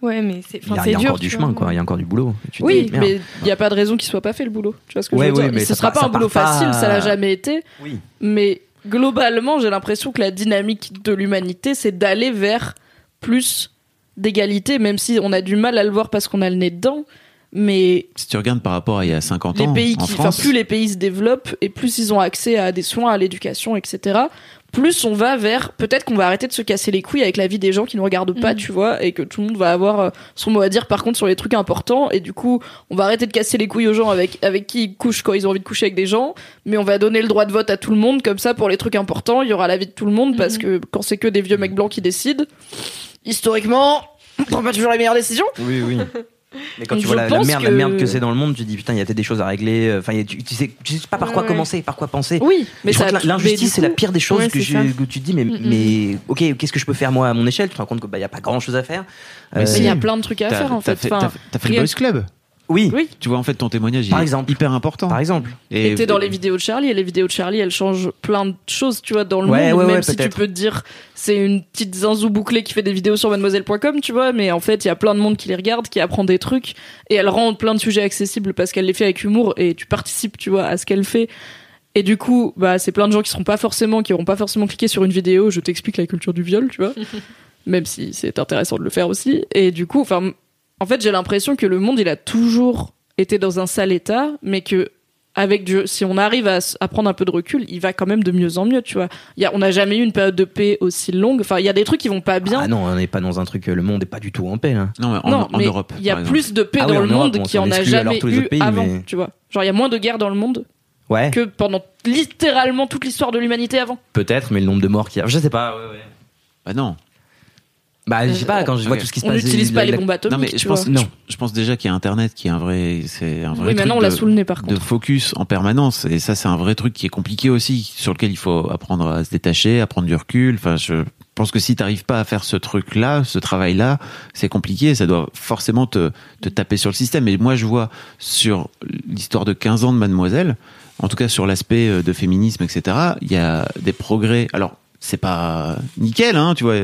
Ouais, mais c'est. Il y Enfin, a, c'est il y a dur. encore du chemin, vois. quoi. Il y a encore du boulot. Tu Oui, dis, mais il n'y a pas de raison qu'il soit pas fait le boulot. Tu vois ce que Ouais, je veux ouais, dire mais Ce sera pas un boulot pas- facile, ça l'a jamais été. Oui. Mais globalement, j'ai l'impression que la dynamique de l'humanité, c'est d'aller vers plus d'égalité, même si on a du mal à le voir parce qu'on a le nez dedans. Mais Si tu regardes par rapport à il y a 50 les ans pays en qui, France, plus les pays se développent et plus ils ont accès à des soins, à l'éducation, etc. Plus on va vers peut-être qu'on va arrêter de se casser les couilles avec la vie des gens qui ne regardent pas, Mhm. tu vois, et que tout le monde va avoir euh, son mot à dire par contre sur les trucs importants. Et du coup, on va arrêter de casser les couilles aux gens avec avec qui ils couchent quand ils ont envie de coucher avec des gens, mais on va donner le droit de vote à tout le monde comme ça pour les trucs importants. Il y aura la vie de tout le monde parce Mhm. que quand c'est que des vieux mecs blancs qui décident, historiquement, on prend pas toujours les meilleures décisions. Oui, oui. Mais quand Donc tu vois la, merde, la que- merde que c'est dans le monde, tu te dis putain, il y a peut-être des choses à régler. euh, Enfin, a- tu, tu sais, tu sais pas par quoi Ouais. commencer, par quoi penser. Oui, mais l'injustice, c'est la pire des choses Ouais, que, je- tu te dis, mais, Mm, mais ok, qu'est-ce que je peux faire moi à mon échelle? Tu te rends compte qu'il n'y a pas grand chose à faire. Mais Euh, Mais il y a plein de trucs à faire en t'as fait. fait, t'as- t'as fait le Boys Club. Oui, Oui. Tu vois, en fait, ton témoignage Par il est exemple. hyper important. par exemple. Et t'es dans les vidéos de Charlie, et les vidéos de Charlie, elles changent plein de choses, tu vois, dans le Ouais, monde. ouais, même ouais, si tu peux te dire, c'est une petite zinzou bouclée qui fait des vidéos sur mademoiselle.com, tu vois, mais en fait, il y a plein de monde qui les regarde, qui apprend des trucs, et elle rend plein de sujets accessibles parce qu'elle les fait avec humour, et tu participes, tu vois, à ce qu'elle fait. Et du coup, bah, c'est plein de gens qui seront pas forcément, qui auront pas forcément cliqué sur une vidéo, je t'explique la culture du viol, tu vois. même si c'est intéressant de le faire aussi. Et du coup, enfin, en fait, j'ai l'impression que le monde, il a toujours été dans un sale état, mais que avec du, si on arrive à, prendre un peu de recul, il va quand même de mieux en mieux, tu vois. Il y a, on n'a jamais eu une période de paix aussi longue. Enfin, il y a des trucs qui vont pas bien. Ah non, on n'est pas dans un truc. Le monde est pas du tout en paix. Là. Non, mais en, non, en mais Europe. il y a plus de paix Ah dans le Europe, monde bon, qui si on en a jamais eu pays, avant, mais- tu vois. Genre, il y a moins de guerres dans le monde Ouais, que pendant littéralement toute l'histoire de l'humanité avant. peut-être, mais le nombre de morts qu'il y a, je sais pas. Ouais, ouais. Bah non. Bah, je sais pas, quand je vois tout ce qui se On passe. n'utilise pas les bombes atomiques, Non, mais tu je pense, vois. je, je pense déjà qu'il y a Internet qui est un vrai, c'est un vrai Oui, maintenant, on l'a de- sous le nez, par de contre. focus en permanence. Et ça, c'est un vrai truc qui est compliqué aussi, sur lequel il faut apprendre à se détacher, à prendre du recul. Enfin, je, pense que si t'arrives pas à faire ce truc-là, ce travail-là, c'est compliqué. Ça doit forcément te, te taper sur le système. Et moi, je vois sur l'histoire de 15 ans de Mademoiselle, en tout cas sur l'aspect euh, de féminisme, etc., il y a des progrès. Alors, c'est pas nickel, hein, tu vois.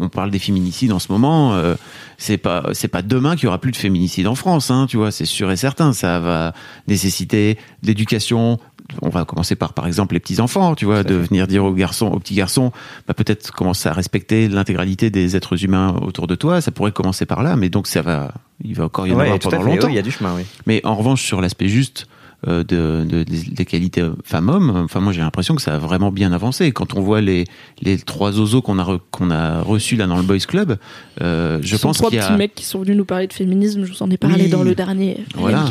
On, parle des féminicides en ce moment. euh, c'est pas, c'est pas demain qu'il y aura plus de féminicides en France, hein, tu vois. C'est sûr et certain. Ça va nécessiter de l'éducation. On va commencer par, par exemple, les petits enfants, tu vois, de venir dire aux garçons, aux petits garçons, bah, peut-être commencer à respecter l'intégralité des êtres humains autour de toi. Ça pourrait commencer par là, mais donc ça va, il va encore y en Ouais, avoir pendant longtemps. Oui, Il y a du chemin, oui. Mais en revanche, sur l'aspect juste de, de- des- des qualités femmes-hommes, enfin moi j'ai l'impression que ça a vraiment bien avancé. Quand on voit les, les trois oiseaux qu'on a, re- qu'on a reçus là dans le Boys Club, euh, je Ce pense trois qu'il y petits a... mecs qui sont venus nous parler de féminisme. Je vous en ai parlé Oui. dans le dernier. Voilà.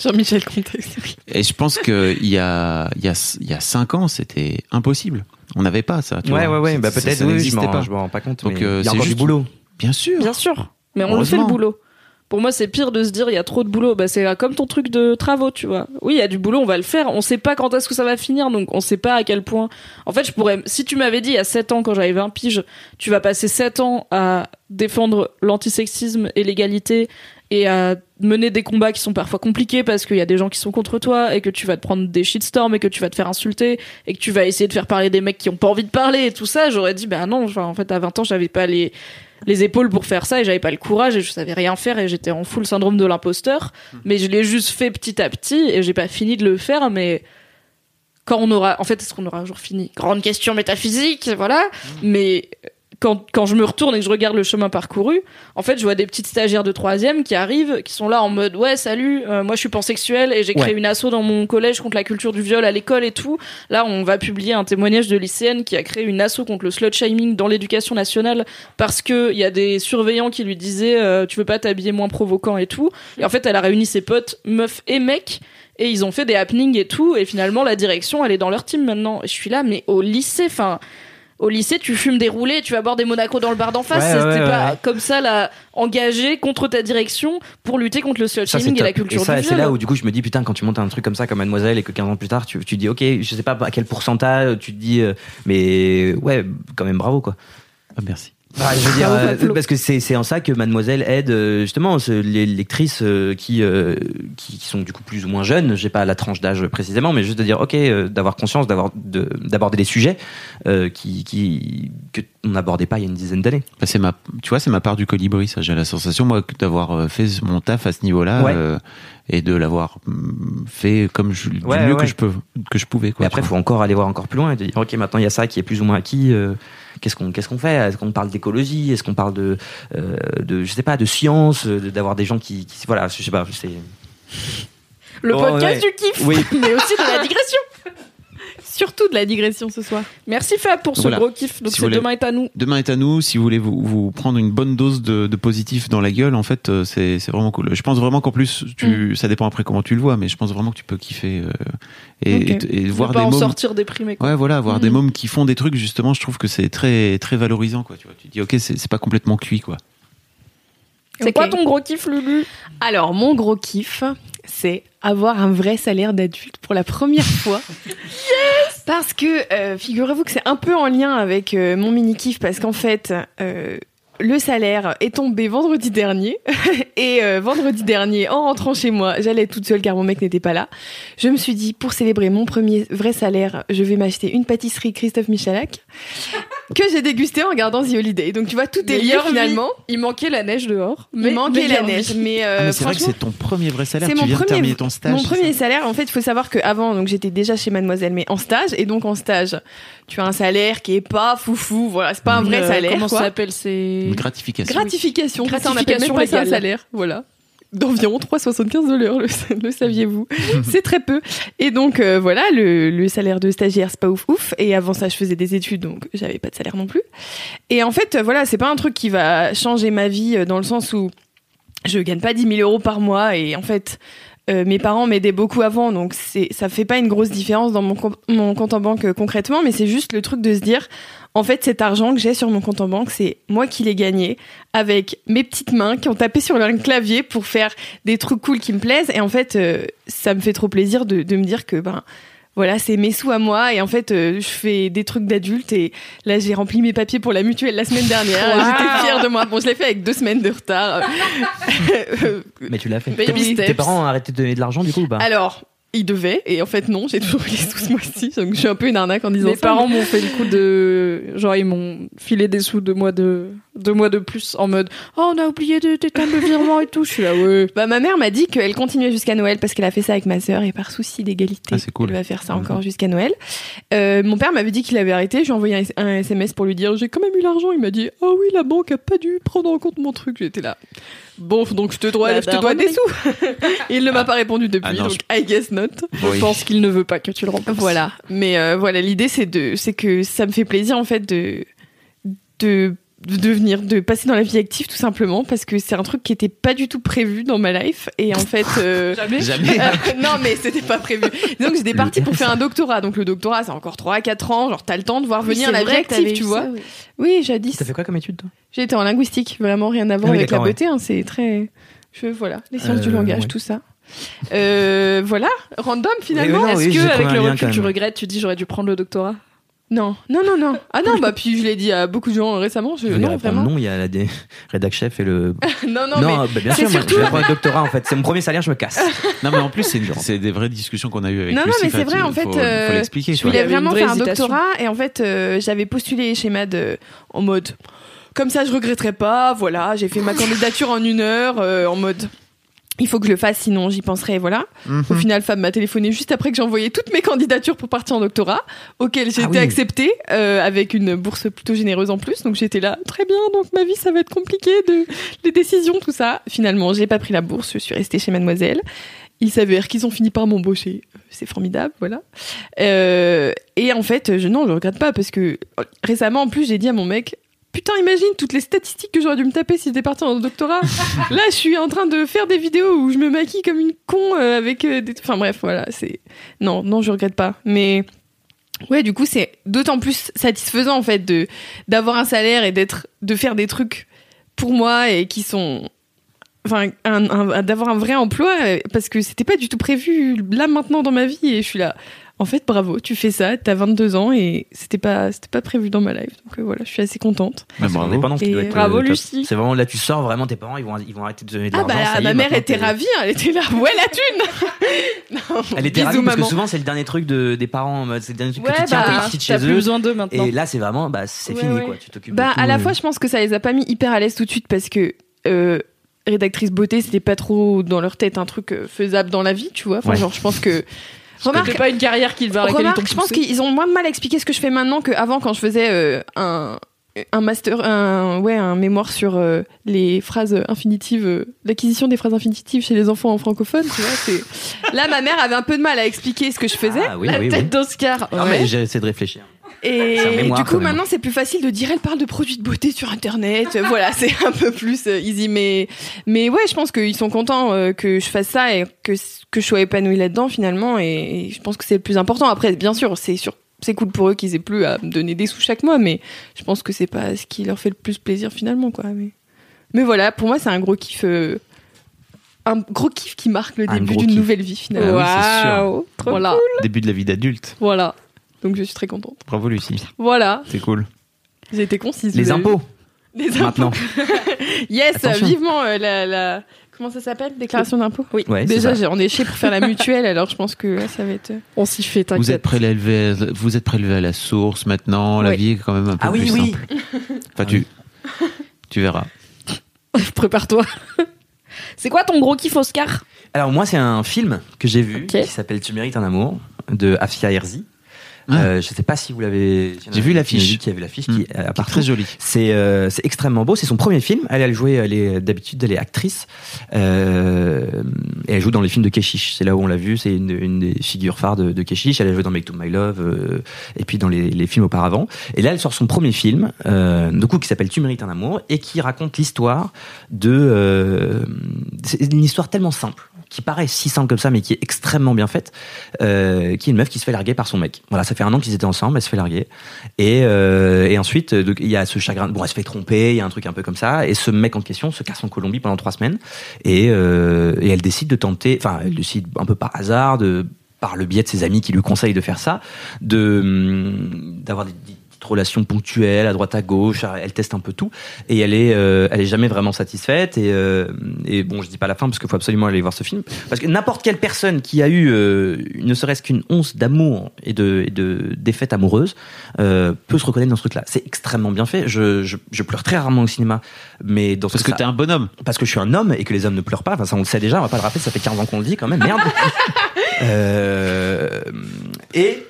Jean-Michel Contexte. Et je pense qu'il y a, il y, a, il y a cinq ans, c'était impossible. On n'avait pas ça. Tu Ouais, vois. ouais, ouais. Bah, peut-être, oui, je m'en rends pas compte. Donc, mais euh, il y a c'est encore juste- du boulot. Bien sûr. Bien sûr. Mais on le fait le boulot. Pour moi, c'est pire de se dire il y a trop de boulot. Bah, c'est comme ton truc de travaux, tu vois. Oui, il y a du boulot, on va le faire. On sait pas quand est-ce que ça va finir, donc on sait pas à quel point. En fait, je pourrais. Si tu m'avais dit il y a 7 ans, quand j'avais 20 piges, tu vas passer 7 ans à défendre l'antisexisme et l'égalité et à mener des combats qui sont parfois compliqués parce qu'il y a des gens qui sont contre toi et que tu vas te prendre des shitstorms et que tu vas te faire insulter et que tu vas essayer de faire parler des mecs qui ont pas envie de parler et tout ça, j'aurais dit bah non, en fait à 20 ans, j'avais pas les les épaules pour faire ça et j'avais pas le courage et je savais rien faire et j'étais en full syndrome de l'imposteur. Mais je l'ai juste fait petit à petit et j'ai pas fini de le faire mais quand on aura en fait est-ce qu'on aura un jour fini? Grande question métaphysique voilà. Mais quand, quand je me retourne et que je regarde le chemin parcouru, en fait, je vois des petites stagiaires de troisième qui arrivent, qui sont là en mode ouais salut, euh, moi je suis pansexuelle et j'ai créé Ouais. une asso dans mon collège contre la culture du viol à l'école et tout. Là, on va publier un témoignage de lycéenne qui a créé une asso contre le slut shaming dans l'éducation nationale parce que il y a des surveillants qui lui disaient euh, tu veux pas t'habiller moins provoquant et tout. Et en fait, elle a réuni ses potes meufs et mecs et ils ont fait des happenings et tout et finalement la direction elle est dans leur team maintenant. Et je suis là mais au lycée, enfin au lycée, tu fumes des roulés, tu vas boire des Monaco dans le bar d'en face. Ouais, C'était ouais, ouais, pas ouais. comme ça, là, engagé contre ta direction pour lutter contre le slut shaming et la culture ça, du c'est là où du coup je me dis putain quand tu montes un truc comme ça comme Mademoiselle et que 15 ans plus tard tu, tu te dis ok je sais pas à quel pourcentage tu te dis euh, mais ouais quand même bravo quoi. Ah, merci. Bah, je veux dire, Bravo, euh, parce que c'est en ça que Mademoiselle aide euh, justement les lectrices euh, qui, euh, qui qui sont du coup plus ou moins jeunes. J'ai pas la tranche d'âge précisément, mais juste de dire ok, euh, d'avoir conscience, d'avoir de- d'aborder des sujets euh, qui qui que on n'abordait pas il y a une dizaine d'années. Bah, c'est ma, tu vois, c'est ma part du colibri. Ça, j'ai la sensation moi d'avoir fait mon taf à ce niveau-là Ouais. euh, et de l'avoir mm, fait comme je, du Ouais, mieux ouais. que je peux, que je pouvais. Quoi, Et après, il faut encore aller voir encore plus loin et dire ok, maintenant il y a ça qui est plus ou moins acquis. euh, Qu'est-ce qu'on qu'est-ce qu'on fait? Est-ce qu'on parle d'écologie? Est-ce qu'on parle de euh, de je sais pas de science euh, de- D'avoir des gens qui, qui voilà je sais pas c'est Le Oh, podcast ouais. du kiff, Oui. mais aussi de la digression. Surtout de la digression ce soir. Merci Fab pour ce Voilà. gros kiff. Donc Si c'est demain est à nous. Demain est à nous. Si vous voulez vous, vous prendre une bonne dose de, de positif dans la gueule, en fait, euh, c'est c'est vraiment cool. Je pense vraiment qu'en plus, tu, Mm. ça dépend après comment tu le vois, mais je pense vraiment que tu peux kiffer euh, et, Ok. et- voir pas des en mômes. sortir déprimé. Quoi. Ouais, voilà, voir Mhm. des mômes qui font des trucs, justement, je trouve que c'est très, très valorisant, quoi. Tu vois, tu dis, ok, c'est c'est pas complètement cuit, quoi. C'est quoi ton gros kiff, Lulu? Alors, mon gros kiff, c'est avoir un vrai salaire d'adulte pour la première fois. Parce que, euh, figurez-vous que c'est un peu en lien avec euh, mon mini-kiff, parce qu'en fait, euh, le salaire est tombé vendredi dernier. Et euh, vendredi dernier, en rentrant chez moi, j'allais toute seule car mon mec n'était pas là. Je me suis dit, pour célébrer mon premier vrai salaire, je vais m'acheter une pâtisserie Christophe Michalak que j'ai dégustée en regardant The Holiday. Donc tu vois, tout est lié finalement. Il manquait la neige dehors. Il manquait la neige, mais, euh, Ah, mais c'est vrai que c'est ton premier vrai salaire. c'est Tu mon viens de premier- terminer ton stage. mon premier ça salaire, en fait, il faut savoir qu'avant, donc j'étais déjà chez Mademoiselle, mais en stage, et donc en stage, tu as un salaire qui est pas foufou, voilà, c'est pas un vrai Euh, salaire. Comment quoi. ça s'appelle C'est Une gratification. Gratification, ça, on appelle même Gratification pas ça un salaire, voilà. D'environ 3,75 de l'heure, le, le saviez-vous? C'est très peu. Et donc euh, voilà, le, le salaire de stagiaire, c'est pas ouf ouf. Et avant ça, je faisais des études, donc j'avais pas de salaire non plus. Et en fait, voilà, c'est pas un truc qui va changer ma vie euh, dans le sens où je gagne pas 10 000 euros par mois et en fait. Euh, mes parents m'aidaient beaucoup avant, donc c'est ça fait pas une grosse différence dans mon, com- mon compte en banque euh, concrètement, mais c'est juste le truc de se dire, en fait, cet argent que j'ai sur mon compte en banque, c'est moi qui l'ai gagné avec mes petites mains qui ont tapé sur un clavier pour faire des trucs cool qui me plaisent. Et en fait, euh, ça me fait trop plaisir de, de me dire que ben voilà, c'est mes sous à moi. Et en fait, euh, je fais des trucs d'adulte. Et là, j'ai rempli mes papiers pour la mutuelle la semaine dernière. Wow. J'étais fière de moi. Bon, je l'ai fait avec deux semaines de retard. Mais tu l'as fait. Baby Tes- parents ont arrêté de donner de l'argent du coup ou pas? Alors, ils devaient. Et en fait, non, j'ai toujours eu les sous ce mois-ci. Donc, je suis un peu une arnaque en disant Mes ça. parents mais- m'ont fait le coup de. Genre, ils m'ont filé des sous deux mois de, deux mois de plus en mode Oh, on a oublié de t'éteindre le virement et tout. Je suis là, ouais. Bah, ma mère m'a dit qu'elle continuait jusqu'à Noël parce qu'elle a fait ça avec ma sœur et par souci d'égalité, Ah, c'est cool. elle va faire ça encore jusqu'à Noël. Euh, mon père m'avait dit qu'il avait arrêté. Je lui ai envoyé un, un SMS pour lui dire j'ai quand même eu l'argent. Il m'a dit ah oui la banque a pas dû prendre en compte mon truc. J'étais là. Bon donc je te dois, je te dois des sous. Il ne m'a pas répondu depuis Ah non, donc I guess not. Je pense qu'il ne veut pas que tu le rembourses. Voilà. Mais euh, voilà l'idée c'est de c'est que ça me fait plaisir en fait de de de devenir de passer dans la vie active tout simplement parce que c'est un truc qui était pas du tout prévu dans ma life et en fait euh, Jamais. Jamais. euh, non, mais c'était pas prévu. Donc j'étais partie pour faire un doctorat. Donc le doctorat, c'est encore 3 à 4 ans. Genre, t'as le temps de voir venir la vie active, tu vois. Oui, jadis. T'as fait quoi comme étude toi? J'ai été en linguistique, vraiment rien à voir Ah oui, avec la beauté. hein, c'est très. Je, voilà, les sciences du Euh, langage, ouais. tout ça. Euh, voilà, random finalement. Oui, oui, non, Est-ce que, avec le recul, tu regrettes Tu dis j'aurais dû prendre le doctorat? Non, non, non, non. Ah non, bah puis je l'ai dit à beaucoup de gens récemment. Je, non, vraiment. non, il y a la dé- rédac chef et le. non, non, mais. bah, bien sûr, moi, je vais prendre le doctorat en fait. C'est mon premier salaire, je me casse. Non, mais en plus, c'est des vraies discussions qu'on a eues avec Non, non, mais c'est vrai, en fait, Faut, faut euh, l'expliquer. Je voulais vraiment faire un doctorat et en fait euh, j'avais postulé chez MAD euh, en mode comme ça je regretterai pas, voilà, j'ai fait ma candidature en une heure euh, en mode il faut que je le fasse sinon j'y penserai voilà. Mhm. Au final Fab m'a téléphoné juste après que j'ai envoyé toutes mes candidatures pour partir en doctorat auquel j'ai Ah été oui. acceptée euh, avec une bourse plutôt généreuse en plus donc j'étais là très bien donc ma vie ça va être compliqué de les décisions tout ça. Finalement j'ai pas pris la bourse, je suis restée chez Mademoiselle. Il s'avère qu'ils ont fini par m'embaucher. C'est formidable, voilà. Euh, et en fait, je, non, je regrette pas parce que euh, récemment, en plus, j'ai dit à mon mec, putain, imagine toutes les statistiques que j'aurais dû me taper si j'étais partie en doctorat. Là, je suis en train de faire des vidéos où je me maquille comme une con euh, avec euh, des, enfin bref, voilà, c'est, non, non, je regrette pas. Mais ouais, du coup, c'est d'autant plus satisfaisant en fait de d'avoir un salaire et d'être, de faire des trucs pour moi et qui sont enfin un- un- d'avoir un vrai emploi euh, parce que c'était pas du tout prévu là maintenant dans ma vie et je suis là en fait bravo tu fais ça t'as 22 ans et c'était pas c'était pas prévu dans ma life donc euh, voilà je suis assez contente Bah, C'est bravo. l'indépendance qui doit être, bravo, euh. Lucie. C'est vraiment là, tu sors vraiment, tes parents ils vont, ils vont arrêter de te donner de ah l'argent. bah y est, ma mère était t'es- ravie elle était là ouais la thune non, Elle était bisous, ravie parce que souvent c'est le dernier truc de, des parents, c'est le dernier truc Ouais, que tu tiens bah, chez plus eux. besoin d'eux maintenant. Et là c'est vraiment, bah c'est Ouais, fini ouais. quoi. Tu t'occupes Bah, de tout, à la euh. fois, je pense que ça les a pas mis hyper à l'aise tout de suite parce que euh, rédactrice beauté, c'était pas trop dans leur tête un truc faisable dans la vie, tu vois. Enfin, Ouais. genre, je pense que. Remarque, C'est pas une carrière qu'ils je pense qu'ils ont moins de mal à expliquer ce que je fais maintenant qu'avant quand je faisais euh, un un master un ouais un mémoire sur euh, les phrases infinitives euh, l'acquisition des phrases infinitives chez les enfants en francophone tu vois c'est là ma mère avait un peu de mal à expliquer ce que je faisais Ah oui, La oui, tête oui. d'Oscar. Non, Ouais. mais j'ai essayé de réfléchir. Et mémoire, du coup, maintenant, c'est plus facile de dire elle parle de produits de beauté sur Internet. voilà, c'est un peu plus euh, easy. Mais, mais ouais, je pense qu'ils sont contents euh, que je fasse ça et que, que je sois épanouie là-dedans finalement. Et, je pense que c'est le plus important. Après, bien sûr, c'est sûr. C'est cool pour eux qu'ils aient plus à me donner des sous chaque mois, mais je pense que c'est pas ce qui leur fait le plus plaisir finalement, quoi. Mais, mais voilà, pour moi, c'est un gros kiff, euh, un gros kiff qui marque le Un début d'une nouvelle vie finalement. Ah oui, c'est sûr. Waouh, trop Voilà, Début de la vie d'adulte. voilà. Donc je suis très contente. Bravo, Lucie. Voilà, C'est cool. j'ai été concise. Les impôts Les impôts. maintenant. Yes, Attention. vivement euh, la, la- Comment ça s'appelle? Déclaration d'impôt Oui. Ouais, Déjà, j'ai- on est chez pour faire la mutuelle, alors je pense que là, ça va être. euh, On s'y fait, Vous êtes, t'inquiète. prélevé, vous êtes prélevé à la source maintenant? La Oui. vie est quand même un peu Ah oui, plus oui. simple. Enfin, tu, tu verras. Prépare-toi. C'est quoi ton gros kiff, Oscar? Alors moi c'est un film que j'ai vu qui s'appelle Tu mérites un amour de Afia Herzi. Ah. Euh, je sais pas si vous l'avez. J'ai vu l'affiche. Qui a vu l'affiche Mm. qui à partout. Très joli. C'est euh, c'est extrêmement beau. C'est son premier film. Elle, elle jouait, elle est d'habitude, elle est actrice. Euh, et elle joue dans les films de Keshish. C'est là où on l'a vu. C'est une, une des figures phares de, de Keshish. Elle a joué dans Make to My Love euh, et puis dans les, les films auparavant. Et là, elle sort son premier film, euh, du coup, qui s'appelle Tu mérites un amour et qui raconte l'histoire de. Euh, c'est une histoire tellement simple qui paraît si simple comme ça, mais qui est extrêmement bien faite, euh, qui est une meuf qui se fait larguer par son mec. Voilà, ça fait un an qu'ils étaient ensemble, elle se fait larguer. Et, euh, et ensuite, euh, il y a ce chagrin. Bon, elle se fait tromper, il y a un truc un peu comme ça. Et ce mec en question se casse en Colombie pendant trois semaines. Et, et elle décide de tenter, enfin, elle décide un peu par hasard de par le biais de ses amis qui lui conseillent de faire ça, de hum, d'avoir des relations ponctuelles à droite à gauche. Elle teste un peu tout et elle est euh, elle est jamais vraiment satisfaite. Et, euh, et bon, je dis pas la fin parce qu'il faut absolument aller voir ce film parce que n'importe quelle personne qui a eu euh, ne serait-ce qu'une once d'amour et de et de défaite amoureuse euh, peut se reconnaître dans ce truc-là. C'est extrêmement bien fait. Je, je, je pleure très rarement au cinéma, mais dans Parce ce que t'es un bonhomme. parce que je suis un homme et que les hommes ne pleurent pas. Enfin, ça, on le sait déjà, on va pas le rappeler, ça fait 15 ans qu'on le dit quand même, merde. euh, et.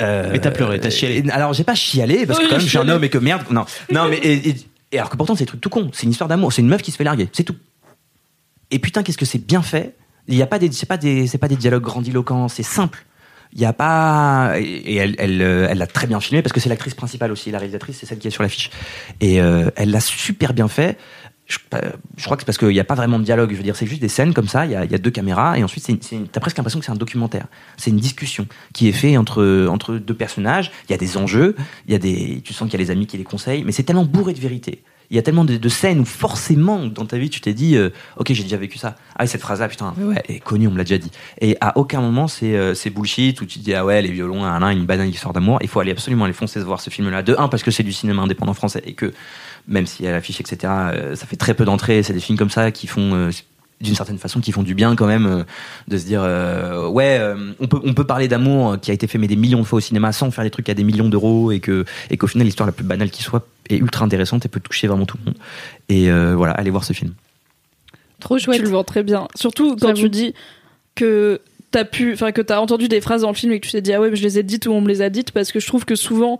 Euh, Mais t'as pleuré, t'as chialé. et- Alors, j'ai pas chialé parce que Oui, quand même, je suis un chialé. homme et que merde. Non, non, mais. Et, et- et alors que pourtant, c'est des trucs tout con. C'est une histoire d'amour. C'est une meuf qui se fait larguer. C'est tout. Et putain, qu'est-ce que c'est bien fait. Il y a pas des, c'est pas des, c'est pas des dialogues grandiloquents. C'est simple. Il y a pas et elle, euh, elle l'a très bien filmé parce que c'est l'actrice principale aussi, la réalisatrice, c'est celle qui est sur l'affiche. Et euh, elle l'a super bien fait. Je, je crois que c'est parce qu'il n'y a pas vraiment de dialogue. Je veux dire, c'est juste des scènes comme ça. Il y a, il y a deux caméras et ensuite, t'as presque l'impression que c'est un documentaire. C'est une discussion qui est faite entre entre deux personnages. Il y a des enjeux. Il y a des, tu sens qu'il y a les amis qui les conseillent, mais c'est tellement bourré de vérité. Il y a tellement de, de scènes où forcément dans ta vie tu t'es dit euh, ok j'ai déjà vécu ça ah cette phrase là putain ouais, elle est connue on me l'a déjà dit et à aucun moment c'est euh, c'est bullshit où tu te dis ah ouais les violons un un une banane histoire d'amour il faut aller absolument aller foncer voir ce film là de un parce que c'est du cinéma indépendant français et que même si à l'affiche etc euh, ça fait très peu d'entrées c'est des films comme ça qui font euh, d'une certaine façon qui font du bien quand même euh, de se dire euh, ouais euh, on peut on peut parler d'amour qui a été fait mais des millions de fois au cinéma sans faire des trucs à des millions d'euros et que et qu'au final l'histoire la plus banale qui soit est ultra intéressante et peut toucher vraiment tout le monde et euh, voilà allez voir ce film Trop chouette. Tu le vends très bien. Surtout quand tu dis que t'as pu, enfin que t'as entendu des phrases dans le film et que tu t'es dit ah ouais mais je les ai dites ou on me les a dites parce que je trouve que souvent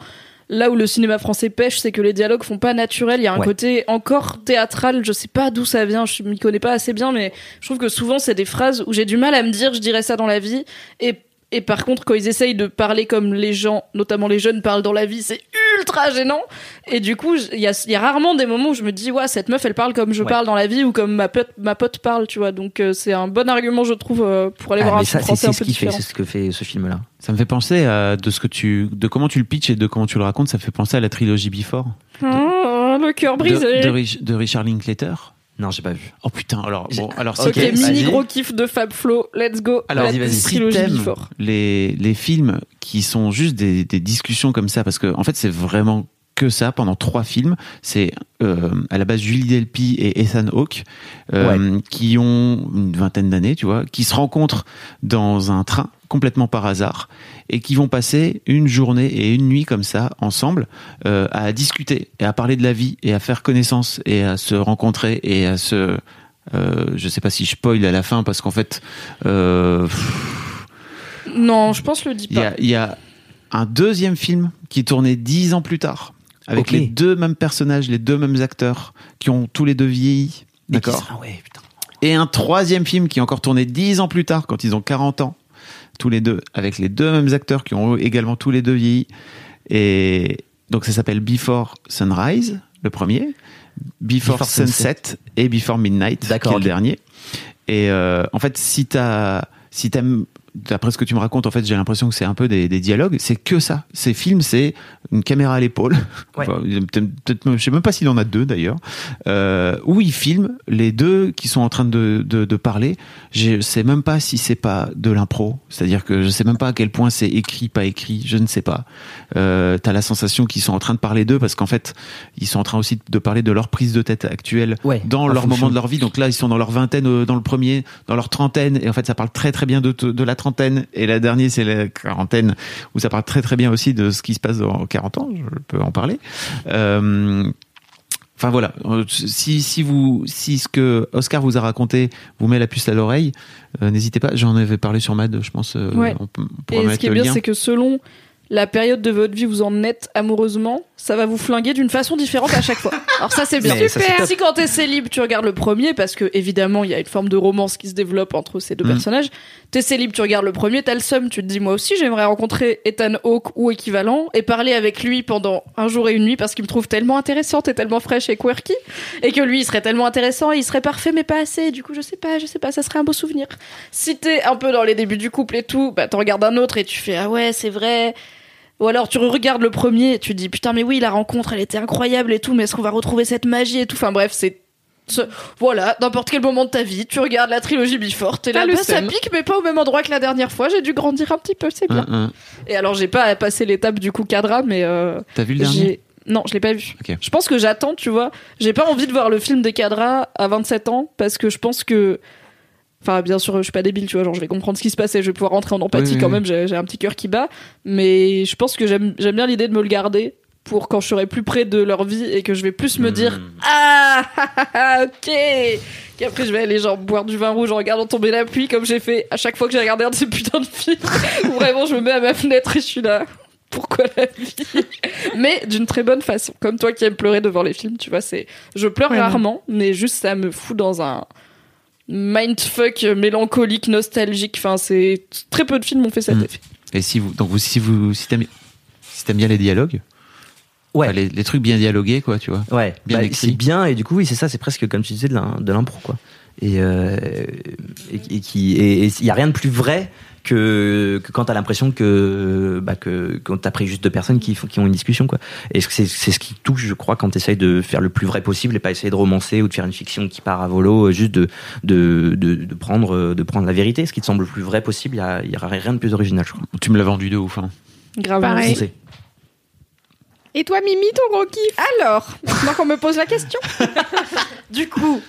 là où le cinéma français pêche c'est que les dialogues font pas naturel. Il y a un Ouais. côté encore théâtral. Je sais pas d'où ça vient. Je m'y connais pas assez bien mais je trouve que souvent c'est des phrases où j'ai du mal à me dire je dirais ça dans la vie et et par contre, quand ils essayent de parler comme les gens, notamment les jeunes, parlent dans la vie, c'est ultra gênant. Et du coup, il y a, il y a rarement des moments où je me dis, ouais, cette meuf, elle parle comme je Ouais. parle dans la vie ou comme ma pote, ma pote parle, tu vois. Donc, euh, c'est un bon argument, je trouve, euh, pour aller Ah, voir un ça film c'est français un ce peu qui fait différent. c'est ce que fait ce film là Ça me fait penser à de ce que tu, de comment tu le pitches et de comment tu le racontes. Ça me fait penser à la trilogie Before Oh, le cœur de, brisé. de, Rich- de Richard Linklater. Non j'ai pas vu. Oh putain, alors bon, alors Ok, si t'aimes- mini gros kiff de Fab Flo, let's go. Alors, vas-y, vas-y. les les films qui sont juste des, des discussions comme ça, parce que en fait c'est vraiment que ça pendant trois films. C'est euh, à la base Julie Delpy et Ethan Hawke euh, qui ont une vingtaine d'années, tu vois, qui se rencontrent dans un train complètement par hasard et qui vont passer une journée et une nuit comme ça ensemble euh, à discuter et à parler de la vie et à faire connaissance et à se rencontrer et à se euh, je sais pas si je spoil à la fin parce qu'en fait euh, Non, je pense le dis il y pas. a, il y a un deuxième film qui est tourné dix ans plus tard, avec les deux mêmes personnages, les deux mêmes acteurs, qui ont tous les deux vieilli. Et D'accord. ouais putain Et un troisième film qui est encore tourné dix ans plus tard, quand ils ont 40 ans, tous les deux, avec les deux mêmes acteurs qui ont également tous les deux vieilli. Et donc ça s'appelle Before Sunrise, le premier, Before, Before Sunset, Sunset. et Before Midnight, qui est le dernier. Et euh, en fait, si t'as, si t'aimes, d'après ce que tu me racontes, en fait, j'ai l'impression que c'est un peu des, des dialogues. C'est que ça. Ces films, c'est une caméra à l'épaule. Ouais. Enfin, peut-être, peut-être- je sais même pas s'il en a deux d'ailleurs. Euh, où ils filment les deux qui sont en train de, de, de parler. Je sais même pas si c'est pas de l'impro. C'est-à-dire que je sais même pas à quel point c'est écrit, pas écrit. Je ne sais pas. Euh, T'as la sensation qu'ils sont en train de parler d'eux parce qu'en fait, ils sont en train aussi de parler de leur prise de tête actuelle Ouais, dans leur fonction. moment de leur vie. Donc là, ils sont dans leur vingtaine euh, dans le premier, dans leur trentaine, et en fait, ça parle très très bien de, de la trentaine. Et la dernière, c'est la quarantaine, où ça parle très très bien aussi de ce qui se passe dans 40 ans. Je peux en parler. Euh, Enfin voilà, Euh, si, si vous si ce que Oscar vous a raconté vous met la puce à l'oreille, euh, n'hésitez pas. J'en avais parlé sur Mad, je pense. euh, Ouais. on, on Et ce qui est bien, c'est que selon la période de votre vie où vous en êtes amoureusement, ça va vous flinguer d'une façon différente à chaque fois. Alors ça c'est bien. Mais ça, top. Si quand t'es célib, tu regardes le premier, parce que évidemment il y a une forme de romance qui se développe entre ces deux Mm. personnages. T'es célib, tu regardes le premier, t'as le seum, tu te dis moi aussi j'aimerais rencontrer Ethan Hawke ou équivalent et parler avec lui pendant un jour et une nuit parce qu'il me trouve tellement intéressante et tellement fraîche et quirky et que lui il serait tellement intéressant et il serait parfait mais pas assez. Du coup je sais pas, je sais pas, ça serait un beau souvenir. Si t'es un peu dans les débuts du couple et tout, bah t'en regardes un autre et tu fais ah ouais c'est vrai. Ou alors tu regardes le premier et tu dis putain mais oui la rencontre elle était incroyable et tout mais est-ce qu'on va retrouver cette magie et tout? Enfin bref c'est Ce- Voilà, n'importe quel moment de ta vie, tu regardes la trilogie Before, t'es là, bah, ça pique, mais pas au même endroit que la dernière fois, j'ai dû grandir un petit peu, c'est bien. Un, un. Et alors, j'ai pas passé l'étape du coup cadra, mais. euh, T'as vu le dernier? Non, je l'ai pas vu. Je pense que j'attends, tu vois. J'ai pas envie de voir le film des cadras à 27 ans parce que je pense que. Enfin, bien sûr, je suis pas débile, tu vois. Genre, je vais comprendre ce qui se passe et je vais pouvoir rentrer en empathie Oui, quand oui. même. J'ai j'ai un petit cœur qui bat. Mais je pense que j'aime j'aime bien l'idée de me le garder pour quand je serai plus près de leur vie et que je vais plus me dire Ah, ah, ok. Qu'après, je vais aller genre boire du vin rouge en regardant tomber la pluie comme j'ai fait à chaque fois que j'ai regardé un de ces putains de films où vraiment je me mets à ma fenêtre et je suis là. Pourquoi la vie? Mais d'une très bonne façon. Comme toi qui aimes pleurer devant les films, tu vois, c'est. Je pleure Ouais, rarement, mais juste ça me fout dans un mindfuck mélancolique, nostalgique. Enfin, c'est. Très peu de films ont fait cet Mm. effet. Et si vous, donc vous, si vous, si t'aimes, si t'aimes bien les dialogues, Ouais. enfin, les, les trucs bien dialogués, quoi, tu vois. Ouais, Bien bah, écrit. bien et du coup oui c'est ça, c'est presque comme tu disais de l'im- de l'impro quoi. Et euh, et, et qui et il y a rien de plus vrai que, que quand t'as l'impression que bah que quand t'as pris juste deux personnes qui font qui ont une discussion quoi. Et c'est c'est ce qui touche je crois quand t'essayes de faire le plus vrai possible et pas essayer de romancer ou de faire une fiction qui part à volo, euh, juste de de de, de prendre euh, de prendre la vérité, ce qui te semble le plus vrai possible. Il y a y rien de plus original je crois. Tu me l'as vendu de ouf. Hein. Grave. Pareil. Et toi, Mimi, ton gros kiff? Alors, maintenant qu'on me pose la question. du coup,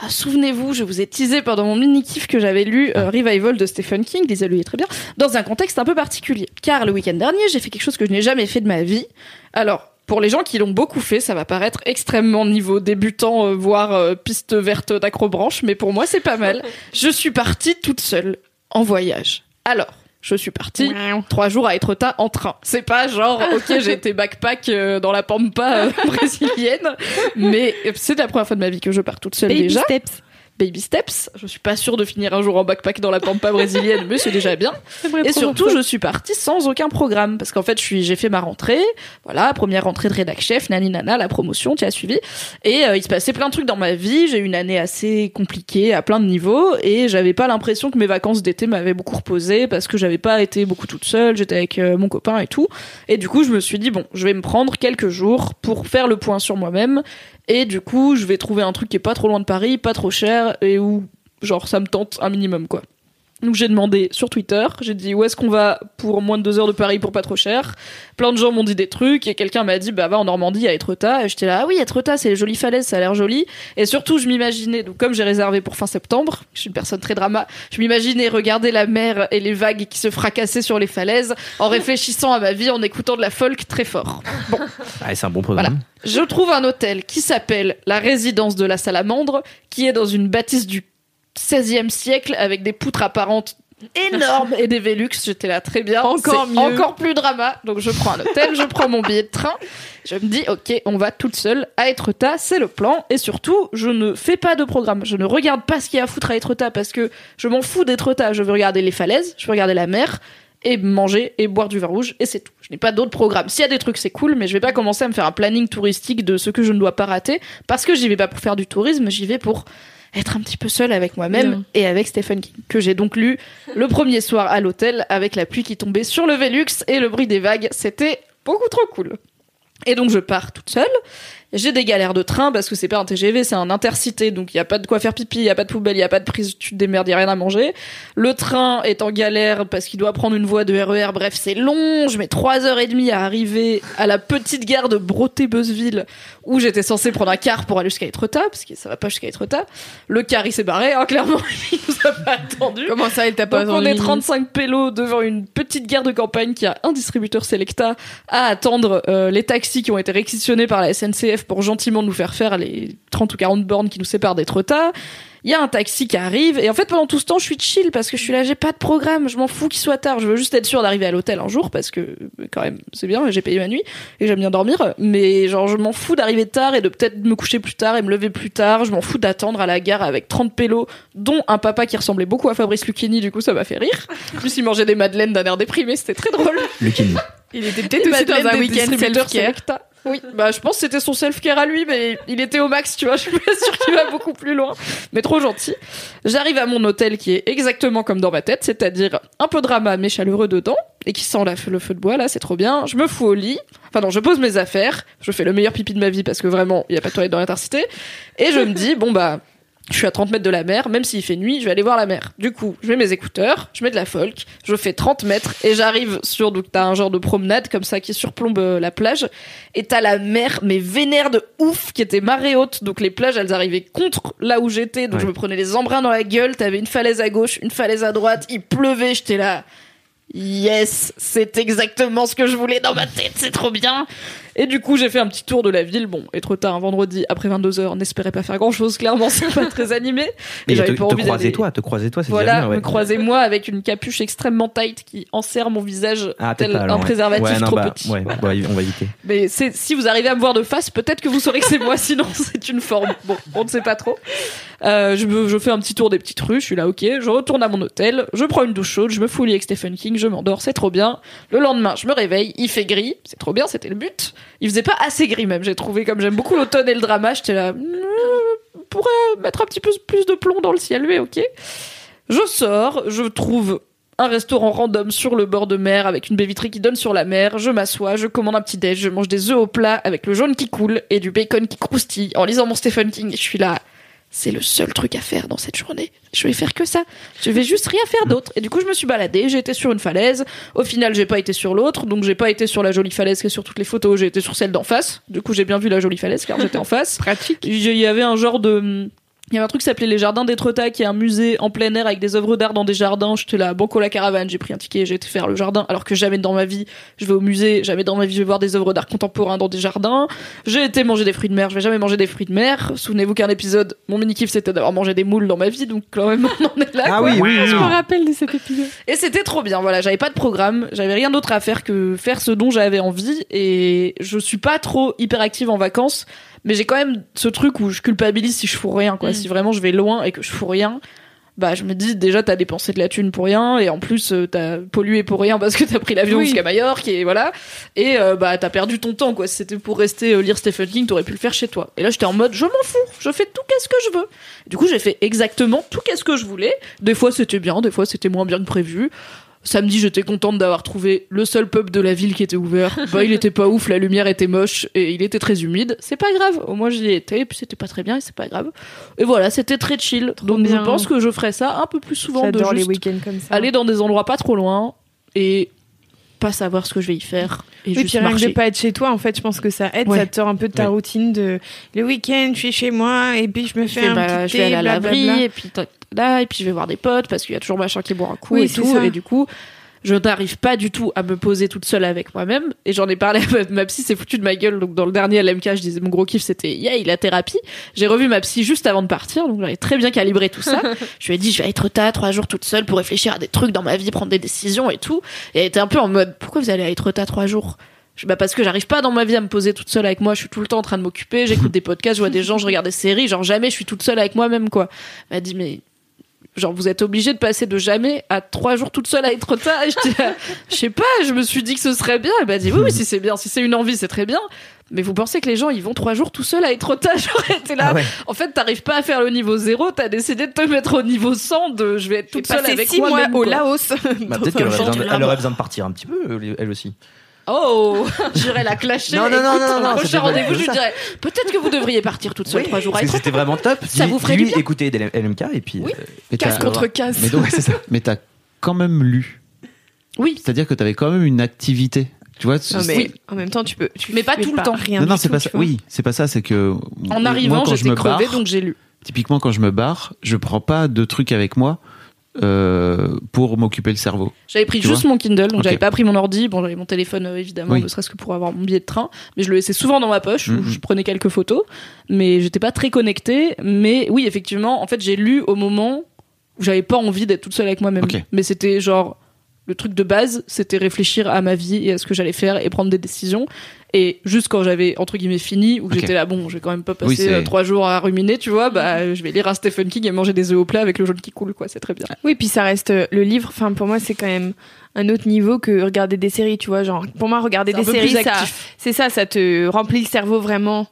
ah, souvenez-vous, je vous ai teasé pendant mon mini-kiff que j'avais lu euh, Revival de Stephen King, lisez-le, est très bien, dans un contexte un peu particulier. Car le week-end dernier, j'ai fait quelque chose que je n'ai jamais fait de ma vie. Alors, pour les gens qui l'ont beaucoup fait, ça va paraître extrêmement niveau débutant, euh, voire euh, piste verte d'acrobranche, mais pour moi, c'est pas mal. Je suis partie toute seule en voyage. Alors, je suis partie trois jours à Etretat en train. C'est pas genre, ok, j'ai été backpack euh, dans la pampa euh, brésilienne, mais c'est la première fois de ma vie que je pars toute seule Baby déjà. steps. Baby steps. Je suis pas sûre de finir un jour en backpack dans la pampa brésilienne, mais c'est déjà bien. Et surtout, je suis partie sans aucun programme parce qu'en fait, je suis, j'ai fait ma rentrée. Voilà, première rentrée de rédac chef, nani nana, la promotion, tu as suivi. Et euh, il se passait plein de trucs dans ma vie. J'ai eu une année assez compliquée à plein de niveaux et j'avais pas l'impression que mes vacances d'été m'avaient beaucoup reposé parce que j'avais pas été beaucoup toute seule. J'étais avec euh, mon copain et tout. Et du coup, je me suis dit bon, je vais me prendre quelques jours pour faire le point sur moi-même. Et du coup, je vais trouver un truc qui est pas trop loin de Paris, pas trop cher et où genre ça me tente un minimum quoi. Donc j'ai demandé sur Twitter, j'ai dit où est-ce qu'on va pour moins de deux heures de Paris pour pas trop cher? Plein de gens m'ont dit des trucs et quelqu'un m'a dit bah va en Normandie à Etretat et j'étais là ah oui Etretat c'est les jolies falaises ça a l'air joli et surtout je m'imaginais donc comme j'ai réservé pour fin septembre je suis une personne très drama je m'imaginais regarder la mer et les vagues qui se fracassaient sur les falaises en réfléchissant à ma vie en écoutant de la folk très fort. Bon Ah, c'est un bon programme. je trouve un hôtel qui s'appelle la résidence de la Salamandre, qui est dans une bâtisse du 16e siècle avec des poutres apparentes énormes et des Velux. J'étais là très bien. Encore mieux. Encore plus drama. Donc je prends un hôtel, je prends mon billet de train. Je me dis, ok, on va toute seule à Etretat, c'est le plan. Et surtout, je ne fais pas de programme. Je ne regarde pas ce qu'il y a à foutre à Etretat parce que je m'en fous d'Etretat. Je veux regarder les falaises, je veux regarder la mer et manger et boire du vin rouge et c'est tout. Je n'ai pas d'autres programmes. S'il y a des trucs, c'est cool, mais je vais pas commencer à me faire un planning touristique de ce que je ne dois pas rater parce que j'y vais pas pour faire du tourisme, j'y vais pour être un petit peu seule avec moi-même et avec Stephen King que j'ai donc lu le premier soir à l'hôtel avec la pluie qui tombait sur le Velux et le bruit des vagues. C'était beaucoup trop cool. Et donc je pars toute seule. J'ai des galères de train parce que c'est pas un TGV, c'est un intercité, donc il y a pas de quoi faire pipi, il y a pas de poubelle, il y a pas de prise, tu te démerdes, y a rien à manger. Le train est en galère parce qu'il doit prendre une voie de RER. Bref, c'est long. Je mets trois heures et demie à arriver à la petite gare de Broté-Beuzeville où j'étais censée prendre un car pour aller jusqu'à Etretat parce que ça va pas jusqu'à Etretat. Le car il s'est barré, hein, clairement, il nous a pas attendu. Comment ça, il t'a pas Donc on attendu est 35 pélos devant une petite gare de campagne qui a un distributeur Selecta à attendre euh, les taxis qui ont été réquisitionnés par la SNCF pour gentiment nous faire faire les 30 ou 40 bornes qui nous séparent d'Etretat. Il y a un taxi qui arrive et en fait pendant tout ce temps je suis chill parce que je suis là j'ai pas de programme je m'en fous qu'il soit tard je veux juste être sûr d'arriver à l'hôtel un jour parce que quand même c'est bien j'ai payé ma nuit et j'aime bien dormir mais genre je m'en fous d'arriver tard et de peut-être me coucher plus tard et me lever plus tard je m'en fous d'attendre à la gare avec 30 pélos dont un papa qui ressemblait beaucoup à Fabrice Lucchini du coup ça m'a fait rire en plus il mangeait des madeleines d'un air déprimé c'était très drôle Le Kenny. Il était peut-être aussi dans un week-end self-care. Oui, bah je pense que c'était son self-care à lui, mais il était au max, tu vois. Je suis pas sûre qu'il va beaucoup plus loin, mais trop gentil. J'arrive à mon hôtel qui est exactement comme dans ma tête, c'est-à-dire un peu drama mais chaleureux dedans et qui sent la- le feu de bois là, c'est trop bien. Je me fous au lit, enfin non, je pose mes affaires, je fais le meilleur pipi de ma vie parce que vraiment il y a pas de toilette dans l'intercité et je me dis bon bah je suis à 30 mètres de la mer, même s'il fait nuit, je vais aller voir la mer. Du coup, je mets mes écouteurs, je mets de la folk, je fais 30 mètres et j'arrive sur, donc t'as un genre de promenade comme ça qui surplombe euh, la plage et t'as la mer, mais vénère de ouf, qui était marée haute, donc les plages elles arrivaient contre là où j'étais, donc je me prenais les embruns dans la gueule, t'avais une falaise à gauche, une falaise à droite, il pleuvait, j'étais là. Yes, c'est exactement ce que je voulais dans ma tête, c'est trop bien. Et du coup, j'ai fait un petit tour de la ville. Bon, être tard un vendredi après 22h, n'espérait pas faire grand chose, clairement, c'est pas très animé. Mais Et j'avais pas te envie croiser toi, te croiser toi, c'est Voilà, déjà bien. ouais. me croisez-moi avec une capuche extrêmement tight qui enserre mon visage Ah, tel peut-être pas, alors, un ouais. préservatif Ouais, non, trop bah, petit. Ouais, bon, on va éviter. Mais si vous arrivez à me voir de face, peut-être que vous saurez que c'est moi, sinon c'est une forme. Bon, on ne sait pas trop. Euh, je, me- je fais un petit tour des petites rues, je suis là, ok, je retourne à mon hôtel, je prends une douche chaude, je me fous avec Stephen King, je m'endors, c'est trop bien. Le lendemain, je me réveille, il fait gris, c'est trop bien, c'était le but. Il faisait pas assez gris même, j'ai trouvé, comme j'aime beaucoup l'automne et le drama, j'étais là, Hmm, on pourrait mettre un petit peu plus de plomb dans le ciel, mais ok. Je sors, je trouve un restaurant random sur le bord de mer avec une baie vitrée qui donne sur la mer. Je m'assois, je commande un petit déj, je mange des œufs au plat avec le jaune qui coule et du bacon qui croustille en lisant mon Stephen King. Je suis là, c'est le seul truc à faire dans cette journée. Je vais faire que ça. Je vais juste rien faire d'autre. Et du coup, je me suis baladée. J'ai été sur une falaise. Au final, j'ai pas été sur l'autre. Donc, j'ai pas été sur la jolie falaise qui est sur toutes les photos. J'ai été sur celle d'en face. Du coup, j'ai bien vu la jolie falaise car j'étais en face. Pratique. Il y avait un genre de. Il y avait un truc qui s'appelait les Jardins d'Étretat, qui est un musée en plein air avec des œuvres d'art dans des jardins. J'étais là, banco la caravane, j'ai pris un ticket, j'ai été faire le jardin, alors que jamais dans ma vie je vais au musée, jamais dans ma vie je vais voir des œuvres d'art contemporain dans des jardins. J'ai été manger des fruits de mer, je vais jamais manger des fruits de mer. Souvenez-vous qu'un épisode, mon mini kiff c'était d'avoir mangé des moules dans ma vie, donc quand même on en est là. Ah quoi. oui, oui, oui. Je me rappelle de cet épisode. Et c'était trop bien. Voilà, j'avais pas de programme, j'avais rien d'autre à faire que faire ce dont j'avais envie. Et je suis pas trop hyper active en vacances, mais j'ai quand même ce truc où je culpabilise si je fous rien. Quoi. Si vraiment je vais loin et que je fous rien, bah je me dis déjà t'as dépensé de la thune pour rien et en plus euh, t'as pollué pour rien parce que t'as pris l'avion Oui. jusqu'à Majorque et voilà. Et euh, bah t'as perdu ton temps quoi. Si c'était pour rester euh, lire Stephen King, t'aurais pu le faire chez toi. Et là j'étais en mode je m'en fous, je fais tout qu'est-ce que je veux. Du coup j'ai fait exactement tout qu'est-ce que je voulais. Des fois c'était bien, des fois c'était moins bien que prévu. Samedi, j'étais contente d'avoir trouvé le seul pub de la ville qui était ouvert. Bah, il était pas ouf, la lumière était moche et il était très humide. C'est pas grave. Au moins, j'y étais, et puis c'était pas très bien et c'est pas grave. Et voilà, c'était très chill. Donc, bien. je pense que je ferai ça un peu plus souvent de J'adore les juste week-ends comme ça. aller dans des endroits pas trop loin et pas savoir ce que je vais y faire et Oui, juste puis rien que marcher. de pas être chez toi, en fait, je pense que ça aide, Ouais. ça te sort un peu de ta Ouais. routine de le week-end, je suis chez moi et puis je me je fais un bah, petit je vais aller thé, à la laverie et puis là et puis je vais voir des potes parce qu'il y a toujours machin qui boit un coup Oui, et c'est tout ça. et du coup je n'arrive pas du tout à me poser toute seule avec moi-même et j'en ai parlé à ma, ma psy s'est foutue de ma gueule donc dans le dernier LMK je disais mon gros kiff c'était yay la thérapie j'ai revu ma psy juste avant de partir donc j'avais très bien calibré tout ça je lui ai dit je vais être tard trois jours toute seule pour réfléchir à des trucs dans ma vie prendre des décisions et tout et elle était un peu en mode pourquoi vous allez à être tard trois jours? Bah parce que j'arrive pas dans ma vie à me poser toute seule avec moi. Je suis tout le temps en train de m'occuper. J'écoute des podcasts, je vois des gens, je regarde des séries. Genre jamais je suis toute seule avec moi-même quoi. Elle m'a dit mais genre vous êtes obligé de passer de jamais à trois jours toute seule à être tard. Et là, je sais pas. Je me suis dit que ce serait bien. Elle m'a dit oui oui si c'est bien, si c'est une envie c'est très bien. Mais vous pensez que les gens ils vont trois jours tout seuls à être tard? J'aurais été là. Ah ouais. En fait t'arrives pas à faire le niveau zéro. T'as décidé de te mettre au niveau 100 de je vais être toute seule avec six mois au. Laos. Bah, peut-être qu'elle aurait, besoin de- de elle aurait là-bas. besoin de partir un petit peu, elle aussi. Oh, j'irai la clasher. Non, non, non, Écoute, non, non, au prochain rendez-vous, je tout lui ça. dirais peut-être que vous devriez partir toute seule trois jours à Parce que être c'était vraiment top. Ça Dis- vous ferait dis-lui du bien. écoutez des LMK et puis. Oui. euh, Mais t'as- Casse contre casse. Mais donc, ouais, c'est ça. Mais t'as quand même lu. Oui. C'est-à-dire que t'avais quand même une activité. Tu vois Non, mais en même temps, tu peux. Tu Mais pas fais tout le temps. Rien non, non, du c'est tout, pas tu ça. vois. Oui, c'est pas ça. C'est que En moi, arrivant, quand je j'étais me crevée, barre, donc j'ai lu. typiquement quand je me barre, je prends pas de trucs avec moi euh, pour m'occuper le cerveau. J'avais pris juste mon Kindle, donc j'avais pas pris mon ordi. Bon, j'avais mon téléphone euh, évidemment, Oui. ne serait-ce que pour avoir mon billet de train, mais je le laissais souvent dans ma poche. où Mhm. Je prenais quelques photos, mais j'étais pas très connectée. Mais oui, effectivement, en fait, j'ai lu au moment où j'avais pas envie d'être toute seule avec moi-même. Mais c'était genre le truc de base, c'était réfléchir à ma vie et à ce que j'allais faire et prendre des décisions. Et juste quand j'avais entre guillemets fini, où Ok. j'étais là, bon, je vais quand même pas passer euh, trois jours à ruminer, tu vois, bah je vais lire un Stephen King et manger des œufs au plat avec le jaune qui coule, quoi. C'est très bien. Oui, puis ça reste euh, le livre. Enfin, pour moi, c'est quand même un autre niveau que regarder des séries, tu vois. Genre, pour moi, regarder des séries, ça, c'est ça, ça te remplit le cerveau vraiment.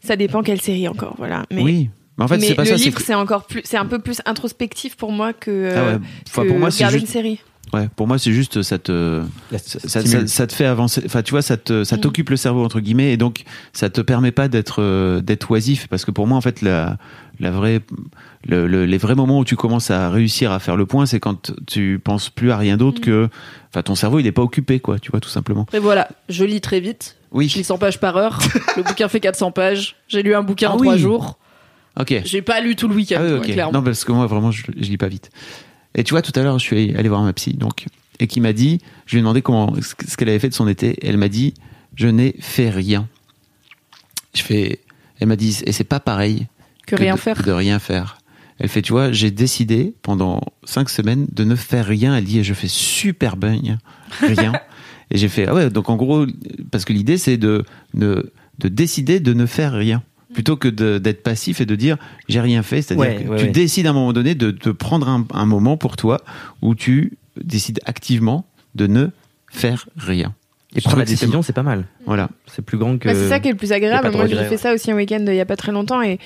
Ça dépend quelle série encore, voilà. Mais, Oui. Mais en fait, mais c'est pas le ça. c'est livre, que- c'est encore plus, c'est un peu plus introspectif pour moi que, euh, Ah ouais. Enfin, que pour moi, regarder juste- une série. Ouais, pour moi, c'est juste ça te, ça, ça- stimule. ça te fait avancer. Enfin, tu vois, ça te, ça Mm. t'occupe le cerveau entre guillemets, et donc ça te permet pas d'être, euh, d'être oisif, parce que pour moi, en fait, la, la vraie, le- le- les vrais moments où tu commences à réussir à faire le point, c'est quand tu penses plus à rien Mm. d'autre que, enfin, ton cerveau, il est pas occupé, quoi. Tu vois, tout simplement. Et voilà, je lis très vite. Oui. Je lis 100 pages par heure. le bouquin fait 400 pages. J'ai lu un bouquin Ah en oui. trois jours. Ok. J'ai pas lu tout le week-end, Ah oui, clairement. Non, parce que moi, vraiment, je, je lis pas vite. Et tu vois, tout à l'heure, je suis allé voir ma psy, donc, et qui m'a dit, je lui ai demandé comment, ce que- ce qu'elle avait fait de son été. Elle m'a dit, je n'ai fait rien. Je fais, elle m'a dit, et c'est pas pareil Que rien de, faire. De rien faire. Elle fait, tu vois, j'ai décidé pendant cinq semaines de ne faire rien. Elle dit, et je fais super bien rien. et j'ai fait, ah ouais, donc en gros, parce que l'idée, c'est de, de, de décider de ne faire rien. Plutôt que d'être passif et de dire j'ai rien fait, c'est-à-dire Ouais, que ouais, tu ouais. décides à un moment donné de te prendre un, un moment pour toi où tu décides activement de ne faire rien. Et prendre la décision, c'est pas mal. Voilà. C'est plus grand que. Bah, c'est ça qui est le plus agréable. Moi, j'ai fait ça aussi un week-end il y a pas très longtemps et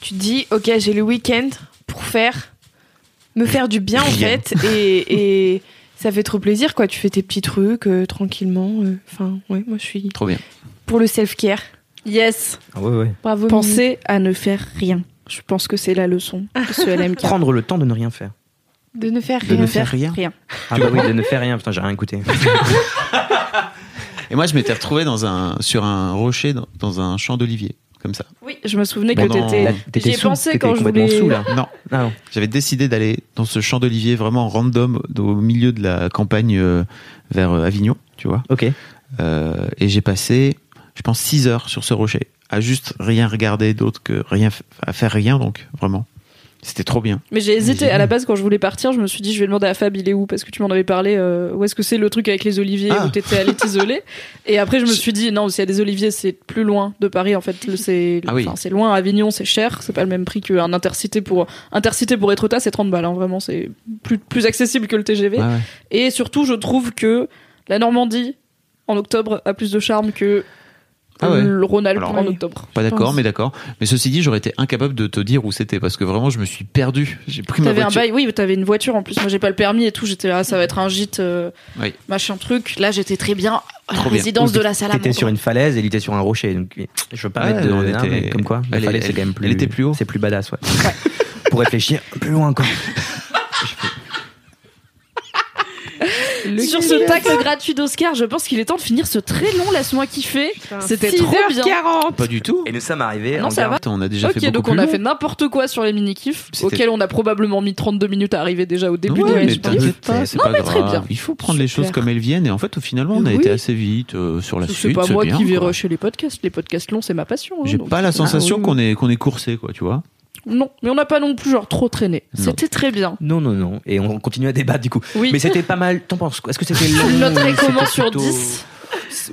tu te dis, ok, j'ai le week-end pour faire, me faire du bien en fait et, et ça fait trop plaisir quoi. Tu fais tes petits trucs euh, tranquillement. euh, Enfin, ouais, moi je suis Trop bien. pour le self-care. Yes. Ah ouais, ouais. Bravo. Pensez à ne faire rien. Je pense que c'est la leçon de ce LMK. Prendre le temps de ne rien faire. de ne faire De rien. ne faire rien. rien. Ah bah oui, de ne faire rien. Putain, j'ai rien écouté. Et moi, je m'étais retrouvé dans un, sur un rocher, dans, dans un champ d'olivier, comme ça. Oui, je me souvenais que Pendant- t'étais. J'y ai sous, pensé quand je voulais. sous, là. Non, Ah non. j'avais décidé d'aller dans ce champ d'olivier vraiment random, au milieu de la campagne euh, vers euh, Avignon, tu vois. Ok. Euh, et j'ai passé, je pense, 6 heures sur ce rocher, à juste rien regarder d'autre que rien, à faire rien, donc vraiment. C'était trop bien. Mais j'ai hésité à la base quand je voulais partir. Je me suis dit, je vais demander à Fab, il est où? Parce que tu m'en avais parlé. euh, où est-ce que c'est le truc avec les oliviers Ah. où t'étais allé t'isoler? Et après, je me suis dit, non, s'il y a des oliviers, c'est plus loin de Paris. En fait, c'est Ah oui. c'est loin. Avignon, c'est cher. C'est pas le même prix qu'un intercité pour intercité pour Etretat, c'est 30 balles. hein, vraiment, c'est plus plus accessible que le TGV. Ouais. Et surtout, je trouve que la Normandie en octobre a plus de charme que Ah ouais. le Rhône-Alpes en octobre. Pas d'accord, mais d'accord. Mais ceci dit, j'aurais été incapable de te dire où c'était parce que vraiment, je me suis perdu. J'ai pris ma T'avais un voiture. bail, oui, mais t'avais une voiture en plus. Moi, j'ai pas le permis et tout. J'étais là, ça va être un gîte, euh, Oui. machin truc. Là, j'étais très bien à la Trop bien. résidence de la salamandre. T'étais sur une falaise et il était sur un rocher. Donc, je veux pas Ouais, mettre de. non, était- mais comme quoi, la Elle- falaise, elle- c'est quand même plus. elle était plus haut. C'est plus badass, ouais. Pour réfléchir plus loin encore. Sur ce tacle gratuit d'Oscar, je pense qu'il est temps de finir ce très long Laisse-moi kiffer. C'était trop bien. 6h40. Pas du tout. Et nous sommes arrivés. Non, en ça va. Attends, on a déjà Ok, fait beaucoup donc on a long. fait n'importe quoi sur les mini-kifs, C'était- auxquels on a probablement mis 32 minutes à arriver déjà au début Ouais, de mais pas, c'est Non, pas mais très bien. Il faut prendre les choses comme elles viennent. Et en fait, au finalement, on a Oui. été assez vite euh, sur la C'est suite. pas moi bien, qui vais rusher les podcasts. Les podcasts longs, c'est ma passion. hein, J'ai pas la sensation Ah, qu'on est qu'on est coursé, quoi, tu vois. Non, mais on n'a pas non plus genre trop traîné. C'était très bien. Non, non, non. Et on continue à débattre du coup. Oui. Mais c'était pas mal. T'en penses quoi? Est-ce que c'était long c'était comment sur plutôt- 10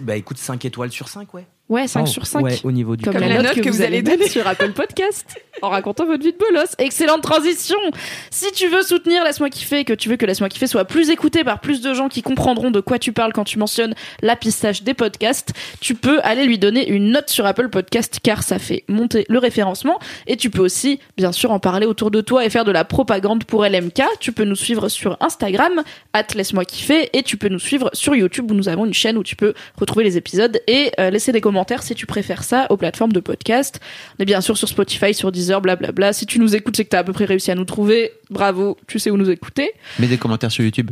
Bah écoute, 5 étoiles sur 5, ouais. Ouais, 5 Oh, sur 5. Ouais, au niveau du Comme, Comme la, la note, que, vous allez donner sur Apple Podcast en racontant votre vie de bolos. Excellente transition. Si tu veux soutenir Laisse-moi kiffer et que tu veux que Laisse-moi kiffer soit plus écouté par plus de gens qui comprendront de quoi tu parles quand tu mentionnes la pistache des podcasts, tu peux aller lui donner une note sur Apple Podcast car ça fait monter le référencement et tu peux aussi bien sûr en parler autour de toi et faire de la propagande pour LMK. Tu peux nous suivre sur Instagram at Laisse-moi kiffer et tu peux nous suivre sur YouTube où nous avons une chaîne où tu peux retrouver les épisodes et euh, laisser des commentaires si tu préfères ça aux plateformes de podcast. On est bien sûr sur Spotify, sur Deezer, blablabla. Si tu nous écoutes, c'est que tu as à peu près réussi à nous trouver. Bravo, tu sais où nous écouter. Mets des commentaires sur YouTube.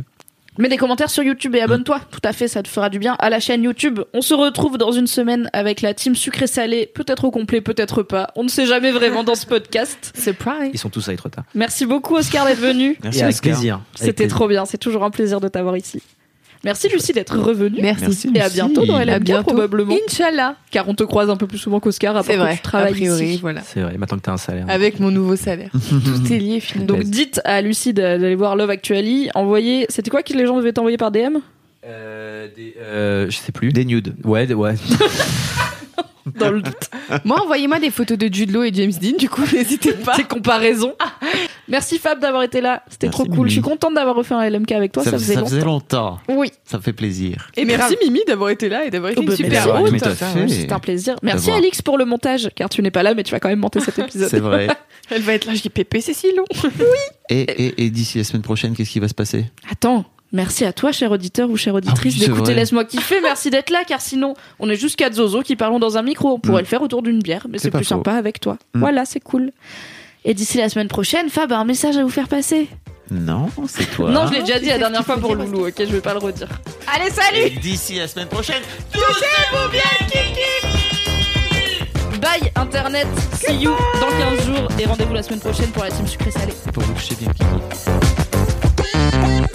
Mets des commentaires sur YouTube et abonne-toi. Tout à fait, ça te fera du bien à la chaîne YouTube. On se retrouve dans une semaine avec la team sucré-salé, peut-être au complet, peut-être pas. On ne sait jamais vraiment dans ce podcast. Surprise. Ils sont tous à être tard. Merci beaucoup Oscar d'être venu. Merci, Et avec Oscar. plaisir. C'était trop bien, c'est toujours un plaisir de t'avoir ici. Merci Lucie d'être revenue. Merci. Merci, Et à bientôt dans À LMK bientôt. probablement. Inch'Allah. Car on te croise un peu plus souvent qu'Oscar après que vrai. tu travailles a priori, ici. voilà. C'est vrai, maintenant que t'as un salaire. Avec mon nouveau salaire. Tout est lié finalement. Donc dites à Lucie d'aller voir Love Actually. Envoyez. C'était quoi que les gens devaient t'envoyer par DM Euh, des- euh, je sais plus. Des nudes. Ouais, des- ouais. Dans le doute. Moi, envoyez-moi des photos de Jude Law et James Dean, du coup, n'hésitez pas. Ces comparaisons. Merci Fab d'avoir été là. C'était Merci, trop cool. Mimi. Je suis contente d'avoir refait un LMK avec toi. Ça, faisait longtemps. longtemps. Oui. Ça me fait plaisir. Et merci Mimi d'avoir été là et d'avoir été Oh, bah, une super merci. hôte. Mais tout à fait. C'était un plaisir. Merci voir. Alix pour le montage, car tu n'es pas là, mais tu vas quand même monter cet épisode. C'est vrai. Elle va être là, je dis Pépé, c'est si long. Et, et, et d'ici la semaine prochaine, qu'est-ce qui va se passer? Attends, merci à toi, cher auditeur ou chère auditrice, Ah oui, c'est d'écouter. Laisse-moi kiffer. Merci d'être là, car sinon, on est juste quatre zozos qui parlons dans un micro. On pourrait Mm. le faire autour d'une bière, mais C'est plus faux. sympa avec toi. Mm. Voilà, c'est cool. Et d'ici la semaine prochaine, Fab a un message à vous faire passer. Non, c'est toi. Non, je l'ai déjà dit la dernière fois pour Loulou, ok, je vais pas le redire. Allez, salut Et d'ici la semaine prochaine, Bye Internet, see you dans 15 jours et rendez-vous la semaine prochaine pour la team sucré salé. pour vous coucher bien, Kiki.